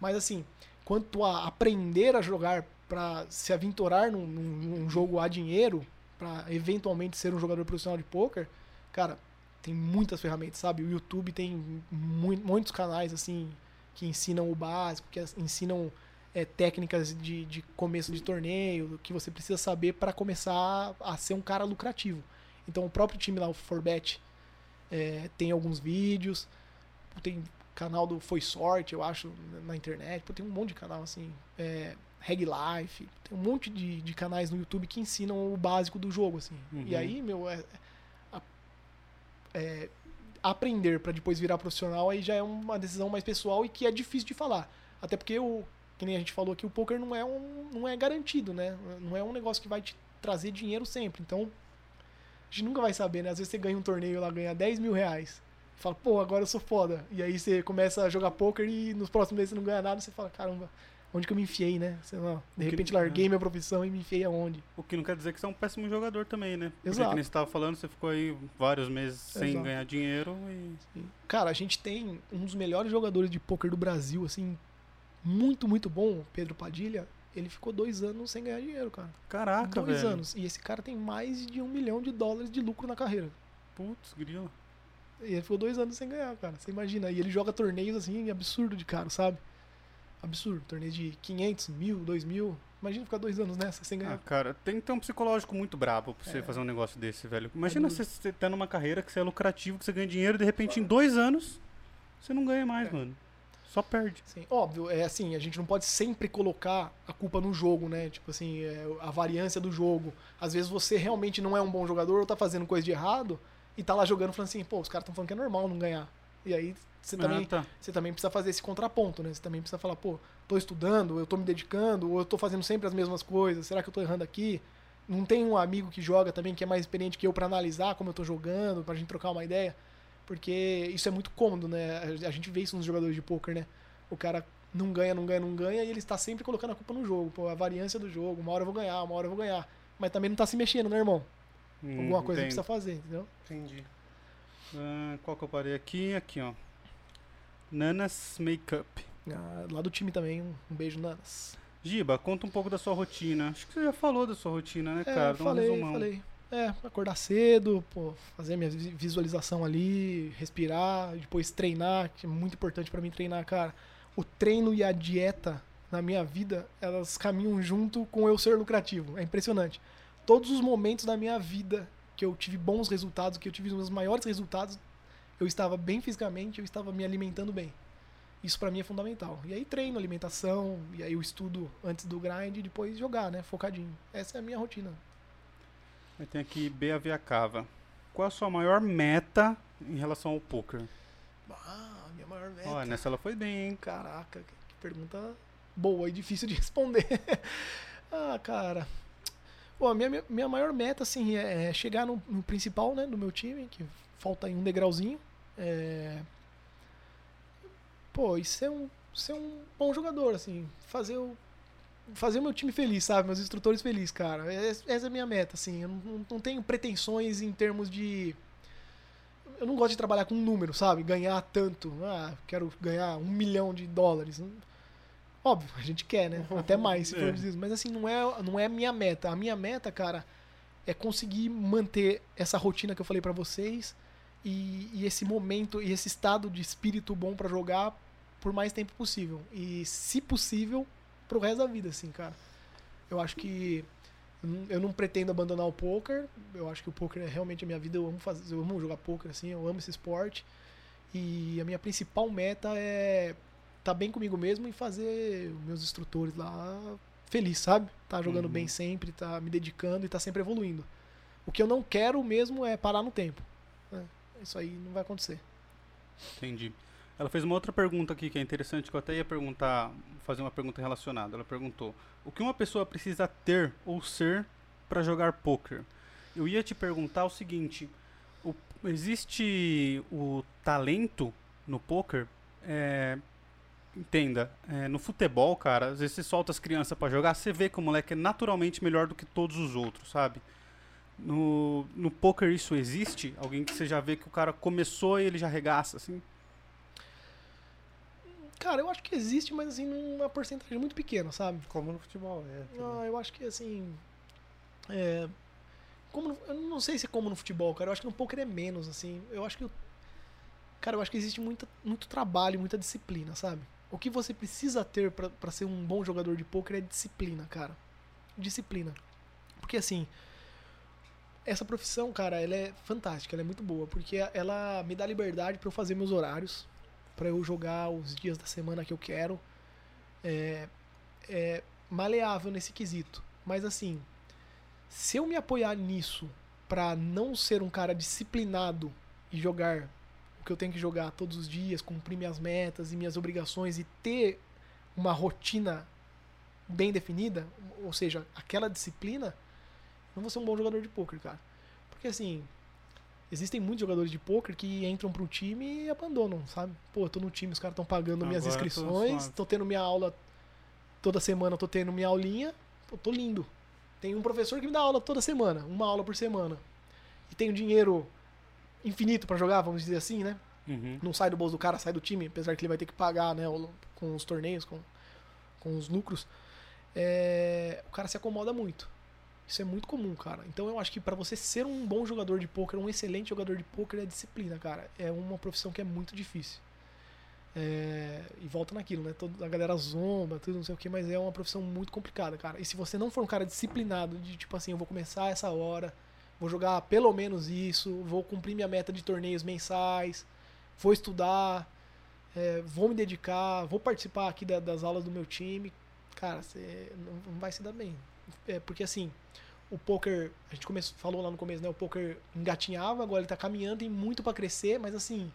Speaker 3: Mas assim, quanto a aprender a jogar pra se aventurar num, num- num jogo a dinheiro, pra eventualmente ser um jogador profissional de poker, cara, tem muitas ferramentas, sabe? O YouTube tem mui- muitos canais assim que ensinam o básico, que ensinam é, técnicas de, de começo de torneio, que você precisa saber para começar a ser um cara lucrativo. Então o próprio time lá, o Forbet, é, tem alguns vídeos, tem canal do Foi Sorte, eu acho, na internet, pô, tem um monte de canal assim, é, Reg Life, tem um monte de, de canais no YouTube que ensinam o básico do jogo, assim.
Speaker 2: Uhum.
Speaker 3: E aí, meu, é, é, aprender para depois virar profissional aí já é uma decisão mais pessoal e que é difícil de falar. Até porque o que nem a gente falou aqui, o poker não é um não é garantido, né? Não é um negócio que vai te trazer dinheiro sempre. Então, a gente nunca vai saber, né? Às vezes você ganha um torneio lá, ganha 10 mil reais. Fala, pô, agora eu sou foda. E aí você começa a jogar poker e nos próximos meses você não ganha nada, você fala, caramba, onde que eu me enfiei, né? Sei lá, de repente larguei minha profissão e me enfiei aonde?
Speaker 2: O que não quer dizer que você é um péssimo jogador também, né? Porque
Speaker 3: Exato.
Speaker 2: que nem você tava falando, você ficou aí vários meses sem
Speaker 3: Exato.
Speaker 2: ganhar dinheiro e.
Speaker 3: Cara, a gente tem um dos melhores jogadores de poker do Brasil, assim, muito, muito bom, Pedro Padilha. Ele ficou dois anos sem ganhar dinheiro, cara.
Speaker 2: Caraca,
Speaker 3: dois
Speaker 2: velho.
Speaker 3: anos. E esse cara tem mais de um milhão de dólares de lucro na carreira.
Speaker 2: Putz, grila.
Speaker 3: E ele ficou dois anos sem ganhar, cara. Você imagina. E ele joga torneios, assim, absurdo de caro, sabe? Absurdo. Torneio de 500, mil, 2 mil. Imagina ficar dois anos nessa sem
Speaker 2: Ah,
Speaker 3: ganhar.
Speaker 2: cara, tem que ter um psicológico muito brabo pra você
Speaker 3: É.
Speaker 2: fazer um negócio desse, velho. Imagina
Speaker 3: duro.
Speaker 2: você, você tá numa carreira que você é lucrativo, que você ganha dinheiro e de repente em dois anos você não ganha mais,
Speaker 3: É.
Speaker 2: mano. Só perde.
Speaker 3: Sim, óbvio, é assim, a gente não pode sempre colocar a culpa no jogo, né? Tipo assim, é, a variância do jogo. Às vezes você realmente não é um bom jogador ou tá fazendo coisa de errado e tá lá jogando falando assim, pô, os caras estão falando que é normal não ganhar. E aí você também,
Speaker 2: Ah, tá.
Speaker 3: você também precisa fazer esse contraponto, né? Você também precisa falar, pô, tô estudando, eu tô me dedicando, ou eu tô fazendo sempre as mesmas coisas, será que eu tô errando aqui? Não tem um amigo que joga também que é mais experiente que eu pra analisar como eu tô jogando, pra gente trocar uma ideia? Porque isso é muito cômodo, né? A gente vê isso nos jogadores de poker, né? O cara não ganha, não ganha, não ganha, e ele está sempre colocando a culpa no jogo. Pô, a variância do jogo, uma hora eu vou ganhar, uma hora eu vou ganhar. Mas também não tá se mexendo, né, irmão? Alguma
Speaker 2: Hum,
Speaker 3: coisa
Speaker 2: entendo.
Speaker 3: precisa fazer, entendeu?
Speaker 1: Entendi.
Speaker 2: Ah, qual que eu parei aqui? Aqui, ó. Nanas Makeup.
Speaker 3: Ah, lá do time também, um, um beijo, Nanas.
Speaker 2: Giba, conta um pouco da sua rotina. Acho que você já falou da sua rotina, né,
Speaker 3: É,
Speaker 2: cara? Dá um
Speaker 3: falei,
Speaker 2: resumão.
Speaker 3: falei. É, acordar cedo, pô, fazer minha vi- visualização ali, respirar, depois treinar, que é muito importante pra mim treinar, cara. O treino e a dieta na minha vida, elas caminham junto com eu ser lucrativo. É impressionante. Todos os momentos da minha vida que eu tive bons resultados, que eu tive os meus maiores resultados, eu estava bem fisicamente, eu estava me alimentando bem. Isso pra mim é fundamental. E aí treino, alimentação, e aí eu estudo antes do grind e depois jogar, né, focadinho. Essa é a minha rotina.
Speaker 2: Aí tem aqui BAV Cava. Qual a sua maior meta em relação ao poker?
Speaker 3: Ah, minha maior meta.
Speaker 2: Ó, nessa ela foi bem, hein?
Speaker 3: Caraca, que pergunta boa e difícil de responder. ah, cara. Pô, a minha, minha- maior meta, assim, é é chegar no, no principal, né, do meu time, que falta aí um degrauzinho. É... Pô, e ser um, ser um bom jogador, assim, fazer o, fazer o meu time feliz, sabe? Meus instrutores felizes, cara. Es- Essa é a minha meta, assim. Eu não, não- tenho pretensões em termos de. eu não gosto de trabalhar com número, sabe? Ganhar tanto. Ah, quero ganhar um milhão de dólares. Óbvio, a gente quer, né? Até mais, se for
Speaker 2: É.
Speaker 3: preciso. Mas assim, não é, não é a minha meta. A minha meta, cara, é conseguir manter essa rotina que eu falei pra vocês e, e esse momento e esse estado de espírito bom pra jogar por mais tempo possível. E, se possível, pro resto da vida, assim, cara. Eu acho que eu não pretendo abandonar o poker. Eu acho que o poker é realmente a minha vida. Eu amo fazer, eu amo jogar poker assim, eu amo esse esporte. E a minha principal meta é estar bem comigo mesmo e fazer meus instrutores lá feliz, sabe? Tá jogando
Speaker 2: Uhum.
Speaker 3: bem sempre, tá me dedicando e tá sempre evoluindo. O que eu não quero mesmo é parar no tempo. né? Isso aí não vai acontecer.
Speaker 2: Entendi. Ela fez uma outra pergunta aqui que é interessante, que eu até ia perguntar, fazer uma pergunta relacionada. Ela perguntou: o que uma pessoa precisa ter ou ser para jogar poker? Eu ia te perguntar o seguinte: o- existe o talento no poker? É, entenda, é, no futebol, cara, às vezes você solta as crianças para jogar, você vê que o moleque é naturalmente melhor do que todos os outros, sabe? No, no poker isso existe? Alguém que você já vê que o cara começou e ele já regaça, assim?
Speaker 3: Cara, eu acho que existe, mas assim, numa porcentagem muito pequena, sabe?
Speaker 1: Como no futebol, é.
Speaker 3: Ah, eu acho que assim. É, como no- eu não sei se é como no futebol, cara. Eu acho que no poker é menos, assim. Eu acho que. Cara, eu acho que existe muita, muito trabalho, muita disciplina, sabe? O que você precisa ter pra ser um bom jogador de poker é disciplina, cara. Disciplina. Porque assim. Essa profissão, cara, ela é fantástica, ela é muito boa, porque ela me dá liberdade pra eu fazer meus horários, pra eu jogar os dias da semana que eu quero. É, é maleável nesse quesito. Mas assim, se eu me apoiar nisso pra não ser um cara disciplinado e jogar o que eu tenho que jogar todos os dias, cumprir minhas metas e minhas obrigações e ter uma rotina bem definida, ou seja, aquela disciplina, eu não vou ser um bom jogador de poker, cara. Porque assim, existem muitos jogadores de poker que entram pro time e abandonam, sabe? Pô, eu tô no time, os caras estão pagando minhas
Speaker 2: Agora tô
Speaker 3: inscrições, tô tendo minha aula toda semana, tô tendo minha aulinha, pô, tô lindo. Tem um professor que me dá aula toda semana, uma aula por semana. E tenho dinheiro infinito pra jogar, vamos dizer assim, né?
Speaker 2: Uhum.
Speaker 3: Não sai do bolso do cara, sai do time, apesar que ele vai ter que pagar, né, com os torneios, com, com os lucros. É, o cara se acomoda muito. Isso é muito comum, cara. Então eu acho que pra você ser um bom jogador de poker, um excelente jogador de poker é disciplina, cara. É uma profissão que é muito difícil. É, e volta naquilo, né? Toda a galera zomba, tudo não sei o que, mas é uma profissão muito complicada, cara. E se você não for um cara disciplinado, de tipo assim, eu vou começar essa hora, vou jogar pelo menos isso, vou cumprir minha meta de torneios mensais, vou estudar, é, vou me dedicar, vou participar aqui da- das aulas do meu time, cara, você não, não vai se dar bem. É, porque assim, o poker, a gente começou, falou lá no começo, né? O poker engatinhava, agora ele tá caminhando, tem muito pra crescer, mas assim,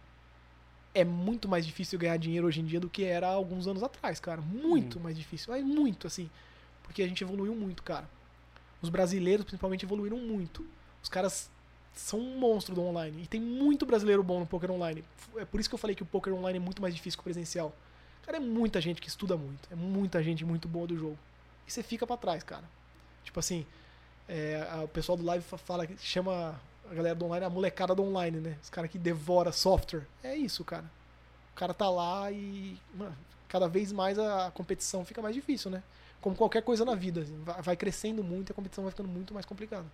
Speaker 3: é muito mais difícil ganhar dinheiro hoje em dia do que era alguns anos atrás, cara. Muito mais difícil. Mas muito, assim. Porque a gente evoluiu muito, cara. Os brasileiros, principalmente, evoluíram muito. Os caras são um monstro do online. E tem muito brasileiro bom no poker online. É por isso que eu falei que o poker online é muito mais difícil que o presencial. Cara, é muita gente que estuda muito. É muita gente muito boa do jogo. E você fica pra trás, cara. Tipo assim, é, a- o pessoal do live fa- fala que chama a galera do online a molecada do online, né? Os caras que devora software. É isso, cara. O cara tá lá e mano, cada vez mais a competição fica mais difícil, né? Como qualquer coisa na vida, assim, vai crescendo muito e a competição vai ficando muito mais complicada.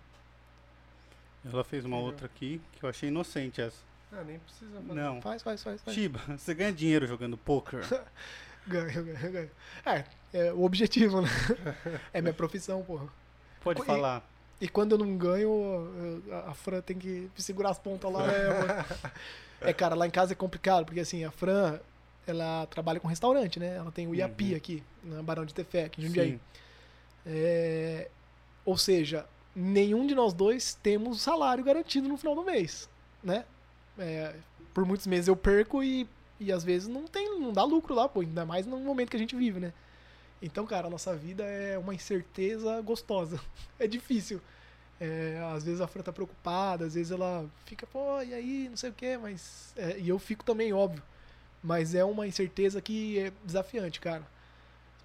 Speaker 2: Ela fez uma
Speaker 1: Legal.
Speaker 2: outra aqui que eu achei inocente essa.
Speaker 1: Ah, nem precisa fazer.
Speaker 2: Não.
Speaker 3: Faz, faz, faz. faz.
Speaker 2: Shiba, você ganha dinheiro jogando poker?
Speaker 3: Ganha, ganha, ganha. É, é o objetivo, né? É minha profissão, porra.
Speaker 2: Pode
Speaker 3: E-
Speaker 2: falar.
Speaker 3: E quando eu não ganho, a- Fran tem que segurar as pontas lá. né? É, cara, lá em casa é complicado, porque assim, a Fran, ela trabalha com restaurante, né? Ela tem o Iapi
Speaker 2: Uhum.
Speaker 3: aqui, na Barão de Tefé, aqui em Jundiaí. É, ou seja, nenhum de nós dois temos salário garantido no final do mês, né? É, por muitos meses eu perco e, e às vezes não tem, não dá lucro lá, pô, ainda mais no momento que a gente vive, né? Então, cara, a nossa vida é uma incerteza gostosa. É difícil. É, às vezes a Fran tá preocupada, às vezes ela fica, pô, e aí, não sei o quê, mas. é, e eu fico também, óbvio. Mas é uma incerteza que é desafiante, cara.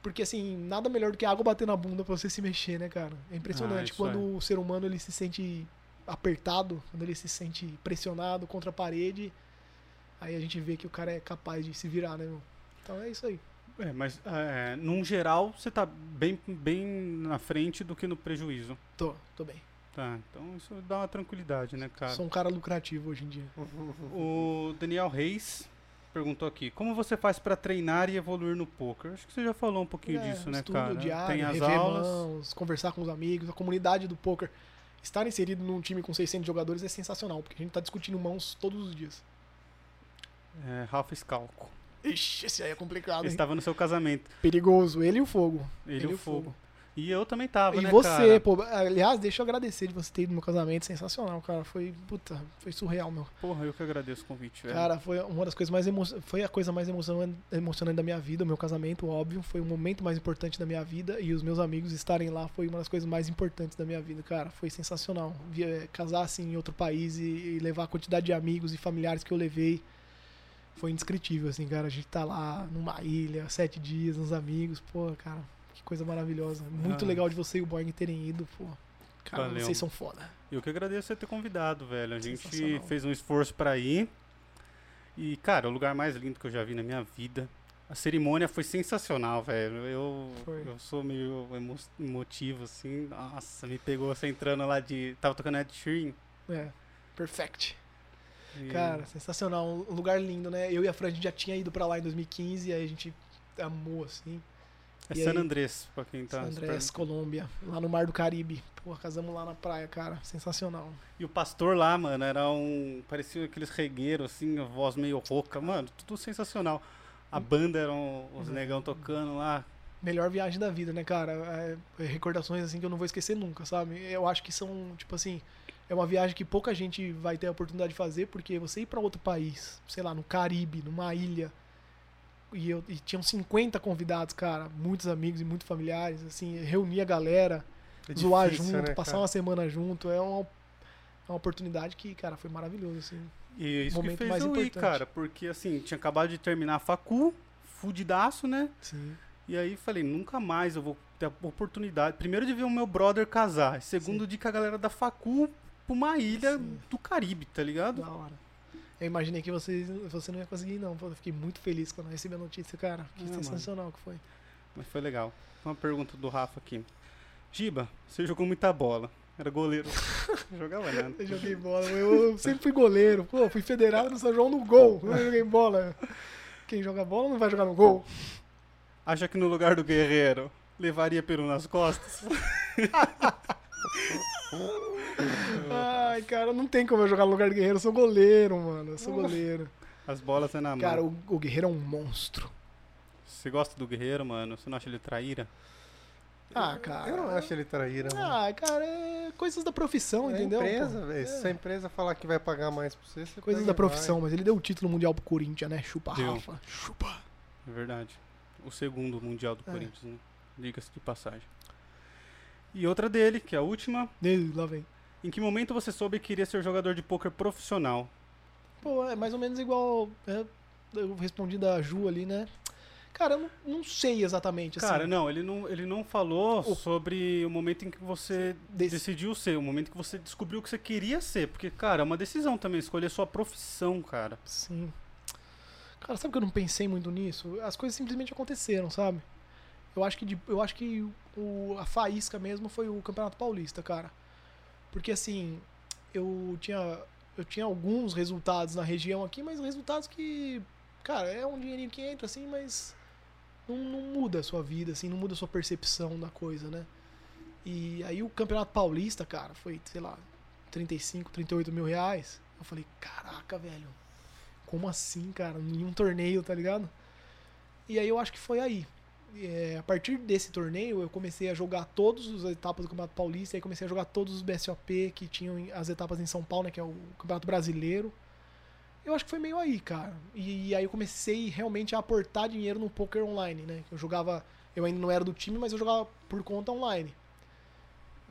Speaker 3: Porque assim, nada melhor do que água bater na bunda pra você se mexer, né, cara? É impressionante
Speaker 2: Ah,
Speaker 3: quando
Speaker 2: é.
Speaker 3: o ser humano ele se sente apertado, quando ele se sente pressionado contra a parede, aí a gente vê que o cara é capaz de se virar, né, meu? Então é isso aí.
Speaker 2: É, mas é, num geral você tá bem, bem na frente do que no prejuízo.
Speaker 3: Tô, tô bem.
Speaker 2: Tá, então isso dá uma tranquilidade, né, cara?
Speaker 3: Sou um cara lucrativo hoje em dia.
Speaker 2: O Daniel Reis perguntou aqui: Como você faz pra treinar e evoluir no poker? Acho que você já falou um pouquinho
Speaker 3: É,
Speaker 2: disso, né, cara?
Speaker 3: diário,
Speaker 2: Tem as aulas.
Speaker 3: mãos, conversar com os amigos, a comunidade do poker. Estar inserido num time com 600 jogadores é sensacional, porque a gente tá discutindo mãos todos os dias.
Speaker 2: É, Ralph Scalco.
Speaker 3: Ixi, esse aí é complicado,
Speaker 2: Ele estava no seu casamento.
Speaker 3: Perigoso. Ele e o fogo.
Speaker 2: Ele, e o fogo. E eu também tava,
Speaker 3: E
Speaker 2: né,
Speaker 3: você,
Speaker 2: cara?
Speaker 3: pô, aliás, deixa eu agradecer de você ter ido no meu casamento, sensacional, cara. Foi, puta, foi surreal, meu.
Speaker 2: Porra, eu que agradeço o convite, velho.
Speaker 3: Cara, foi uma das coisas mais emo... foi a coisa mais emocionante, emocionante da minha vida, o meu casamento, óbvio, foi o momento mais importante da minha vida e os meus amigos estarem lá foi uma das coisas mais importantes da minha vida, cara. Foi sensacional. Via, casar assim em outro país e, e levar a quantidade de amigos e familiares que eu levei. Foi indescritível, assim, cara. A gente tá lá numa ilha, sete dias, uns amigos, pô, cara, que coisa maravilhosa. Muito
Speaker 2: Ah.
Speaker 3: legal de você e o Borg terem ido, pô. Cara,
Speaker 2: Valeu.
Speaker 3: vocês são foda.
Speaker 2: Eu que agradeço você ter convidado, velho. A gente fez um esforço pra ir. E, cara, o lugar mais lindo que eu já vi na minha vida. A cerimônia foi sensacional, velho. Eu,
Speaker 3: Foi.
Speaker 2: eu sou meio emo emotivo, assim. Nossa, me pegou você entrando lá de. Tava tocando Ed Sheeran.
Speaker 3: É, perfect.
Speaker 2: e-
Speaker 3: Cara, sensacional. Um lugar lindo, né? Eu e a Fran, a gente já tinha ido pra lá em 2015, aí a gente amou, assim.
Speaker 2: É
Speaker 3: e
Speaker 2: San
Speaker 3: aí?
Speaker 2: Andrés, pra quem tá.
Speaker 3: San Andrés. Colômbia, lá no Mar do Caribe. Pô, casamos lá na praia, cara. Sensacional.
Speaker 2: E o pastor lá, mano, era um. Parecia aqueles regueiros, assim, a voz meio rouca. Mano, tudo sensacional. A banda eram os
Speaker 3: Uhum.
Speaker 2: negão tocando lá.
Speaker 3: Melhor viagem da vida, né, cara? É, é recordações, assim, que eu não vou esquecer nunca, sabe? Eu acho que são, tipo assim, é uma viagem que pouca gente vai ter a oportunidade de fazer, porque você ir pra outro país, sei lá, no Caribe, numa ilha, e, eu, e tinham 50 convidados, cara, muitos amigos e muitos familiares, assim, reunir a galera,
Speaker 1: É
Speaker 3: zoar
Speaker 1: difícil,
Speaker 3: junto,
Speaker 1: né,
Speaker 3: passar uma semana junto, é uma, é uma oportunidade que, cara, foi maravilhoso, assim.
Speaker 2: E isso que
Speaker 3: Momento
Speaker 2: fez
Speaker 3: mais
Speaker 2: eu ir,
Speaker 3: importante.
Speaker 2: cara, porque assim, tinha acabado de terminar a facu, fudidaço, né?
Speaker 3: Sim.
Speaker 2: E aí falei, nunca mais eu vou ter a oportunidade. Primeiro de ver o meu brother casar, segundo de que a galera da facu pra uma ilha
Speaker 3: Sim.
Speaker 2: do Caribe, tá ligado?
Speaker 3: Da hora. Eu imaginei que você, você não ia conseguir, não. Eu fiquei muito feliz quando eu recebi a notícia, cara. Que
Speaker 2: mano.
Speaker 3: sensacional que foi.
Speaker 2: Mas foi legal. Uma pergunta do Rafa aqui. Giba, você jogou muita bola. Era goleiro. Jogava nada.
Speaker 3: Eu joguei bola. Eu sempre fui goleiro. Pô, fui federado no São João no gol. Eu joguei bola. Quem joga bola não vai jogar no gol.
Speaker 2: Acha que no lugar do guerreiro levaria peru nas costas?
Speaker 3: Ai, cara, não tem como eu jogar no lugar do guerreiro. Eu sou goleiro, mano. Eu sou goleiro.
Speaker 2: As bolas é na mão.
Speaker 3: Cara, o, o guerreiro é um monstro.
Speaker 2: Você gosta do guerreiro, mano? Você não acha ele traíra?
Speaker 3: Ah, cara.
Speaker 1: Eu não acho ele traíra, mano.
Speaker 3: Ah, cara, é coisas da profissão,
Speaker 1: é
Speaker 3: entendeu?
Speaker 1: empresa, velho.
Speaker 3: É.
Speaker 1: Se a empresa falar que vai pagar mais pra você, você
Speaker 3: Coisas da profissão, mas ele deu o título mundial pro Corinthians, né? Chupa,
Speaker 2: Deu.
Speaker 3: Rafa. Chupa.
Speaker 2: É verdade. O segundo mundial do
Speaker 3: É.
Speaker 2: Corinthians, né? Diga-se de passagem. E outra dele, que é a última.
Speaker 3: Ih, Lá vem.
Speaker 2: Em que momento você soube que queria ser jogador de pôquer profissional?
Speaker 3: Pô, é mais ou menos igual. é, eu respondi da Ju ali, né? Cara, eu não, não sei exatamente. Assim,
Speaker 2: Cara, não, ele não, ele não falou sobre o momento em que você decidiu ser, o momento que você descobriu o que você queria ser. Porque, cara, é uma decisão também, escolher sua profissão, cara.
Speaker 3: Sim. Cara, sabe que eu não pensei muito nisso? As coisas simplesmente aconteceram, sabe? Eu acho que, de- eu acho que o, a faísca mesmo foi o Campeonato Paulista, cara. Porque assim, eu tinha, eu tinha alguns resultados na região aqui, mas resultados que, cara, é um dinheirinho que entra assim, mas não, não muda a sua vida, assim, não muda a sua percepção da coisa, né? E aí o Campeonato Paulista, cara, foi, sei lá, 35, 38 mil reais. Eu falei, caraca, velho, como assim, cara? Em um torneio, tá ligado? E aí eu acho que foi aí. É, a partir desse torneio, eu comecei a jogar todas as etapas do Campeonato Paulista, aí comecei a jogar todos os BSOP que tinham as etapas em São Paulo, né, que é o Campeonato Brasileiro. Eu acho que foi meio aí, cara. E, aí eu comecei realmente a aportar dinheiro no poker online, né? Eu jogava, eu ainda não era do time, mas eu jogava por conta online.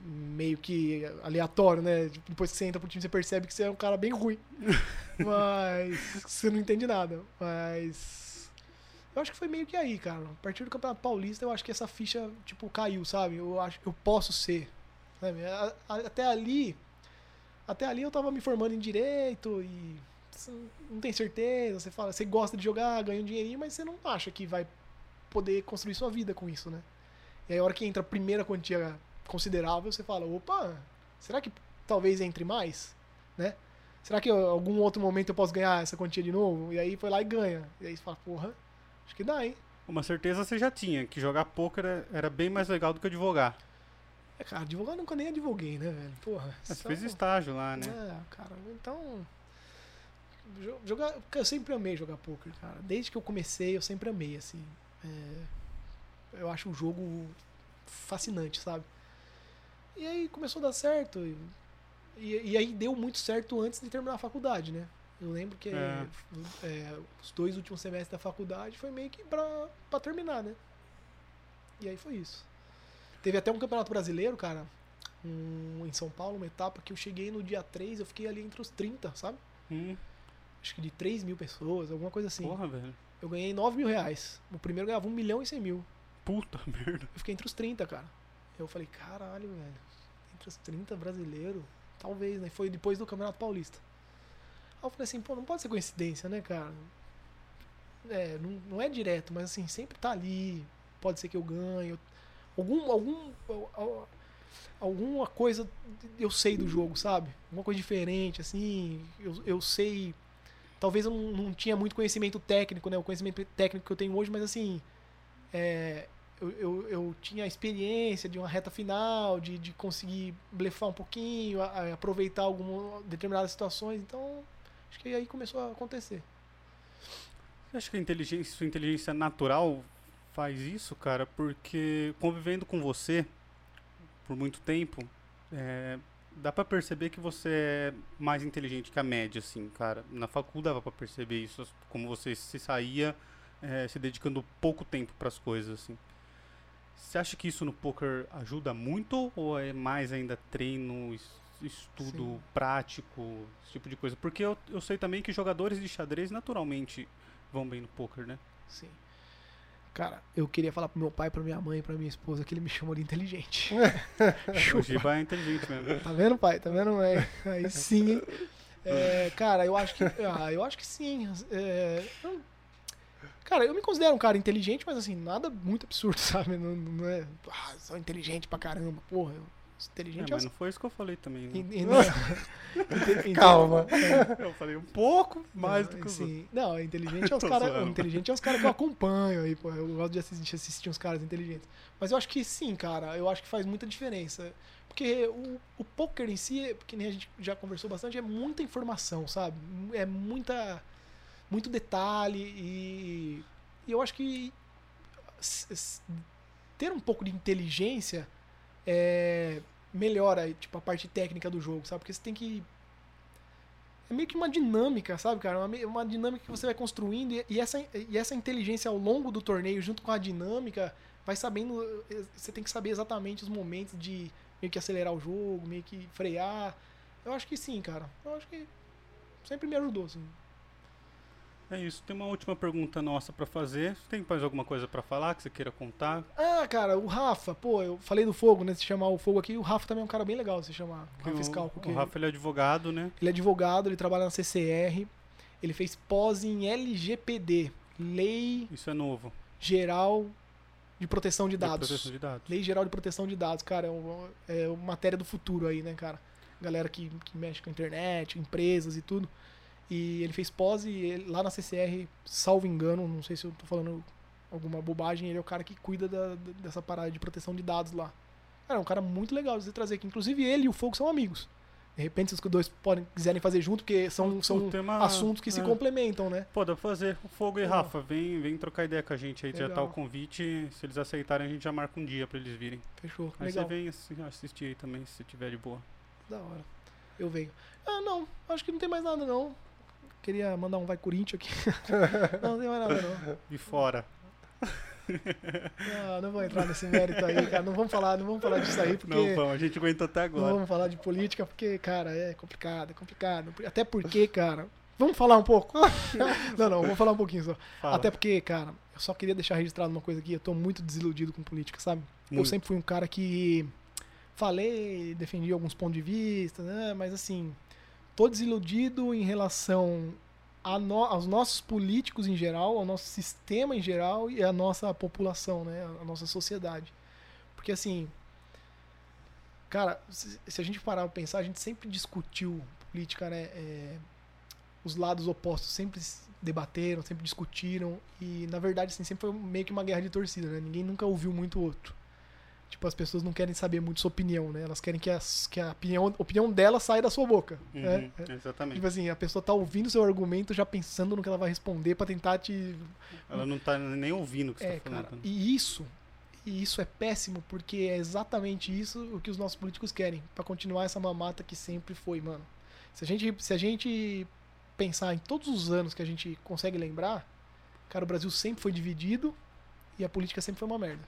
Speaker 3: Meio que aleatório, né? Depois que você entra pro time, você percebe que você é um cara bem ruim. Mas você não entende nada. Mas eu acho que foi meio que aí, cara. A partir do Campeonato Paulista, eu acho que essa ficha, tipo, caiu, sabe? Eu acho eu posso ser. sabe? Até ali, Até ali eu tava me formando em direito e não tem certeza, você fala, você gosta de jogar, ganha um dinheirinho, mas você não acha que vai poder construir sua vida com isso, né? E aí a hora que entra a primeira quantia considerável, você fala, opa, será que talvez entre mais, né? Será que em algum outro momento eu posso ganhar essa quantia de novo? E aí foi lá e ganha. E aí você fala, porra, acho que dá, hein?
Speaker 2: Uma certeza você já tinha, que jogar poker é- era bem mais legal do que advogar.
Speaker 3: É, cara, advogar nunca nem advoguei, né, velho? Porra.
Speaker 2: Você
Speaker 3: só-
Speaker 2: fez estágio lá, né?
Speaker 3: É, cara, então. jo- Jogar. Eu sempre amei jogar poker, cara. Desde que eu comecei, eu sempre amei, assim. É, eu acho um jogo fascinante, sabe? E aí começou a dar certo. E, e, e aí deu muito certo antes de terminar a faculdade, né? Eu lembro que
Speaker 2: É.
Speaker 3: é, os dois últimos semestres da faculdade foi meio que pra, pra terminar, né? E aí foi isso. Teve até um campeonato brasileiro, cara, um, em São Paulo, uma etapa que eu cheguei no dia 3, eu fiquei ali entre os 30, sabe?
Speaker 2: Hum,
Speaker 3: Acho que de 3 mil pessoas, alguma coisa assim.
Speaker 2: porra, velho.
Speaker 3: Eu ganhei 9 mil reais. O primeiro ganhava 1 milhão e 100 mil.
Speaker 2: Puta merda.
Speaker 3: Eu fiquei entre os 30, cara. Eu falei, caralho, velho. Entre os 30 brasileiros, talvez, né? Foi depois do Campeonato Paulista. Eu falei assim, pô, não pode ser coincidência, né, cara? É, não, não é direto, mas assim, sempre tá ali. Pode ser que eu ganhe. Algum, algum, al- alguma coisa eu sei do jogo, sabe? Alguma coisa diferente, assim. Eu, eu sei. Talvez eu não, não tinha muito conhecimento técnico, né? O conhecimento técnico que eu tenho hoje, mas assim. É, eu, eu, eu tinha a experiência de uma reta final, de, de conseguir blefar um pouquinho, a- a aproveitar algumas determinadas situações. Então, acho que aí começou a acontecer.
Speaker 2: Você acha que a inteligência, sua inteligência natural faz isso, cara? Porque convivendo com você por muito tempo, é, dá pra perceber que você é mais inteligente que a média, assim, cara. Na faculdade dava pra perceber isso, como você se saía é, se dedicando pouco tempo pras coisas, assim. Você acha que isso no poker ajuda muito ou é mais ainda treino, estudo
Speaker 3: Sim.
Speaker 2: prático, esse tipo de coisa? Porque eu, eu sei também que jogadores de xadrez naturalmente vão bem no poker, né?
Speaker 3: Sim. Cara, eu queria falar pro meu pai, pra minha mãe, pra minha esposa que ele me chamou de inteligente.
Speaker 2: O. Giba é inteligente mesmo.
Speaker 3: Tá vendo, pai? Tá vendo, mãe? Aí sim, hein? É, cara, eu acho que. Ah, eu acho que sim. É, eu- cara, eu me considero um cara inteligente, mas assim, nada muito absurdo, sabe? Não, não é. Ah, sou inteligente pra caramba. Porra, eu sou
Speaker 2: É,
Speaker 3: inteligente
Speaker 2: mas não foi isso que eu falei também. né?
Speaker 3: em- em- inte-
Speaker 1: Calma.
Speaker 2: Eu falei um pouco mais
Speaker 3: Não,
Speaker 2: do que os
Speaker 3: assim, Não, inteligente é os caras.
Speaker 2: zoando.
Speaker 3: Inteligente é os caras que eu acompanho aí, pô. Eu gosto de assistir, assistir uns caras inteligentes. Mas eu acho que sim, cara. Eu acho que faz muita diferença. Porque o, o poker em si, que nem a gente já conversou bastante, é muita informação, sabe? É muita. Muito detalhe e. E eu acho que. Ter um pouco de inteligência é, melhora tipo, a parte técnica do jogo, sabe? Porque você tem que é meio que uma dinâmica, sabe, cara? Uma, uma dinâmica que você vai construindo e, e essa, e essa inteligência ao longo do torneio, junto com a dinâmica, vai sabendo. eh, Você tem que saber exatamente os momentos de meio que acelerar o jogo, meio que frear. Eu acho que sim, cara. Eu acho que sempre me ajudou, assim.
Speaker 2: É isso. Tem uma última pergunta nossa pra fazer. Tem mais alguma coisa pra falar que você queira contar?
Speaker 3: Ah, cara, o Rafa, pô, eu falei do fogo, né? Se chamar o fogo aqui, o Rafa também é um cara bem legal se chamar. Rafa Fiscal, porque
Speaker 2: o Rafa ele é advogado, né?
Speaker 3: ele é advogado, ele trabalha na CCR, ele fez pós em LGPD, Lei
Speaker 2: Isso é novo.
Speaker 3: Geral de Proteção de
Speaker 2: de
Speaker 3: Dados.
Speaker 2: proteção de dados.
Speaker 3: Lei Geral de Proteção de Dados, cara, é, uma, é uma matéria do futuro aí, né, cara? Galera que, que mexe com a internet, empresas e tudo. E ele fez pós e ele- lá na CCR, salvo engano, não sei se eu tô falando alguma bobagem, ele é o cara que cuida da- dessa parada de proteção de dados lá. Cara, é um cara muito legal de você trazer aqui. Inclusive ele e o Fogo são amigos. De repente, se os dois podem, quiserem fazer junto, porque são, são
Speaker 2: tema-
Speaker 3: assuntos que se
Speaker 2: é.
Speaker 3: complementam, né?
Speaker 2: Pô, dá pra fazer. O Fogo e
Speaker 3: Legal.
Speaker 2: Rafa, vem, vem trocar ideia com a gente aí. Já tá
Speaker 3: Legal.
Speaker 2: o convite. Se eles aceitarem, a gente já marca um dia pra eles virem.
Speaker 3: Fechou.
Speaker 2: Aí
Speaker 3: legal.
Speaker 2: você vem assi- assistir aí também, se tiver de boa.
Speaker 3: Da hora. Eu venho. Ah, não. Acho que não tem mais nada, não. Queria mandar um vai Corinthians aqui. não, não tem mais nada, não.
Speaker 2: E fora.
Speaker 3: Não, não vou entrar nesse mérito aí, cara. Não vamos falar, não vamos falar disso aí, porque.
Speaker 2: Não, vamos, a gente aguentou até
Speaker 3: não
Speaker 2: agora.
Speaker 3: vamos falar de política, porque, cara, é complicado, é complicado. Até porque, cara. Vamos falar um pouco? não, não, vou falar um pouquinho só.
Speaker 2: Fala.
Speaker 3: Até porque, cara, eu só queria deixar registrado uma coisa aqui. Eu tô muito desiludido com política, sabe? Eu
Speaker 2: Muito.
Speaker 3: sempre fui um cara que falei, defendi alguns pontos de vista, né? Mas assim, tô desiludido em relação no, aos nossos políticos em geral, ao nosso sistema em geral e à nossa população, né? A nossa sociedade. Porque assim, cara, se, se a gente parar pra pensar, a gente sempre discutiu política, né? É, os lados opostos sempre debateram, sempre discutiram e na verdade assim, sempre foi meio que uma guerra de torcida, né? Ninguém nunca ouviu muito o outro. Tipo, as pessoas não querem saber muito sua opinião, né? Elas querem que, as, que a opinião, opinião dela saia da sua boca.
Speaker 2: Uhum,
Speaker 3: né?
Speaker 2: Exatamente.
Speaker 3: Tipo assim, a pessoa tá ouvindo seu argumento já pensando no que ela vai responder pra tentar te.
Speaker 2: Ela não tá nem ouvindo o que você
Speaker 3: É,
Speaker 2: tá falando.
Speaker 3: cara. E isso, e isso é péssimo porque é exatamente isso o que os nossos políticos querem, Pra continuar essa mamata que sempre foi, mano. Se a gente, se a gente pensar em todos os anos que a gente consegue lembrar, cara, o Brasil sempre foi dividido e a política sempre foi uma merda.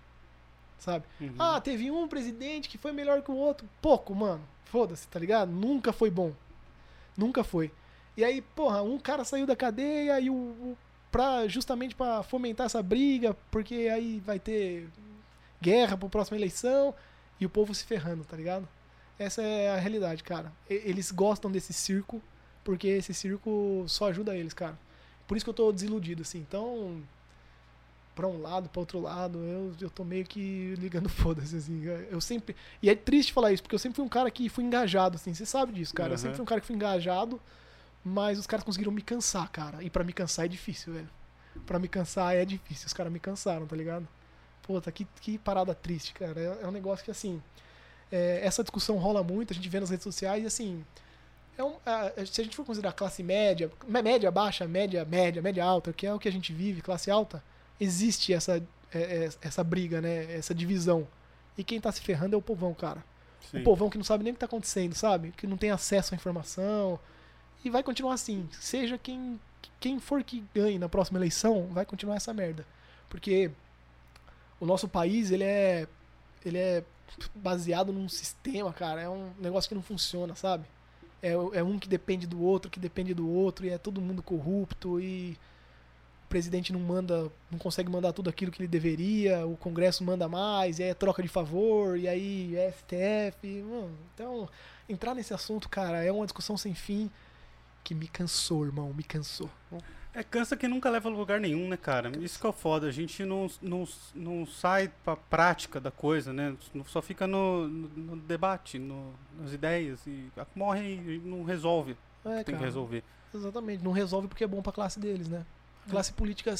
Speaker 3: Sabe?
Speaker 2: Uhum.
Speaker 3: Ah, teve um presidente que foi melhor que o outro. Pouco, mano. Foda-se, tá ligado? Nunca foi bom. Nunca foi. E aí, porra, um cara saiu da cadeia e o, o pra, justamente pra fomentar essa briga, porque aí vai ter guerra pra próxima eleição e o povo se ferrando, tá ligado? Essa é a realidade, cara. E- Eles gostam desse circo porque esse circo só ajuda eles, cara. Por isso que eu tô desiludido, assim. Então, pra um lado, pra outro lado, eu, eu tô meio que ligando foda-se, assim. Eu sempre. E é triste falar isso, porque eu sempre fui um cara que fui engajado, assim. Você sabe disso, cara. Eu
Speaker 2: Aham.
Speaker 3: sempre fui um cara que fui engajado, mas os caras conseguiram me cansar, cara. E pra me cansar é difícil, velho. Pra me cansar é difícil. Os caras me cansaram, tá ligado? Puta, que, que parada triste, cara. É, é um negócio que, assim. é, essa discussão rola muito, a gente vê nas redes sociais e, assim. É um, a- se a gente for considerar classe média, mé- média baixa, média, média, média alta, que é o que a gente vive, classe alta, existe essa, é, é, essa briga, né? Essa divisão. E quem tá se ferrando é o povão, cara.
Speaker 2: Sim.
Speaker 3: O povão que não sabe nem o que tá acontecendo, sabe? Que não tem acesso à informação. E vai continuar assim. Seja quem, quem for que ganhe na próxima eleição, vai continuar essa merda. Porque o nosso país, ele é. Ele é baseado num sistema, cara. É um negócio que não funciona, sabe? É, é um que depende do outro, que depende do outro, e é todo mundo corrupto, e presidente não manda, não consegue mandar tudo aquilo que ele deveria, o Congresso manda mais, e aí é troca de favor, e aí é STF. Mano, então, entrar nesse assunto, cara, é uma discussão sem fim que me cansou, irmão, me cansou.
Speaker 2: É cansa que nunca leva a lugar nenhum, né, cara? Isso que é o foda. A gente não, não, não sai pra prática da coisa, né? Só fica no, no, debate, no, nas ideias e morre e não resolve.
Speaker 3: É,
Speaker 2: que tem que
Speaker 3: cara,
Speaker 2: resolver.
Speaker 3: Exatamente, não resolve porque é bom pra classe deles, né? Classe política,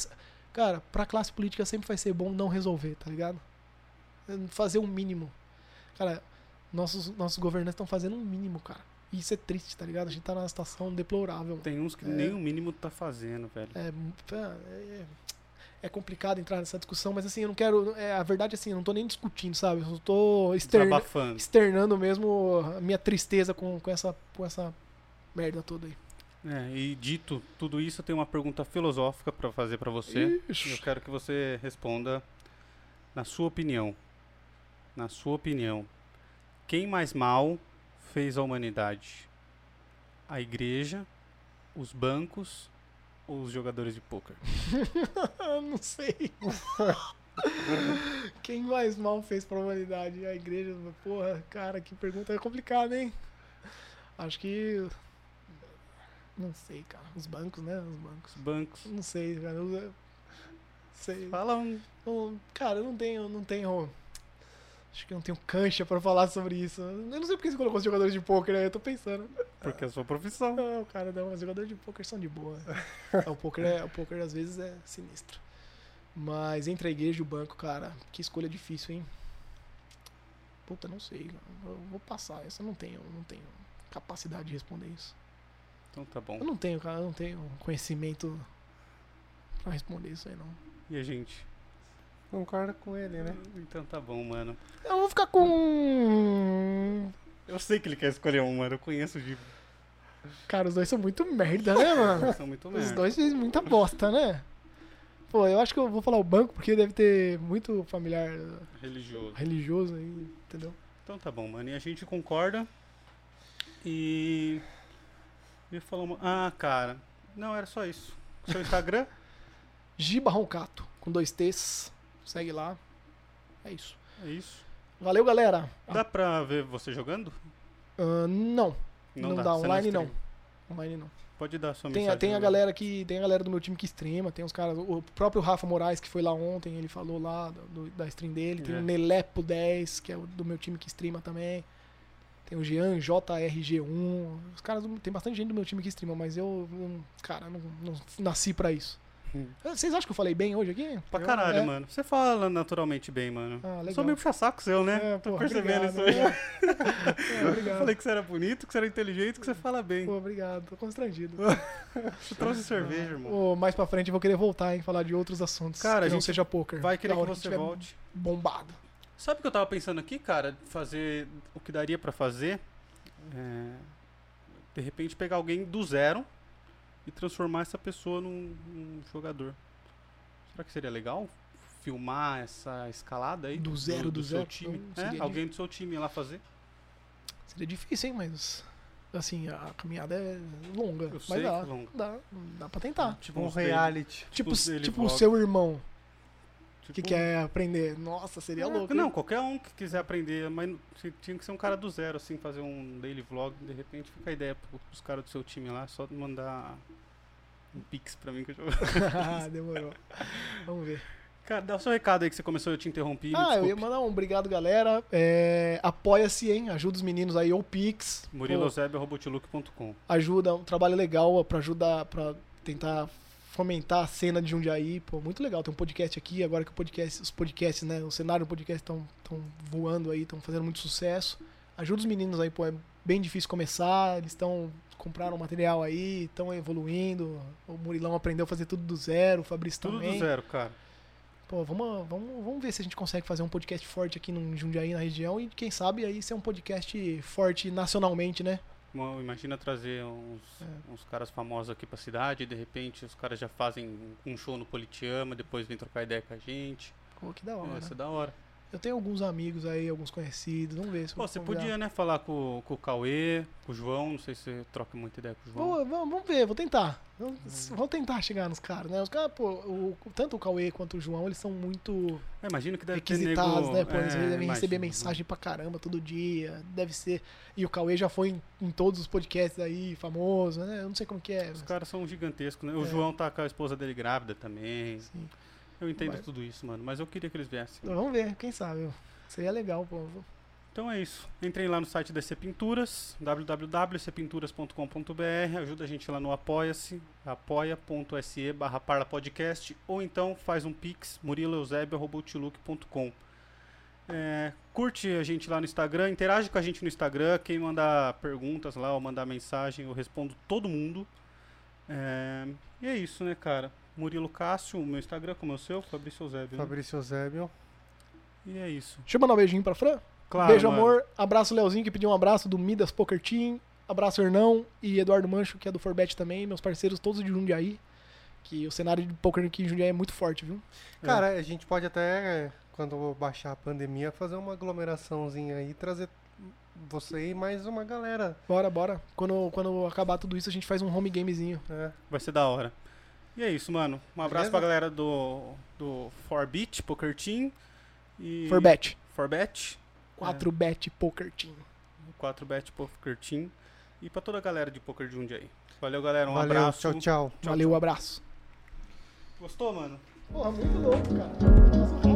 Speaker 3: cara, pra classe política sempre vai ser bom não resolver, tá ligado? Fazer o mínimo. Cara, nossos, nossos governantes estão fazendo um mínimo, cara. E isso é triste, tá ligado? A gente tá numa situação deplorável.
Speaker 2: Tem uns que
Speaker 3: É.
Speaker 2: nem o mínimo tá fazendo, velho.
Speaker 3: É, é, é complicado entrar nessa discussão, mas assim, eu não quero. É, a verdade, assim, eu não tô nem discutindo, sabe? Eu tô externa, externando mesmo a minha tristeza com, com, essa, com essa merda toda aí.
Speaker 2: É, e dito tudo isso, eu tenho uma pergunta filosófica pra fazer pra você. Eu
Speaker 3: Ixi.
Speaker 2: quero que você responda na sua opinião. Na sua opinião, quem mais mal fez a humanidade? A igreja, os bancos ou os jogadores de pôquer?
Speaker 3: Eu não sei. Quem mais mal fez pra humanidade? A igreja? Porra, cara, que pergunta complicada, hein? Acho que. Não sei, cara. Os bancos, né? Os bancos.
Speaker 2: Os bancos.
Speaker 3: Não sei, cara. Eu, sei.
Speaker 2: Fala um.
Speaker 3: Cara, eu não tenho, não tenho. Acho que eu não tenho cancha pra falar sobre isso. Eu não sei porque você colocou os jogadores de pôquer, né? Eu tô pensando.
Speaker 2: Porque é a sua profissão.
Speaker 3: Não, cara, não, os jogadores de pôquer são de boa. É, o poker é, o poker às vezes é sinistro. Mas entre a igreja e o banco, cara, que escolha difícil, hein? Puta, não sei. Eu vou passar. Essa eu não tenho, não tenho capacidade de responder isso.
Speaker 2: Então tá bom.
Speaker 3: Eu não tenho, cara, eu não tenho conhecimento pra responder isso aí, não.
Speaker 2: E a gente?
Speaker 1: Concordo com ele, né?
Speaker 2: Então tá bom, mano.
Speaker 3: Eu vou ficar com.
Speaker 2: Eu sei que ele quer escolher um, mano. Eu conheço o de.
Speaker 3: Cara, os dois são muito merda, né, mano?
Speaker 2: São muito
Speaker 3: Os
Speaker 2: merda.
Speaker 3: dois fez muita bosta, né? Pô, eu acho que eu vou falar o banco porque deve ter muito familiar
Speaker 2: Religioso.
Speaker 3: religioso aí, entendeu?
Speaker 2: Então tá bom, mano. E a gente concorda. E. Ia falar uma. Ah, cara. Não, era só isso. Seu Instagram?
Speaker 3: Giba Roncato, com dois T's. Segue lá. É isso.
Speaker 2: É isso.
Speaker 3: Valeu, galera.
Speaker 2: Dá pra ver você jogando?
Speaker 3: Ah, não, não, dá.
Speaker 2: você
Speaker 3: Online não. Online não.
Speaker 2: Pode dar sua
Speaker 3: Tem, a-
Speaker 2: mensagem.
Speaker 3: tem a galera que tem a galera do meu time que streama, tem os caras, o próprio Rafa Moraes que foi lá ontem, ele falou lá do- da stream dele, tem
Speaker 2: É.
Speaker 3: o Nelepo 10, que é o do meu time que streama também. Tem o Jean JRG1, os caras, tem bastante gente do meu time que streama, mas eu, cara, não, não nasci pra isso.
Speaker 2: Hum.
Speaker 3: Vocês acham que eu falei bem hoje aqui?
Speaker 2: Pra
Speaker 3: Eu-
Speaker 2: caralho,
Speaker 3: é.
Speaker 2: mano. Você fala naturalmente bem, mano.
Speaker 3: Ah, legal.
Speaker 2: Sou meio puxa-saco seu, né?
Speaker 3: É,
Speaker 2: Tô percebendo
Speaker 3: obrigado,
Speaker 2: isso aí.
Speaker 3: É,
Speaker 2: Eu
Speaker 3: obrigado.
Speaker 2: falei que você era bonito, que você era inteligente, que você fala bem.
Speaker 3: Pô, obrigado, tô constrangido.
Speaker 2: Você trouxe cerveja, irmão.
Speaker 3: Ô, mais pra frente eu vou querer voltar, hein, falar de outros assuntos.
Speaker 2: Cara,
Speaker 3: que não seja poker.
Speaker 2: Vai querer que você volte.
Speaker 3: Bombado.
Speaker 2: Sabe o que eu tava pensando aqui, cara? Fazer o que daria pra fazer. é, de repente pegar alguém do zero e transformar essa pessoa num, num jogador. Será que seria legal? Filmar essa escalada aí?
Speaker 3: Do zero, do
Speaker 2: seu
Speaker 3: zero?
Speaker 2: time?
Speaker 3: Não,
Speaker 2: É, alguém do seu time ir lá fazer?
Speaker 3: Seria difícil, hein, mas. Assim, a caminhada é longa.
Speaker 2: Eu
Speaker 3: mas
Speaker 2: sei
Speaker 3: dá,
Speaker 2: que é longa.
Speaker 3: dá. Dá pra tentar.
Speaker 2: Tipo
Speaker 1: Um reality.
Speaker 3: Tipo,
Speaker 2: daily
Speaker 3: tipo o seu irmão que
Speaker 2: Tipo-
Speaker 3: quer aprender. Nossa, seria
Speaker 2: É,
Speaker 3: louco.
Speaker 2: Não,
Speaker 3: hein?
Speaker 2: qualquer um que quiser aprender, mas tinha que ser um cara do zero, assim, fazer um daily vlog, de repente fica a ideia pros caras do seu time lá, só mandar um pix pra mim que eu já...
Speaker 3: Demorou. Vamos ver.
Speaker 2: Cara, dá o seu recado aí que você começou, eu te interrompi,
Speaker 3: Ah, eu ia mandar um obrigado, galera. É, Apoia-se, hein? Ajuda os meninos aí, ou Pix. Pô,
Speaker 2: murilozeb.robotiluc.com
Speaker 3: ajuda, um trabalho legal pra ajudar, pra tentar fomentar a cena de Jundiaí, pô, muito legal. Tem um podcast aqui, agora que podcast, os podcasts, né, o cenário do podcast estão voando aí, estão fazendo muito sucesso. Ajuda os meninos aí, pô, é bem difícil começar, eles estão compraram material aí, estão evoluindo. O Murilão aprendeu a fazer tudo do zero, o Fabrício
Speaker 2: Tudo
Speaker 3: também.
Speaker 2: do zero, cara.
Speaker 3: Pô, vamos, vamos, vamos ver se a gente consegue fazer um podcast forte aqui no Jundiaí, na região, e quem sabe aí ser um podcast forte nacionalmente, né?
Speaker 2: Imagina trazer uns,
Speaker 3: É.
Speaker 2: uns caras famosos aqui pra cidade, e de repente os caras já fazem um show no Politiama, depois vem trocar ideia com a gente.
Speaker 3: Pô, que da hora.
Speaker 2: Ia ser da hora.
Speaker 3: Eu tenho alguns amigos aí, alguns conhecidos, vamos ver se eu
Speaker 2: Pô,
Speaker 3: vou
Speaker 2: você
Speaker 3: convidar.
Speaker 2: podia, né, falar com, com o Cauê, com o João, não sei se você troca muita ideia com o João.
Speaker 3: Vou- vamos, vamos ver, vou tentar. Vamos- Vou tentar chegar nos caras, né? Os caras, pô, o- tanto o Cauê quanto o João, eles são muito
Speaker 2: É, imagino que deve
Speaker 3: requisitados,
Speaker 2: nego...
Speaker 3: né? Pô, eles
Speaker 2: é,
Speaker 3: devem
Speaker 2: imagino.
Speaker 3: receber mensagem pra caramba todo dia. Deve ser. E o Cauê já foi em, em todos os podcasts aí, famoso, né? Eu não sei como que é.
Speaker 2: Os
Speaker 3: mas-
Speaker 2: caras são gigantescos, né? O
Speaker 3: É.
Speaker 2: João tá com a esposa dele grávida também.
Speaker 3: Sim.
Speaker 2: Eu entendo
Speaker 3: Mas-
Speaker 2: tudo isso, mano, mas eu queria que eles viessem.
Speaker 3: Então, vamos ver, quem sabe. Seria legal, pô.
Speaker 2: Então é isso. Entrem lá no site da EC Pinturas, www.ecpinturas.com.br, ajuda a gente lá no Apoia-se, apoia.se barra Parla Podcast, ou então faz um pix, muriloeusebio.com. É, curte a gente lá no Instagram, interage com a gente no Instagram, quem mandar perguntas lá ou mandar mensagem, eu respondo todo mundo. É, e é isso, né, cara? Murilo Cássio, o meu Instagram, como é o seu? Fabrício Eusébio. né?
Speaker 1: Fabrício Eusébio.
Speaker 2: E é isso.
Speaker 3: Deixa eu mandar um beijinho pra Fran.
Speaker 2: Claro,
Speaker 3: Beijo,
Speaker 2: mano.
Speaker 3: amor. Abraço, Leozinho, que pediu um abraço do Midas Poker Team. Abraço, Hernão e Eduardo Mancho, que é do Forbet também. Meus parceiros todos de Jundiaí. Que o cenário de poker aqui em Jundiaí é muito forte, viu?
Speaker 1: Cara, a gente pode até, quando baixar a pandemia, fazer uma aglomeraçãozinha aí, trazer você e mais uma galera.
Speaker 3: Bora, bora. Quando, quando acabar tudo isso, a gente faz um home gamezinho.
Speaker 1: né?
Speaker 2: Vai ser da hora. E é isso, mano. Um abraço
Speaker 1: Beleza?
Speaker 2: pra galera do, do Forbit Poker Team. E
Speaker 3: Forbet.
Speaker 2: Forbet.
Speaker 3: 4bet Poker Team.
Speaker 2: 4bet Poker Team. E pra toda a galera de Poker de Jundiaí. Valeu, galera. Um
Speaker 1: Valeu,
Speaker 2: abraço.
Speaker 1: tchau, tchau.
Speaker 3: Valeu, abraço.
Speaker 2: Gostou, mano?
Speaker 3: Porra, muito louco, cara.